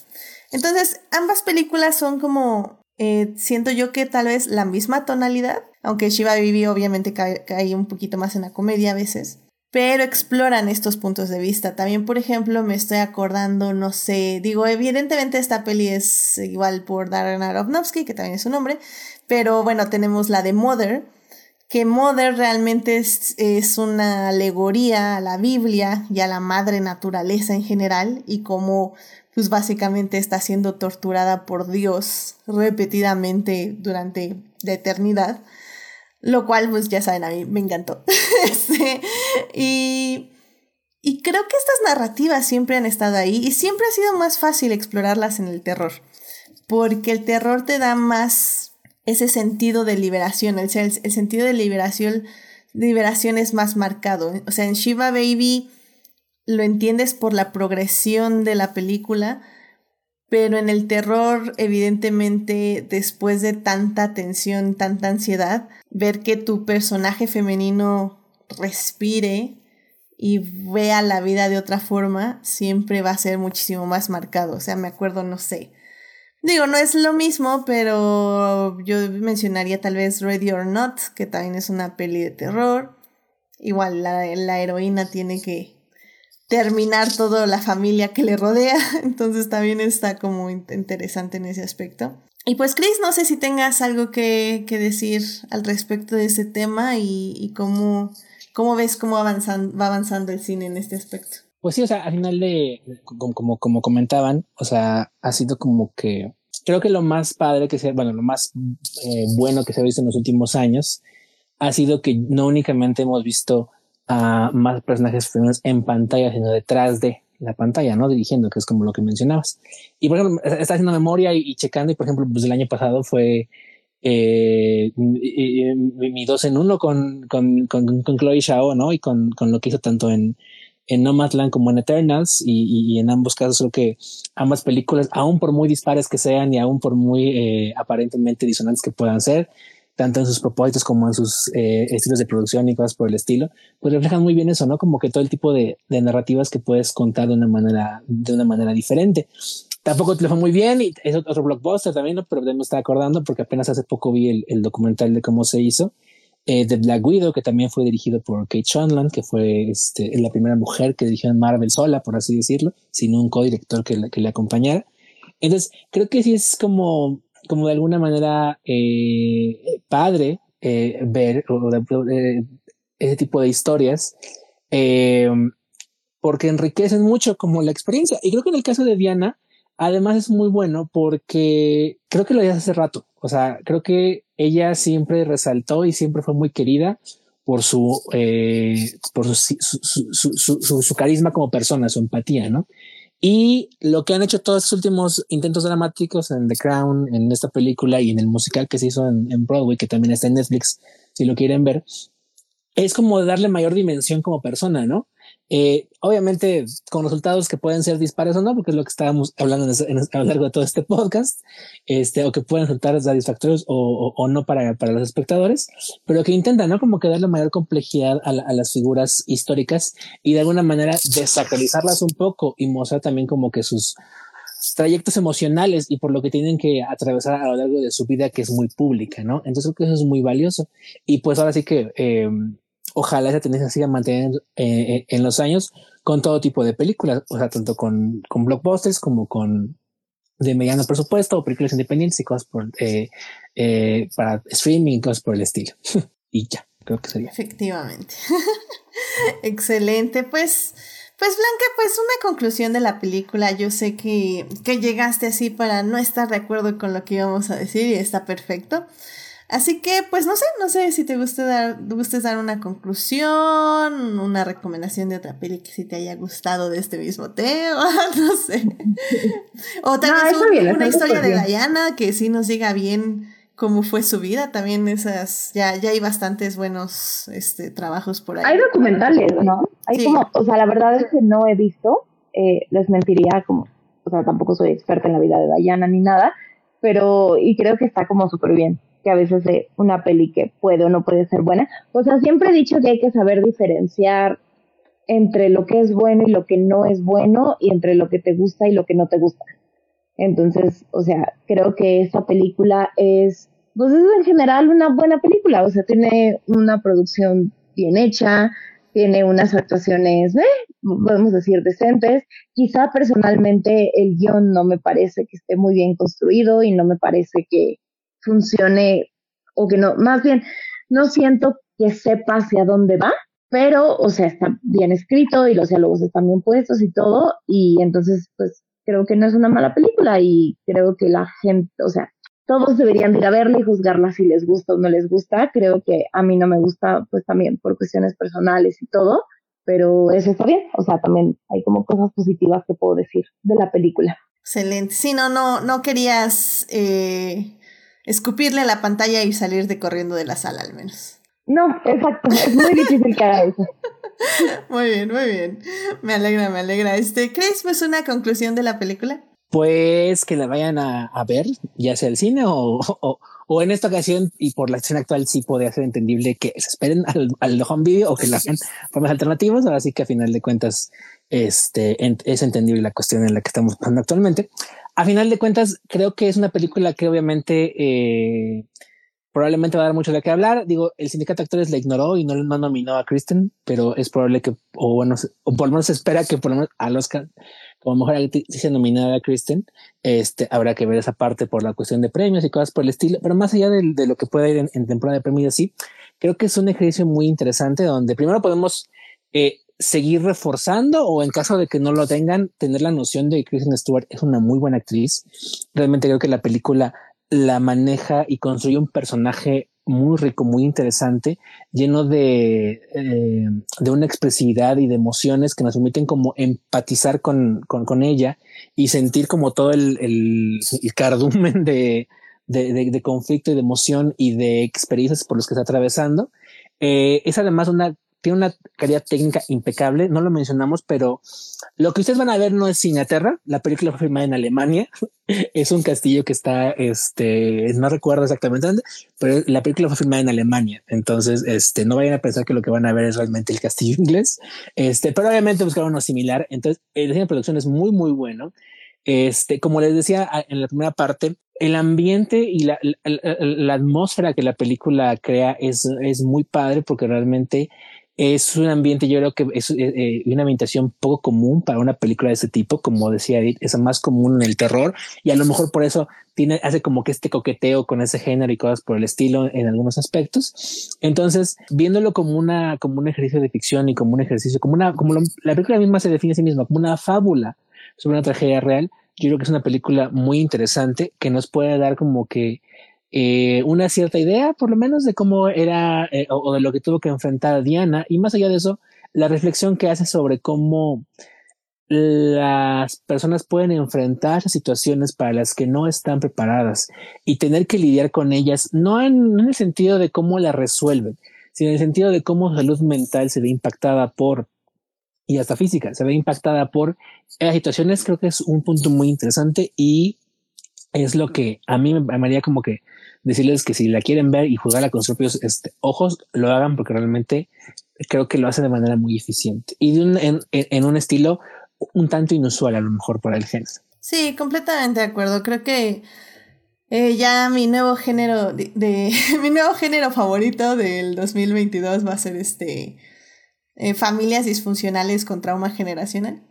Entonces, ambas películas son como, eh, siento yo que tal vez la misma tonalidad, aunque Shiva Baby obviamente cae, cae un poquito más en la comedia a veces. pero exploran estos puntos de vista. También, por ejemplo, me estoy acordando, no sé, digo, evidentemente esta peli es igual por Darren Aronofsky, que también es su nombre, pero bueno, tenemos la de Mother, que Mother realmente es, es, una alegoría a la Biblia y a la madre naturaleza en general y cómo pues básicamente está siendo torturada por Dios repetidamente durante la eternidad. Lo cual, pues ya saben, a mí me encantó. Este, y, y creo que estas narrativas siempre han estado ahí y siempre ha sido más fácil explorarlas en el terror. Porque el terror te da más ese sentido de liberación. El, sentido de liberación, liberación es más marcado. O sea, en Shiva Baby lo entiendes por la progresión de la película pero en el terror, evidentemente, después de tanta tensión, tanta ansiedad, ver que tu personaje femenino respire y vea la vida de otra forma, siempre va a ser muchísimo más marcado. O sea, me acuerdo, no sé. Digo, no es lo mismo, pero yo mencionaría tal vez Ready or Not, que también es una peli de terror. Igual la, la heroína tiene que terminar toda la familia que le rodea. Entonces también está como interesante en ese aspecto. Y pues Chris, no sé si tengas algo que, decir al respecto de ese tema y, cómo, cómo ves cómo avanzan, va avanzando el cine en este aspecto. Pues sí, o sea, al final de, como, como, comentaban, o sea, ha sido como que, creo que lo más padre que se, bueno, lo más eh, bueno que se ha visto en los últimos años ha sido que no únicamente hemos visto a más personajes femeninos en pantalla, sino detrás de la pantalla, ¿no? Dirigiendo, que es como lo que mencionabas. Y por ejemplo, está haciendo memoria y, checando, y por ejemplo, pues el año pasado fue eh, mi, dos en uno con, con, con, con Chloe Shao, ¿no? Y con, con, lo que hizo tanto en, en Nomadland como en Eternals, y, y, en ambos casos creo que ambas películas, aún por muy dispares que sean y aún por muy eh, aparentemente disonantes que puedan ser, tanto en sus propósitos como en sus eh, estilos de producción y cosas por el estilo, pues reflejan muy bien eso, ¿no? Como que todo el tipo de, de, narrativas que puedes contar de una manera, de una manera diferente. Tampoco te lo fue muy bien y es otro blockbuster también, ¿no? Pero me está acordando porque apenas hace poco vi el, el documental de cómo se hizo. Eh, de Black Widow, que también fue dirigido por Kate Shonland, que fue este, la primera mujer que dirigió en Marvel sola, por así decirlo, sin un co-director que, que le acompañara. Entonces, creo que sí es como como de alguna manera eh, padre eh, ver ese tipo de historias eh, porque enriquecen mucho como la experiencia. Y creo que en el caso de Diana, además es muy bueno porque creo que lo ya hace rato. O sea, creo que ella siempre resaltó y siempre fue muy querida por su, por su, su, su, carisma como persona, su empatía, ¿no? Y lo que han hecho todos estos últimos intentos dramáticos en The Crown, en esta película y en el musical que se hizo en, en Broadway, que también está en Netflix, si lo quieren ver, es como darle mayor dimensión como persona, ¿no? Eh, obviamente con resultados que pueden ser dispares o no, porque es lo que estábamos hablando a lo largo de todo este podcast, este, o que pueden resultar satisfactorios o, o, no para, para, los espectadores, pero que intentan, ¿no? Como que darle mayor complejidad a, las figuras históricas y de alguna manera desacralizarlas un poco y mostrar también como que sus trayectos emocionales y por lo que tienen que atravesar a lo largo de su vida que es muy pública, ¿no? Entonces creo que eso es muy valioso. Y pues ahora sí que... Eh, ojalá esa tendencia siga manteniendo eh, eh, en los años con todo tipo de películas, o sea, tanto con, con blockbusters como con de mediano presupuesto o películas independientes y cosas por, eh, eh, para streaming y cosas por el estilo. y ya, creo que sería. Efectivamente. Excelente. Pues, pues Blanca, pues una conclusión de la película. Yo sé que, que llegaste así para no estar de acuerdo con lo que íbamos a decir y está perfecto. Así que, pues no sé, no sé si te guste dar, gustes dar una conclusión, una recomendación de otra peli que sí te haya gustado de este mismo tema, no sé. O tal vez una historia de Diana que sí nos diga bien cómo fue su vida. También esas, ya, ya hay bastantes buenos este, trabajos por ahí. Hay documentales, ¿no? Hay como, o sea, la verdad es que no he visto, eh, les mentiría como, o sea, tampoco soy experta en la vida de Diana ni nada, pero, y creo que está como súper bien que a veces de una peli que puede o no puede ser buena. O sea, siempre he dicho que hay que saber diferenciar entre lo que es bueno y lo que no es bueno y entre lo que te gusta y lo que no te gusta. Entonces, o sea, creo que esta película es, pues es en general una buena película, o sea, tiene una producción bien hecha, tiene unas actuaciones, ¿eh? podemos decir, decentes. Quizá personalmente el guion no me parece que esté muy bien construido y no me parece que funcione o que no, más bien, no siento que sepa hacia dónde va, pero, o sea, está bien escrito y los diálogos están bien puestos y todo, y entonces, pues, creo que no es una mala película y creo que la gente, o sea, todos deberían ir a verla y juzgarla si les gusta o no les gusta. Creo que a mí no me gusta, pues también por cuestiones personales y todo, pero eso está bien. O sea, también hay como cosas positivas que puedo decir de la película. Excelente. Sí, no, no, no querías eh, escupirle a la pantalla y salir de corriendo de la sala al menos. No, exacto. Es muy difícil que haga eso. Muy bien, muy bien. Me alegra, me alegra. Este, ¿crees pues una conclusión de la película? Pues que la vayan a, ver, ya sea el cine o, o, en esta ocasión y por la escena actual sí puede ser entendible que se esperen al, al home video o que la hagan formas alternativas. Ahora sí que a final de cuentas este, es entendible la cuestión en la que estamos pasando actualmente. A final de cuentas, creo que es una película que obviamente eh, probablemente va a dar mucho de qué hablar. Digo, el sindicato de actores la ignoró y no, no nominó a Kristen, pero es probable que, o bueno, o por lo menos se espera que por lo menos al Oscar, como mejor actriz nominada a Kristen, este, habrá que ver esa parte por la cuestión de premios y cosas por el estilo. Pero más allá de, lo que pueda ir en, temporada de premios así, creo que es un ejercicio muy interesante donde primero podemos eh, seguir reforzando o en caso de que no lo tengan, tener la noción de que Kristen Stewart es una muy buena actriz. Realmente creo que la película la maneja y construye un personaje muy rico, muy interesante, lleno de, eh, de una expresividad y de emociones que nos permiten como empatizar con, con, ella y sentir como todo el, el, cardumen de, de, de, conflicto y de emoción y de experiencias por los que está atravesando. Eh, es además una tiene una calidad técnica impecable, no lo mencionamos, pero lo que ustedes van a ver no es Inglaterra, la película fue filmada en Alemania, es un castillo que está, este, no recuerdo exactamente dónde, pero la película fue filmada en Alemania, entonces, este, no vayan a pensar que lo que van a ver es realmente el castillo inglés, este, pero obviamente buscaron uno similar, entonces el diseño de producción es muy, muy bueno, este, como les decía en la primera parte, el ambiente y la, la, atmósfera que la película crea es, es muy padre porque realmente es un ambiente, yo creo que es eh, eh, una ambientación poco común para una película de ese tipo, como decía Edith, es más común en el terror y a lo mejor por eso tiene, hace como que este coqueteo con ese género y cosas por el estilo en algunos aspectos. Entonces, viéndolo como una, como un ejercicio de ficción y como un ejercicio, como una, como la película misma se define a sí misma como una fábula sobre una tragedia real, yo creo que es una película muy interesante que nos puede dar como que eh, una cierta idea, por lo menos, de cómo era eh, o, de lo que tuvo que enfrentar Diana. Y más allá de eso, la reflexión que hace sobre cómo las personas pueden enfrentar situaciones para las que no están preparadas y tener que lidiar con ellas, no en, el sentido de cómo la resuelven, sino en el sentido de cómo salud mental se ve impactada por y hasta física se ve impactada por las situaciones. Creo que es un punto muy interesante y es lo que a mí me haría como que decirles que si la quieren ver y jugarla con sus propios este, ojos, lo hagan porque realmente creo que lo hacen de manera muy eficiente y de un, en, un estilo un tanto inusual a lo mejor para el género. Sí, completamente de acuerdo. Creo que eh, ya mi nuevo género de, mi nuevo género favorito del 2022 va a ser este eh, familias disfuncionales con trauma generacional.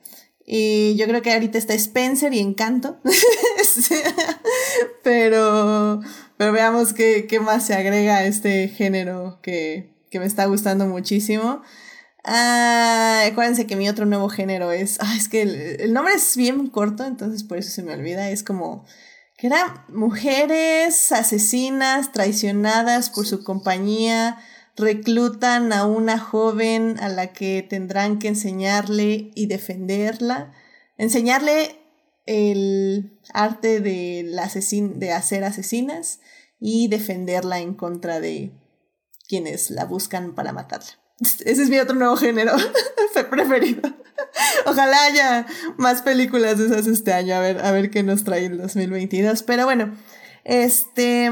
Y yo creo que ahorita está Spencer y Encanto. pero, pero veamos qué, qué, más se agrega a este género que, que me está gustando muchísimo. Ah, acuérdense que mi otro nuevo género es. Ah, es que el, el, nombre es bien corto, entonces por eso se me olvida. Es como. Que eran mujeres asesinas, traicionadas por su compañía, reclutan a una joven a la que tendrán que enseñarle y defenderla, enseñarle el arte de, la de hacer asesinas y defenderla en contra de quienes la buscan para matarla. Ese es mi otro nuevo género preferido. Ojalá haya más películas de esas este año, a ver, a ver qué nos trae el 2022. Pero bueno, este...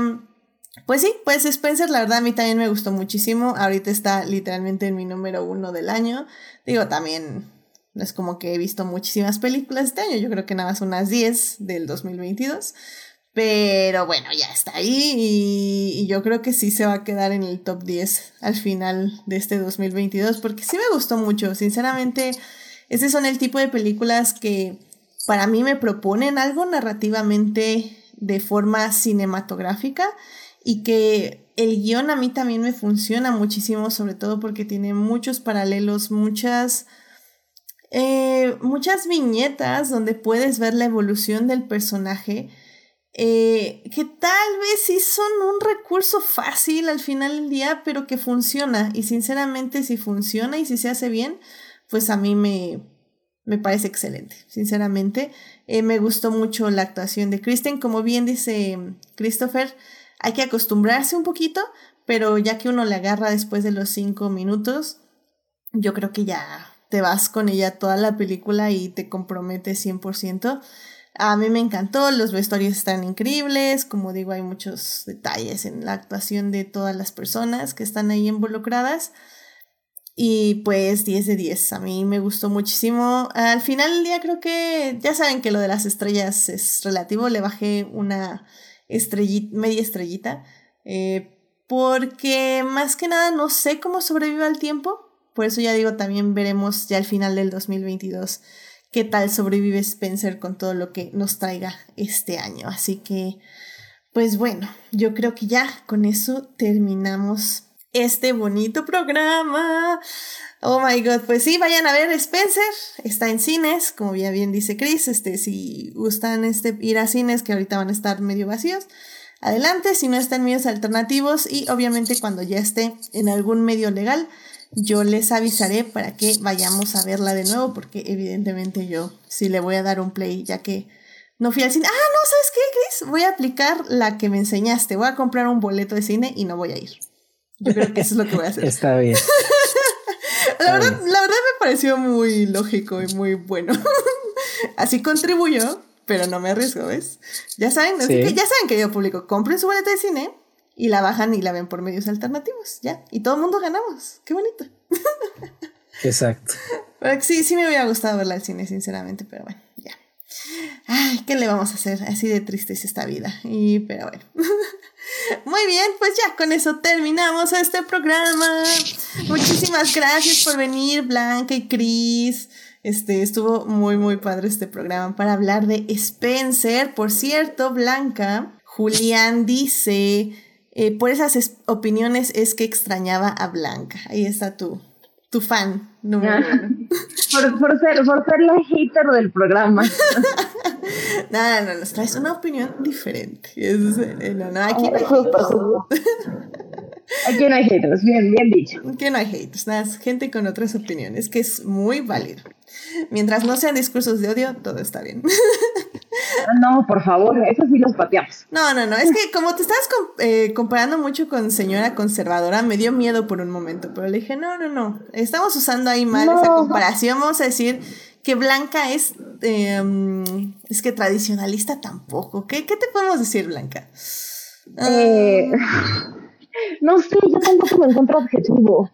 Pues sí, pues Spencer, la verdad a mí también me gustó muchísimo. Ahorita está literalmente en mi número uno del año. Digo, también no es como que he visto muchísimas películas este año. Yo creo que nada más unas 10 del 2022. Pero bueno, ya está ahí y, yo creo que sí se va a quedar en el top 10 al final de este 2022 porque sí me gustó mucho. Sinceramente, ese son el tipo de películas que para mí me proponen algo narrativamente de forma cinematográfica y que el guion a mí también me funciona muchísimo, sobre todo porque tiene muchos paralelos, muchas, eh, muchas viñetas donde puedes ver la evolución del personaje eh, que tal vez sí son un recurso fácil al final del día, pero que funciona. Y sinceramente, si funciona y si se hace bien, pues a mí me, me parece excelente. Sinceramente, eh, me gustó mucho la actuación de Kristen. Como bien dice Christopher, hay que acostumbrarse un poquito, pero ya que uno le agarra después de los cinco minutos, yo creo que ya te vas con ella toda la película y te comprometes 100%. A mí me encantó, los vestuarios están increíbles, como digo, hay muchos detalles en la actuación de todas las personas que están ahí involucradas. Y pues 10 de 10, a mí me gustó muchísimo. Al final del día creo que ya saben que lo de las estrellas es relativo, le bajé una estrellita, media estrellita, eh, porque más que nada no sé cómo sobrevive al tiempo, por eso ya digo, también veremos ya al final del 2022 qué tal sobrevive Spencer con todo lo que nos traiga este año. Así que, pues bueno, yo creo que ya con eso terminamos este bonito programa. Oh my god, pues sí, vayan a ver Spencer, está en cines, como ya bien dice Chris, este, si gustan este, ir a cines que ahorita van a estar medio vacíos, adelante, si no están medios alternativos y obviamente cuando ya esté en algún medio legal, yo les avisaré para que vayamos a verla de nuevo, porque evidentemente yo sí le voy a dar un play, ya que no fui al cine. Ah, no, ¿sabes qué, Chris? Voy a aplicar la que me enseñaste. Voy a comprar un boleto de cine y no voy a ir. Yo creo que eso es lo que voy a hacer. Está bien. La, verdad, la verdad me pareció muy lógico y muy bueno. Así contribuyó, pero no me arriesgo, ¿ves? Ya saben, así que ya saben que yo publico. Compren su boleto de cine y la bajan y la ven por medios alternativos, ya. Y todo el mundo ganamos. Qué bonito. Exacto. sí, sí me hubiera gustado verla al cine, sinceramente, pero bueno, ya. Ay, ¿qué le vamos a hacer? Así de triste es esta vida. Y, pero bueno. Muy bien, pues ya con eso terminamos este programa. Muchísimas gracias por venir, Blanca y Cris. Este, estuvo muy, muy padre este programa para hablar de Spencer. Por cierto, Blanca, Julián dice eh, por esas opiniones es que extrañaba a Blanca. Ahí está tu, tu fan número uno. por, por, ser, por ser la hater del programa. no, no, nos traes una opinión diferente. no, no, aquí no hay Aquí no hay haters, bien, bien dicho. Aquí no hay haters, nada, gente con otras opiniones, que es muy válido. Mientras no sean discursos de odio, todo está bien. No, por favor, eso sí los pateamos. No, no, no, es que como te estabas eh, comparando mucho con señora conservadora, me dio miedo por un momento, pero le dije, no, no, no, estamos usando ahí mal esa comparación, vamos a decir que Blanca es, em, es que tradicionalista tampoco. ¿Qué, qué te podemos decir, Blanca? Eh, no sé, yo tampoco me encuentro objetivo.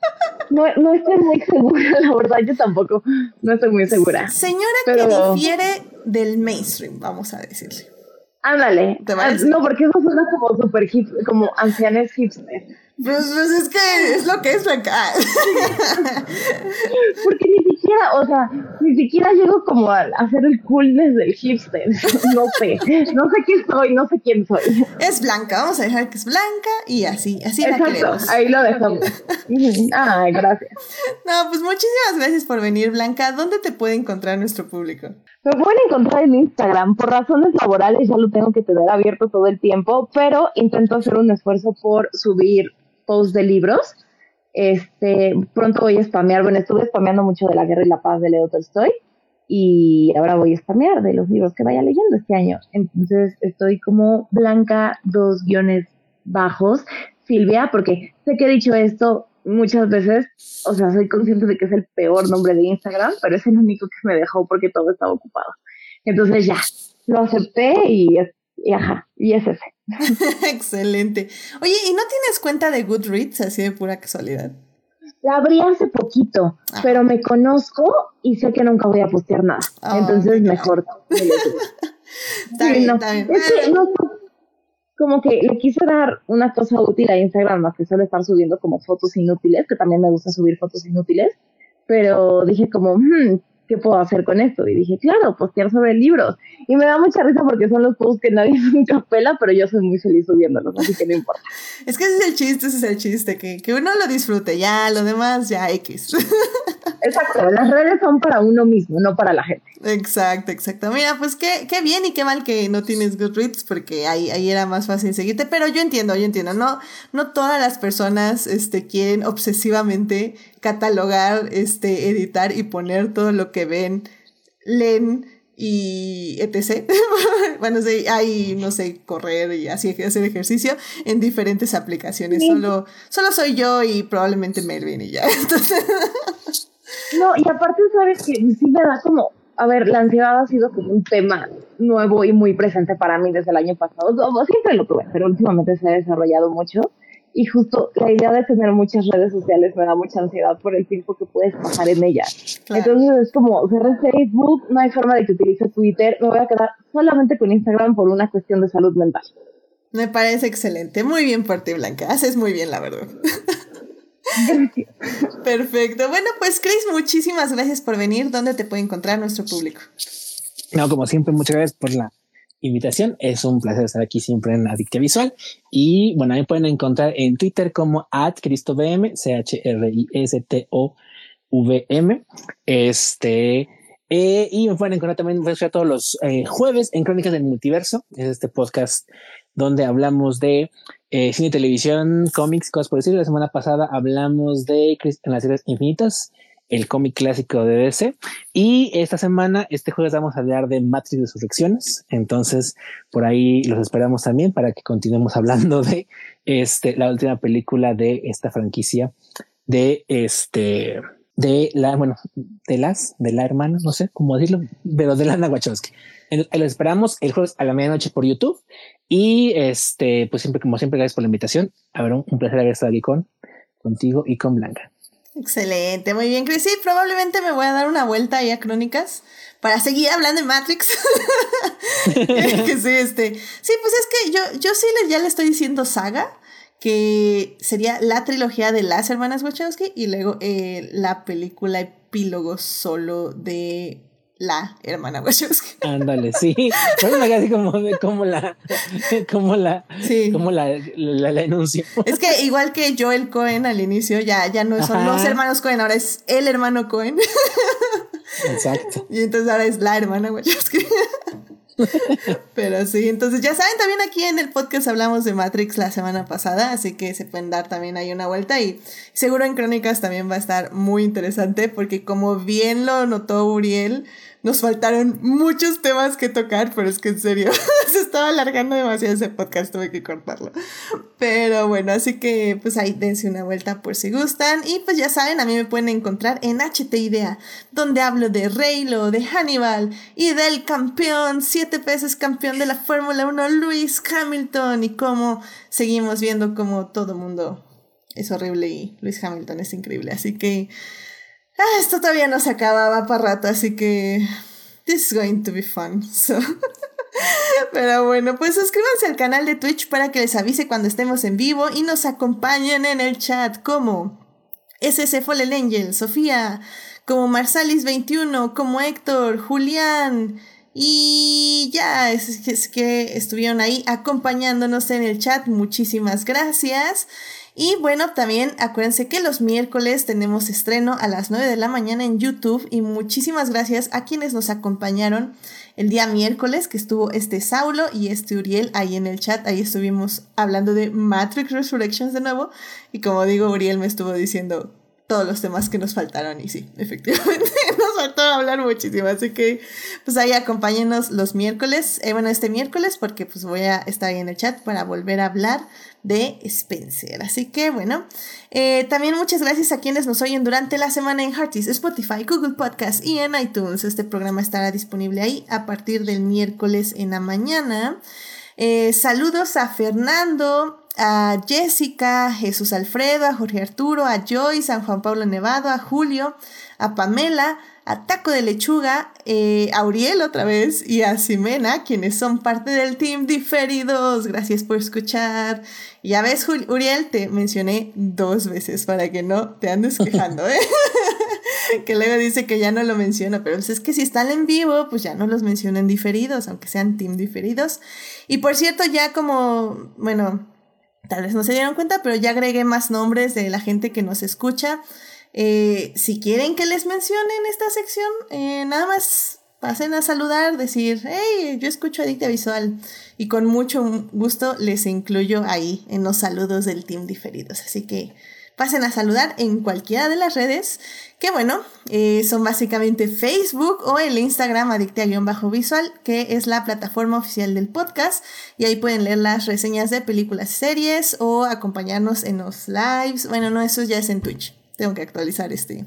No, no estoy muy segura, la verdad, yo tampoco. No estoy muy segura. Señora que difiere del mainstream, vamos a decirle. Ándale. Ah, no, porque eso suena como super hip, como ancianes hipster. Pues, pues, es que es lo que es acá. Porque ni siquiera, o sea, ni siquiera llego como a hacer el coolness del hipster. No sé, no sé quién soy, no sé quién soy. Es blanca, vamos a dejar que es blanca y así, así la queremos. Ahí lo dejamos. Ay, gracias. No, pues muchísimas gracias por venir, Blanca. ¿Dónde te puede encontrar nuestro público? Me pueden encontrar en Instagram. Por razones laborales ya lo tengo que tener abierto todo el tiempo, pero intento hacer un esfuerzo por subir posts de libros. Este, pronto voy a spamear, bueno, estuve spameando mucho de la guerra y la paz de Leo Tolstoy y ahora voy a spamear de los libros que vaya leyendo este año. Entonces estoy como blanca, dos guiones bajos, Silvia, porque sé que he dicho esto muchas veces, o sea, soy consciente de que es el peor nombre de Instagram, pero es el único que me dejó porque todo estaba ocupado. Entonces ya, lo acepté y, y ajá, y es ese. Excelente. Oye, ¿y no tienes cuenta de Goodreads así de pura casualidad? La abrí hace poquito, ah. pero me conozco y sé que nunca voy a postear nada. Entonces mejor. está bien, está bien. como que le quise dar una cosa útil a Instagram, más que solo estar subiendo como fotos inútiles, que también me gusta subir fotos inútiles, pero dije como, hmm, ¿qué puedo hacer con esto? Y dije, claro, postear sobre libros. Y me da mucha risa porque son los posts que nadie nunca pela, pero yo soy muy feliz subiéndolos, así que no importa. Es que ese es el chiste, ese es el chiste, que, que uno lo disfrute, ya, lo demás ya X. Exacto, las redes son para uno mismo, no para la gente. Exacto, exacto. Mira, pues qué, qué bien y qué mal que no tienes Goodreads, porque ahí, ahí era más fácil seguirte, pero yo entiendo, yo entiendo, no, no todas las personas este, quieren obsesivamente catalogar, este, editar y poner todo lo que ven, leen y etc. bueno, sí, hay, no sé, correr y así hacer ejercicio en diferentes aplicaciones. Solo, solo soy yo y probablemente Melvin y ya. Entonces... No, y aparte sabes que sí me da como, a ver, la ansiedad ha sido como un tema nuevo y muy presente para mí desde el año pasado. Siempre lo tuve, pero últimamente se ha desarrollado mucho. Y justo la idea de tener muchas redes sociales me da mucha ansiedad por el tiempo que puedes pasar en ellas. Entonces es como, cerré Facebook, no hay forma de que utilice Twitter, me voy a quedar solamente con Instagram por una cuestión de salud mental. Me parece excelente. Muy bien por ti, Blanca. Haces muy bien, la verdad. Perfecto. Bueno, pues Chris, muchísimas gracias por venir. ¿Dónde te puede encontrar nuestro público? No, como siempre, muchas gracias por la invitación. Es un placer estar aquí siempre en Adictia Visual. Y bueno, me pueden encontrar en Twitter como @cristobm, C H R I S T O V M. Este eh, y me pueden encontrar también pues, todos los eh, jueves en Crónicas del Multiverso. Es este podcast donde hablamos de eh, cine, televisión, cómics, cosas por decirlo. La semana pasada hablamos de en las series infinitas, el cómic clásico de DC. Y esta semana, este jueves, vamos a hablar de Matrix Resurrecciones. Entonces, por ahí los esperamos también para que continuemos hablando de este, la última película de esta franquicia de este de la, bueno, de las, de la hermana, no sé cómo decirlo, pero de Lana Wachowski. Lo esperamos el jueves a la medianoche por YouTube. Y este, pues siempre, como siempre, gracias por la invitación. A ver, un, placer haber estado aquí con, contigo y con Blanca. Excelente, muy bien, Chris. Sí, probablemente me voy a dar una vuelta ahí a Crónicas para seguir hablando de Matrix. que sí, este. Sí, pues es que yo, yo sí les, ya le estoy diciendo saga, que sería la trilogía de las hermanas Wachowski y luego eh, la película epílogo solo de la hermana Wachowski. Ándale, sí. Casi como, como la, como la, sí. como la, la, la, enuncio. Es que igual que Joel Cohen al inicio, ya, ya no son los hermanos Cohen, ahora es el hermano Cohen. Exacto. Y entonces ahora es la hermana Wachowski. Pero sí, entonces ya saben, también aquí en el podcast hablamos de Matrix la semana pasada, así que se pueden dar también ahí una vuelta y seguro en Crónicas también va a estar muy interesante porque como bien lo notó Uriel, nos faltaron muchos temas que tocar, pero es que en serio, se estaba alargando demasiado ese podcast, tuve que cortarlo. Pero bueno, así que pues ahí dense una vuelta por si gustan. Y pues ya saben, a mí me pueden encontrar en HT Idea, donde hablo de Reylo, de Hannibal y del campeón, siete veces campeón de la Fórmula 1, Luis Hamilton, y cómo seguimos viendo cómo todo mundo es horrible y Luis Hamilton es increíble. Así que ah, esto todavía no se acababa para rato, así que this is going to be fun. So. Pero bueno, pues suscríbanse al canal de Twitch para que les avise cuando estemos en vivo y nos acompañen en el chat como SS Fallen Angel, Sofía, como Marsalis21, como Héctor, Julián. Y ya, es, es que estuvieron ahí acompañándonos en el chat. Muchísimas gracias. Y bueno, también acuérdense que los miércoles tenemos estreno a las 9 de la mañana en YouTube y muchísimas gracias a quienes nos acompañaron el día miércoles, que estuvo este Saulo y este Uriel ahí en el chat. Ahí estuvimos hablando de Matrix Resurrections de nuevo. Y como digo, Uriel me estuvo diciendo todos los temas que nos faltaron. Y sí, efectivamente faltó hablar muchísimo, así que pues ahí acompáñenos los miércoles, eh, bueno, este miércoles porque pues voy a estar ahí en el chat para volver a hablar de Spencer. Así que bueno, eh, también muchas gracias a quienes nos oyen durante la semana en Hearties, Spotify, Google Podcast y en iTunes. Este programa estará disponible ahí a partir del miércoles en la mañana. Eh, saludos a Fernando, a Jessica, Jesús Alfredo, a Jorge Arturo, a Joyce, a Juan Pablo Nevado, a Julio, a Pamela, a Taco de Lechuga, eh, a Uriel otra vez y a Ximena, quienes son parte del team diferidos. Gracias por escuchar. Ya ves, Uriel, te mencioné dos veces para que no te andes quejando, ¿eh? que luego dice que ya no lo menciona, pero pues es que si están en vivo, pues ya no los mencionen diferidos, aunque sean team diferidos. Y por cierto, ya como, bueno, tal vez no se dieron cuenta, pero ya agregué más nombres de la gente que nos escucha. Eh, si quieren que les mencione en esta sección, eh, nada más pasen a saludar, decir, hey, yo escucho Adicta Visual. Y con mucho gusto les incluyo ahí en los saludos del team diferidos. Así que pasen a saludar en cualquiera de las redes, que bueno, eh, son básicamente Facebook o el Instagram Adictia-Visual, que es la plataforma oficial del podcast, y ahí pueden leer las reseñas de películas y series o acompañarnos en los lives. Bueno, no, eso ya es en Twitch. Tengo que actualizar este,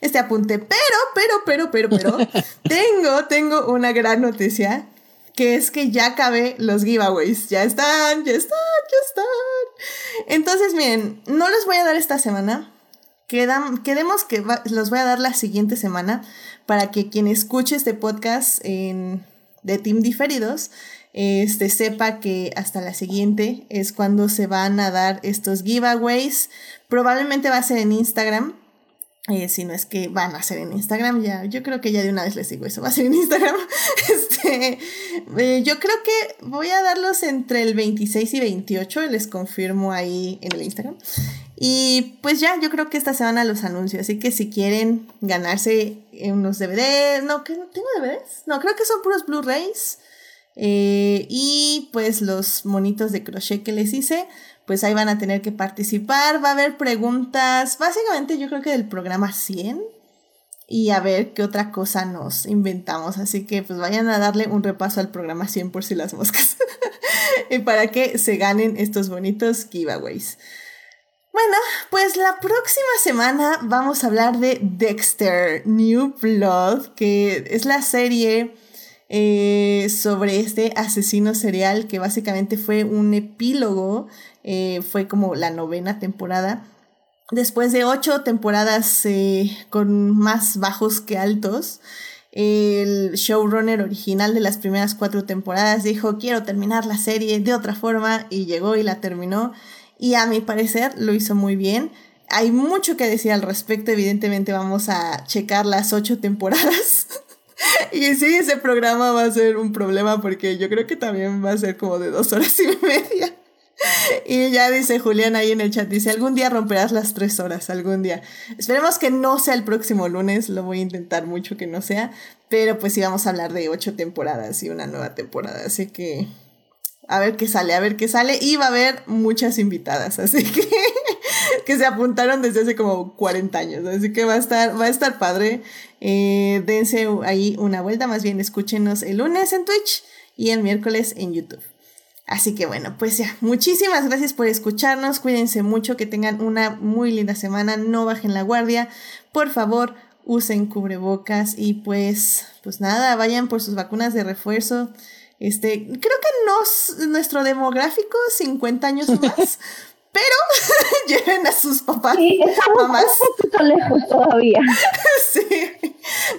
este apunte. Pero, pero, pero, pero, pero, tengo, tengo una gran noticia que es que ya acabé los giveaways. Ya están, ya están, ya están. Entonces, miren, no los voy a dar esta semana. Quedan, quedemos que los voy a dar la siguiente semana para que quien escuche este podcast en, de Team Diferidos este, sepa que hasta la siguiente es cuando se van a dar estos giveaways. Probablemente va a ser en Instagram. Eh, si no es que van a ser en Instagram, ya, yo creo que ya de una vez les digo eso, va a ser en Instagram. Este, eh, yo creo que voy a darlos entre el 26 y 28, les confirmo ahí en el Instagram. Y pues ya, yo creo que esta semana los anuncios, así que si quieren ganarse unos DVDs, no, que tengo DVDs, no, creo que son puros Blu-rays. Eh, y pues los monitos de crochet que les hice, pues ahí van a tener que participar. Va a haber preguntas, básicamente yo creo que del programa 100. Y a ver qué otra cosa nos inventamos. Así que pues vayan a darle un repaso al programa 100 por si las moscas. y para que se ganen estos bonitos giveaways. Bueno, pues la próxima semana vamos a hablar de Dexter New Blood, que es la serie eh, sobre este asesino serial que básicamente fue un epílogo eh, fue como la novena temporada. Después de ocho temporadas eh, con más bajos que altos, el showrunner original de las primeras cuatro temporadas dijo quiero terminar la serie de otra forma y llegó y la terminó y a mi parecer lo hizo muy bien. Hay mucho que decir al respecto, evidentemente vamos a checar las ocho temporadas. y sí, ese programa va a ser un problema porque yo creo que también va a ser como de dos horas y media. Y ya dice Julián ahí en el chat, dice, algún día romperás las tres horas, algún día. Esperemos que no sea el próximo lunes, lo voy a intentar mucho que no sea, pero pues sí vamos a hablar de ocho temporadas y una nueva temporada, así que a ver qué sale, a ver qué sale. Y va a haber muchas invitadas, así que, que se apuntaron desde hace como 40 años, así que va a estar, va a estar padre. Eh, dense ahí una vuelta, más bien escúchenos el lunes en Twitch y el miércoles en YouTube. Así que bueno, pues ya, muchísimas gracias por escucharnos, cuídense mucho, que tengan una muy linda semana, no bajen la guardia, por favor, usen cubrebocas y pues, pues nada, vayan por sus vacunas de refuerzo. Este, creo que no nuestro demográfico, 50 años más, pero lleven a sus papás, sí, mamás. Un poquito lejos todavía. sí,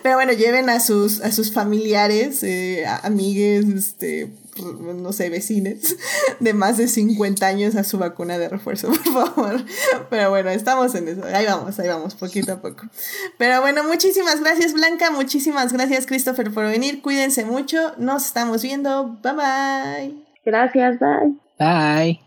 pero bueno, lleven a sus, a sus familiares, eh, amigues, este, no sé, vecines de más de 50 años a su vacuna de refuerzo, por favor. Pero bueno, estamos en eso. Ahí vamos, ahí vamos, poquito a poco. Pero bueno, muchísimas gracias Blanca, muchísimas gracias Christopher por venir. Cuídense mucho, nos estamos viendo. Bye bye. Gracias, bye. Bye.